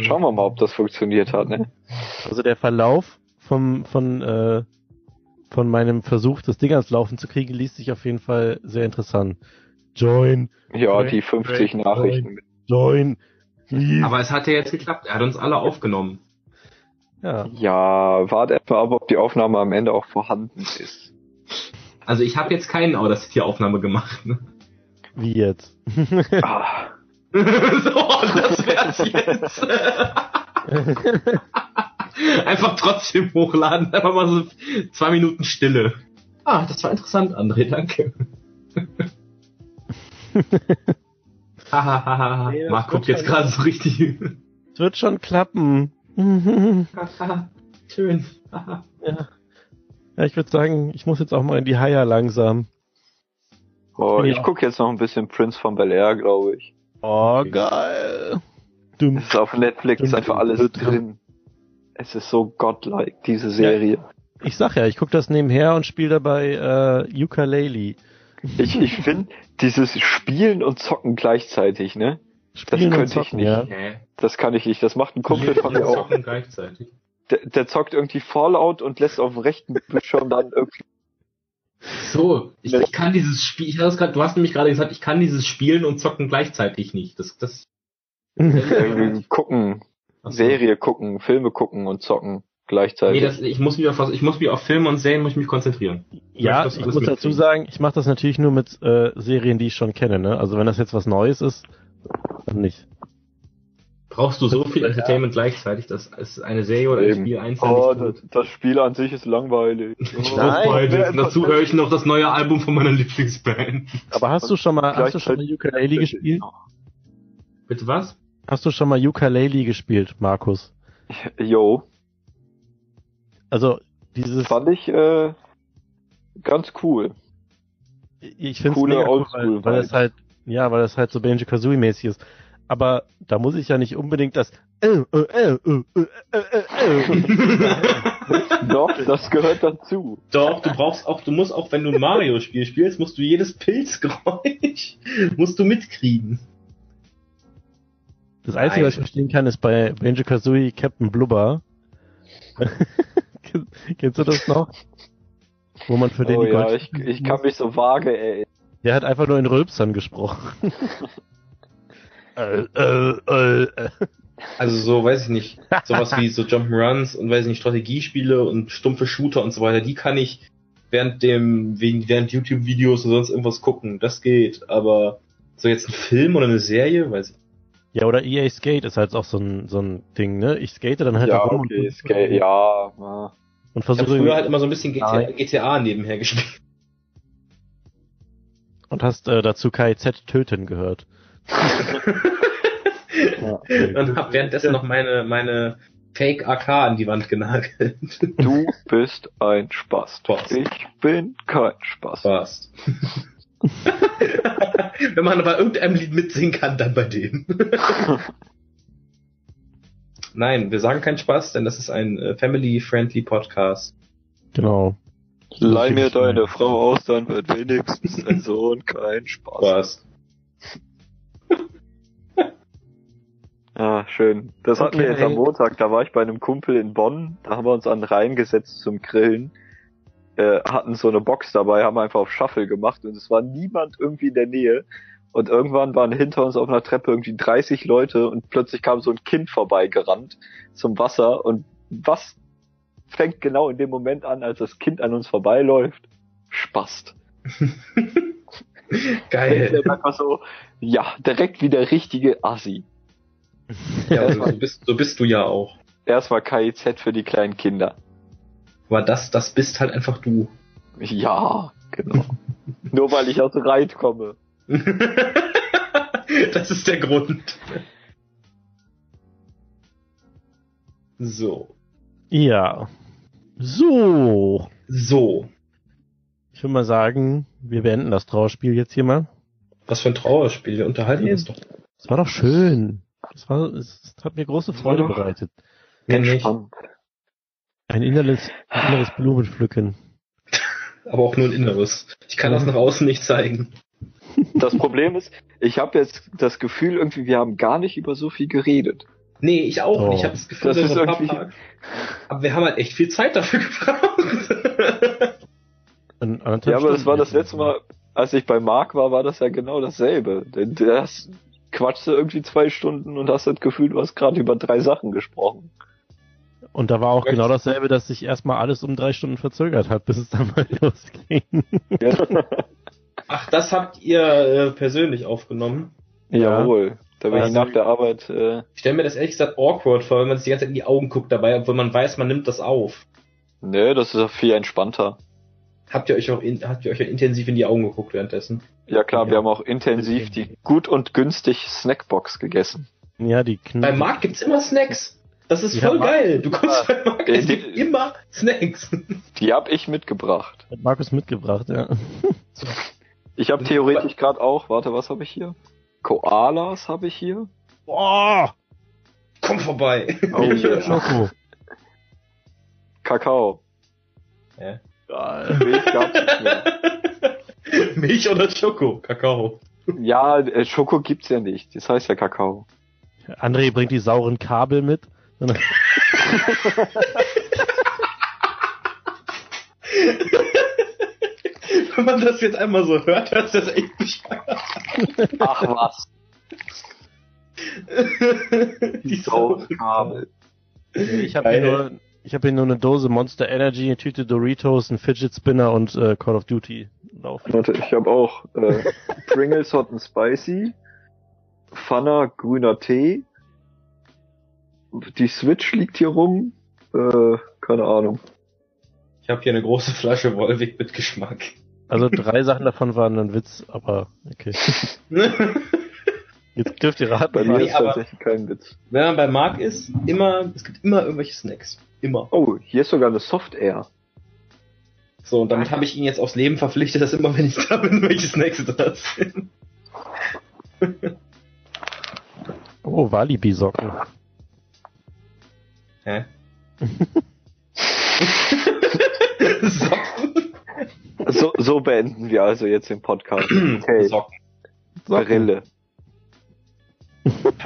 Schauen wir mal, ob das funktioniert hat, ne? Also der Verlauf vom, von, äh, von meinem Versuch, das Ding ans Laufen zu kriegen, liest sich auf jeden Fall sehr interessant. Join, Ja, die 50 Join. Nachrichten. join, please. Aber es hat ja jetzt geklappt. Er hat uns alle aufgenommen. Ja. Ja, warte etwa ab, ob die Aufnahme am Ende auch vorhanden ist. Also ich habe jetzt keinen Audacity-Aufnahme gemacht. Ne? Wie jetzt? Ah, so, das wär's jetzt. Einfach trotzdem hochladen. Einfach mal so zwei Minuten Stille. Ah, das war interessant, André, danke. Hahaha. Nee, Marc guckt jetzt gerade so richtig. Es wird schon klappen. Schön. Haha. ja. ja, ich würde sagen, ich muss jetzt auch mal in die Haia langsam. oh, Ja. ich gucke jetzt noch ein bisschen Prince von Bel Air, glaube ich. Oh, geil. Dumm. Es ist auf Netflix Dum, einfach dum, alles dum. drin. Es ist so godlike, diese Serie. Ich sag ja, ich guck das nebenher und spiele dabei äh, Ukulele. Ich, ich finde, dieses Spielen und Zocken gleichzeitig, ne? Spielen könnte und ich nicht. ja. Das kann ich nicht. Das macht ein Kumpel von mir auch. gleichzeitig. Der, der zockt irgendwie Fallout und lässt auf dem rechten Bildschirm dann irgendwie. So, ich, ich kann dieses Spiel, ich das grad, du hast nämlich gerade gesagt, ich kann dieses Spielen und zocken gleichzeitig nicht. Das, das, irgendwie gucken, so. Serie gucken, Filme gucken und zocken gleichzeitig. Nee, das, ich muss mich auf ich muss mich auf Filme und Serien muss ich mich konzentrieren. Ja, das ich muss dazu sagen, ich mache das natürlich nur mit äh, Serien, die ich schon kenne. Ne? Also wenn das jetzt was Neues ist, dann nicht. Brauchst du so viel Ja. Entertainment gleichzeitig, dass es eine Serie oder ein Eben. Spiel einzeln oh, das, das Spiel an sich ist langweilig. Ich Nein, Und dazu höre ich noch das neue Album von meiner Lieblingsband. Aber hast du schon mal, hast du schon mal Ukulele gespielt? Bitte was? Hast du schon mal Ukulele gespielt, Markus? Yo, Also dieses, fand ich äh, ganz cool. ich finde es cool, weil, weil es halt, ja, weil es halt so Banjo Kazooie mäßig ist. aber da muss ich ja nicht unbedingt das äh, äh, äh, äh, äh, äh, äh. Doch, das gehört dazu. Doch, du brauchst auch, du musst auch, wenn du ein Mario-Spiel spielst, musst du jedes Pilzgeräusch musst du mitkriegen. Das Einzige, was ich verstehen kann, ist bei Banjo Kazooie Captain Blubber. Kennst du das noch? Wo man für den oh die ja, ich, ich kann mich so vage erinnern. Der hat einfach nur in Rülpsern gesprochen. äh, äh, äh. Also so, weiß ich nicht, sowas wie so Jump'n'Runs und weiß ich nicht, Strategiespiele und stumpfe Shooter und so weiter, die kann ich während dem, während YouTube-Videos und sonst irgendwas gucken. Das geht, aber so jetzt ein Film oder eine Serie, weiß ich. Ja, oder EA Skate ist halt auch so ein, so ein Ding, ne? Ich skate dann halt Ja, herum okay, und, Scale, ja. ja. und Ich habe versuche früher halt immer so ein bisschen GTA, Nein. GTA nebenher gespielt. Und hast äh, dazu KIZ töten gehört. und hab währenddessen noch meine, meine Fake AK an die Wand genagelt. Du bist ein Spaß. Spaß. Ich bin kein Spaß. Fast. Wenn man bei irgendeinem Lied mitsingen kann, dann bei dem. Nein, wir sagen keinen Spaß, denn das ist ein äh, family-friendly Podcast. Genau. Leih mir deine Frau aus, dann wird wenigstens dein Sohn kein Spaß. Spaß. Ah, schön. Das hatten wir jetzt am Montag. Da war ich bei einem Kumpel in Bonn. Da haben wir uns an den Rhein gesetzt zum Grillen. Äh, hatten so eine Box dabei, haben einfach auf Shuffle gemacht und es war niemand irgendwie in der Nähe. Und irgendwann waren hinter uns auf einer Treppe irgendwie 30 Leute und plötzlich kam so ein Kind vorbeigerannt zum Wasser und was fängt genau in dem Moment an, als das Kind an uns vorbeiläuft? Spast. Geil. Einfach so, ja, direkt wie der richtige Assi. Ja, so, so, bist, so bist du ja auch. Erstmal KIZ für die kleinen Kinder. Aber das, das bist halt einfach du. Ja, genau. Nur weil ich aus Reit komme. das ist der Grund. So. Ja. So. So. Ich würde mal sagen, wir beenden das Trauerspiel jetzt hier mal. Was für ein Trauerspiel. Wir unterhalten uns doch. Es war doch schön. Es, war, es hat mir große Freude doch. bereitet. Entspannt. Ein inneres, inneres Blumenpflücken. Aber auch nur ein Inneres. Ich kann das nach außen nicht zeigen. Das Problem ist, ich habe jetzt das Gefühl, irgendwie, wir haben gar nicht über so viel geredet. Nee, ich auch Oh. nicht. Ich habe das Gefühl, Das ist irgendwie- Tage- Aber wir haben halt echt viel Zeit dafür gebraucht. An- Ja, aber das war das letzte Mal, als ich bei Marc war, war das ja genau dasselbe. Denn das quatschte irgendwie zwei Stunden und hast das Gefühl, du hast gerade über drei Sachen gesprochen. Und da war auch genau dasselbe, dass sich erstmal alles um drei Stunden verzögert hat, bis es dann mal losging. Ach, das habt ihr äh, persönlich aufgenommen. Ja. Jawohl. Da bin ich Also- nach der Arbeit, äh, Ich stelle mir das ehrlich gesagt awkward vor, wenn man sich die ganze Zeit in die Augen guckt dabei, obwohl man weiß, man nimmt das auf. ne, das ist ja viel entspannter. Habt ihr euch auch in, habt ihr euch intensiv in die Augen geguckt währenddessen? Ja klar, Ja. wir haben auch intensiv die gut und günstig Snackbox gegessen. ja, die Kn Bei Marc gibt's immer Snacks. Das ist Ja, voll geil. Du kommst bei Marc, es Die- gibt immer Snacks. Die hab ich mitgebracht. hat Markus mitgebracht, ja. Ich habe theoretisch gerade auch, warte, was habe ich hier? Koalas habe ich hier. Boah! Komm vorbei. Oh, yeah. Schoko. Kakao. Ja. Milch gab's nicht mehr. Milch oder Schoko? Kakao. Ja, äh, Schoko gibt's ja nicht. Das heißt ja Kakao. André bringt die sauren Kabel mit. Wenn man das jetzt einmal so hört, hört das echt bescheuert. Ach was. Die Kabel. Ich habe hier, nur- ich hab hier nur eine Dose Monster Energy, eine Tüte Doritos, ein Fidget Spinner und äh, Call of Duty laufen. Warte, ich habe auch äh, Pringles Hot and Spicy, Funner grüner Tee, die Switch liegt hier rum, äh, keine Ahnung. Ich habe hier eine große Flasche Wolwig mit Geschmack. Also drei Sachen davon waren ein Witz, aber okay. Jetzt dürft ihr raten. Bei mir Nee, ist aber- tatsächlich kein Witz. Wenn man bei Marc ist, immer, es gibt immer irgendwelche Snacks. Immer. Oh, hier ist sogar eine Soft Air. So, und damit habe ich ihn jetzt aufs Leben verpflichtet, dass immer, wenn ich da bin, welche Snacks da sind. Oh, Walibi-Socken. Hä? Socken. So, so beenden wir also jetzt den Podcast. Okay, Socken. Brille.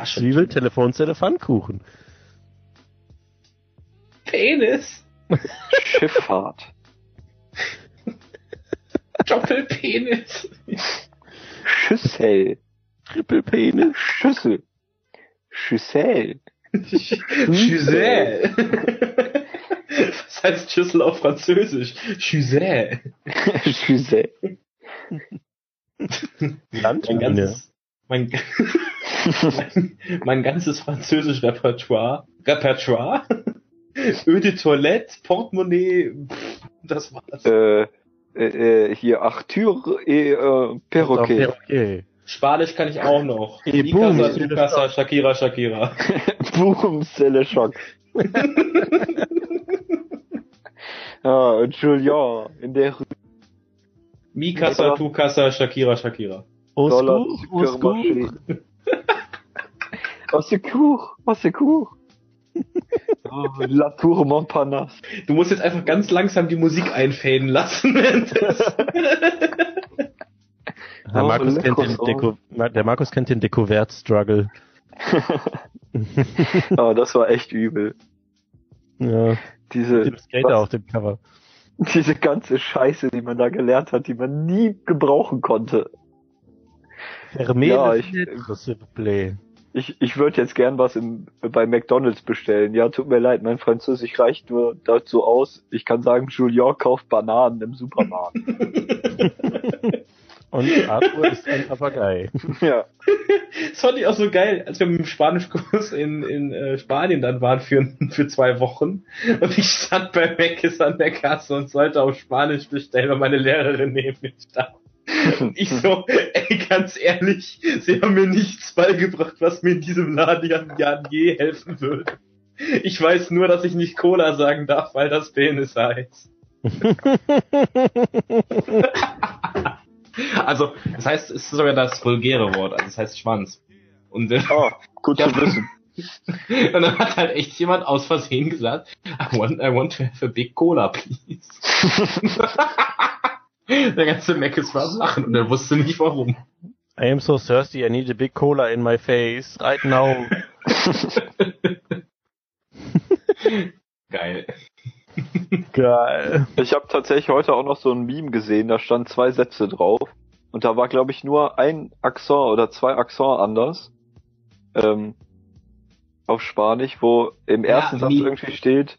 Zwiebel, Telefonzelle, Pfannkuchen. Penis. Schifffahrt. Doppelpenis. Schüssel. Trippelpenis. Schüssel. Schüssel. Schüssel. Was heißt Schüssel auf Französisch? Schüssel. Schüssel. Mein Landmine. ganzes, mein, mein, mein ganzes französisch Repertoire, Repertoire, Eau de Toilette, Portemonnaie, pff, das war's. Äh, äh, äh, hier Arthur et äh, Perroquet. Okay. Spanisch kann ich auch noch. Mikasa, boom. Tsukasa, Shakira, Shakira. Boom, Zelle Schock. Ja, und Julien in der Mikasa, Ja. Tukasa, Shakira, Shakira. Osku, Osku. Au secours. Oh, La Tour Montparnasse. Du musst jetzt einfach ganz langsam die Musik einfäden lassen. Oh, Markus kennt den Deko, der Markus kennt den Dekovert-Struggle. oh, das war echt übel. Ja, Diese, mit dem Skater was- auf dem Cover. diese ganze Scheiße, die man da gelernt hat, die man nie gebrauchen konnte. Hermele Ja, ich-. Ich, ich würde jetzt gern was im, bei McDonalds bestellen. Ja, tut mir leid, mein Französisch reicht nur dazu aus. Ich kann sagen, Julien kauft Bananen im Supermarkt. Und Arthur ist ein Papagei. ja. Das fand ich auch so geil, als wir mit dem Spanischkurs in, in äh, Spanien dann waren für, für zwei Wochen. Und ich stand bei Meckes an der Kasse und sollte auf Spanisch bestellen, weil meine Lehrerin neben mir stand. Und ich so, ey, ganz ehrlich, sie haben mir nichts beigebracht, was mir in diesem Laden ja je helfen würde. Ich weiß nur, dass ich nicht Cola sagen darf, weil das Penis heißt. Also, das heißt, es ist sogar das vulgäre Wort, also das heißt Schwanz. Und, äh, Oh, gut zu wissen. und dann hat halt echt jemand aus Versehen gesagt, I want, I want to have a big cola, please. Der ganze Meckes war am lachen und er wusste nicht warum. I am so thirsty, I need a big cola in my face right now. Geil. Geil. Ich habe tatsächlich heute auch noch so ein Meme gesehen, da stand zwei Sätze drauf. Und da war, glaube ich, nur ein Akzent oder zwei Akzent anders. Ähm, auf Spanisch, wo im Ja, ersten Satz irgendwie steht,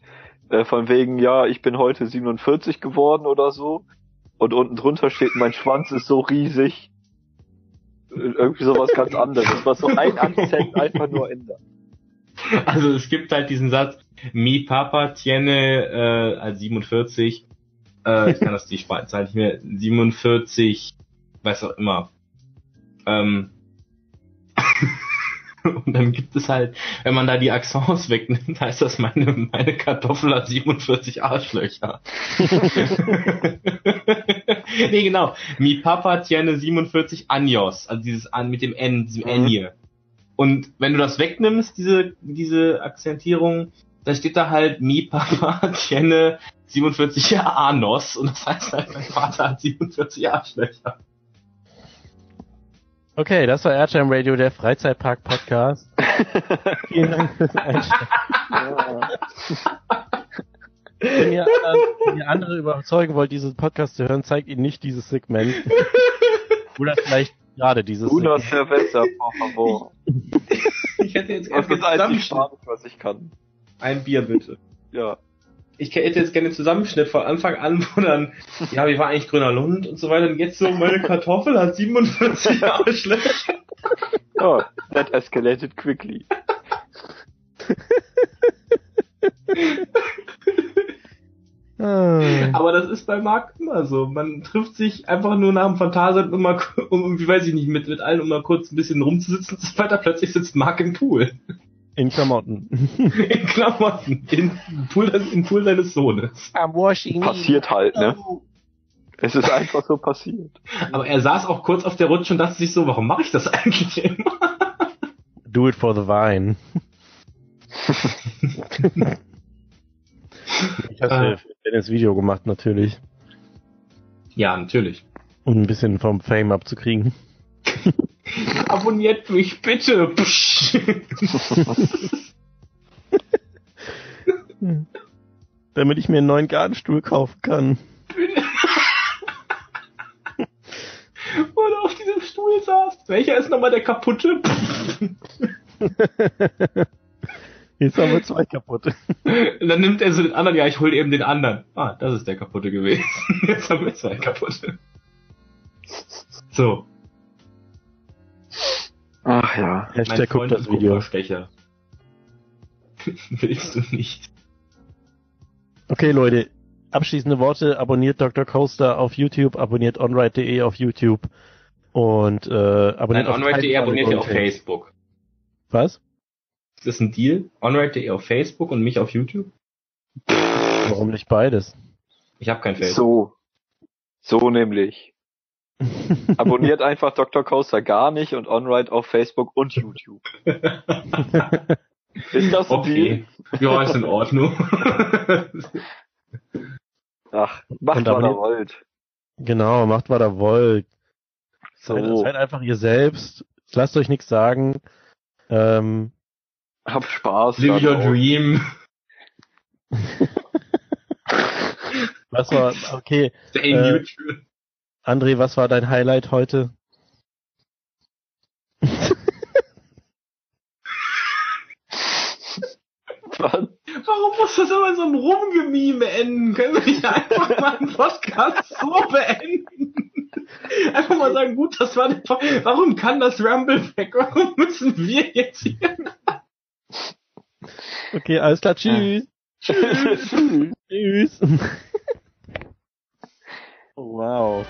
äh, von wegen, ja, ich bin heute 47 geworden oder so. Und unten drunter steht, mein Schwanz ist so riesig. Äh, Irgendwie sowas ganz anderes, was so ein Akzent einfach nur ändert. Also es gibt halt diesen Satz, mi papa tiene, äh, als 47, äh, ich kann das die Zahl nicht mehr, 47, weiß auch immer. Ähm, und dann gibt es halt, wenn man da die Accents wegnimmt, heißt das, meine, meine Kartoffel hat 47 Arschlöcher. nee, genau. Mi papa tiene 47 años, also dieses an mit dem N, diesem N Mhm. hier. Und wenn du das wegnimmst, diese, diese Akzentierung, dann steht da halt Mi Papa tiene 47 Anos und das heißt halt, mein Vater hat 47 Arschlöcher. Okay, das war Airtime Radio, der Freizeitpark-Podcast. Vielen Dank fürs Einschalten. Ja. Wenn ihr, anderen, wenn ihr andere überzeugen wollt, diesen Podcast zu hören, zeigt ihnen nicht dieses Segment. Oder vielleicht gerade dieses Una Segment. cerveza, por favor. Ich hätte jetzt gerne Zusammenschnitt. Was ich kann. Ein Bier bitte. Ja. Ich hätte jetzt gerne einen Zusammenschnitt von Anfang an, wo dann, ja, wie war eigentlich Grüner Lund und so weiter. Und jetzt so, meine Kartoffel hat 47 Arschlöcher. Oh, that escalated quickly. Ah. Aber das ist bei Marc immer so. Man trifft sich einfach nur nach dem Phantasialand, um mal, um, wie weiß ich nicht, mit, mit allen, um mal kurz ein bisschen rumzusitzen und so weiter. Plötzlich sitzt Marc im Pool. In Klamotten. In Klamotten. In Pool, im Pool seines Sohnes. I'm washing Passiert halt, ne? Es ist einfach so passiert. Aber er saß auch kurz auf der Rutsche und dachte sich so, warum mache ich das eigentlich immer? do it for the vine. ich hatte Ah. für Dennis Video gemacht, natürlich. Ja, natürlich. Um ein bisschen vom Fame abzukriegen. Abonniert mich bitte. Damit ich mir einen neuen Gartenstuhl kaufen kann. Oder auf diesem Stuhl saß. Welcher ist nochmal der kaputte? Jetzt haben wir zwei kaputte. Und dann nimmt er so den anderen. Ja, ich hol eben den anderen. Ah, das ist der kaputte gewesen. Jetzt haben wir zwei kaputte. So. Ach ja. Hashtag guckt das Video. Willst du nicht? Okay, Leute. Abschließende Worte. Abonniert Dr. Coaster auf YouTube, abonniert onride.de auf YouTube und äh, abonniert Nein, auf onride.de abonniert ihr auf. Facebook. Was? Ist das ein Deal? Onride.de auf Facebook und mich auf YouTube? Warum nicht beides? Ich habe kein Facebook. So. So nämlich. Abonniert einfach Dr. Coaster gar nicht und OnRide auf Facebook und YouTube. Ist das ein Okay. Ja, ist in Ordnung. Deal? Ach, macht Und was ihr wollt. genau, macht was ihr wollt. Seid, So, seid einfach ihr selbst. Lasst euch nichts sagen. Ähm, hab Spaß. Live your auch. dream. was war, okay, Stay Äh, neutral. André, was war dein Highlight heute? Was? Warum muss das immer so ein Rumgemime enden? Können wir nicht einfach mal einen Podcast so beenden? Einfach mal sagen, gut, das war der Warum kann das Rumble weg? Warum müssen wir jetzt hier? Okay, alles klar, tschüss. Tschüss. oh, wow.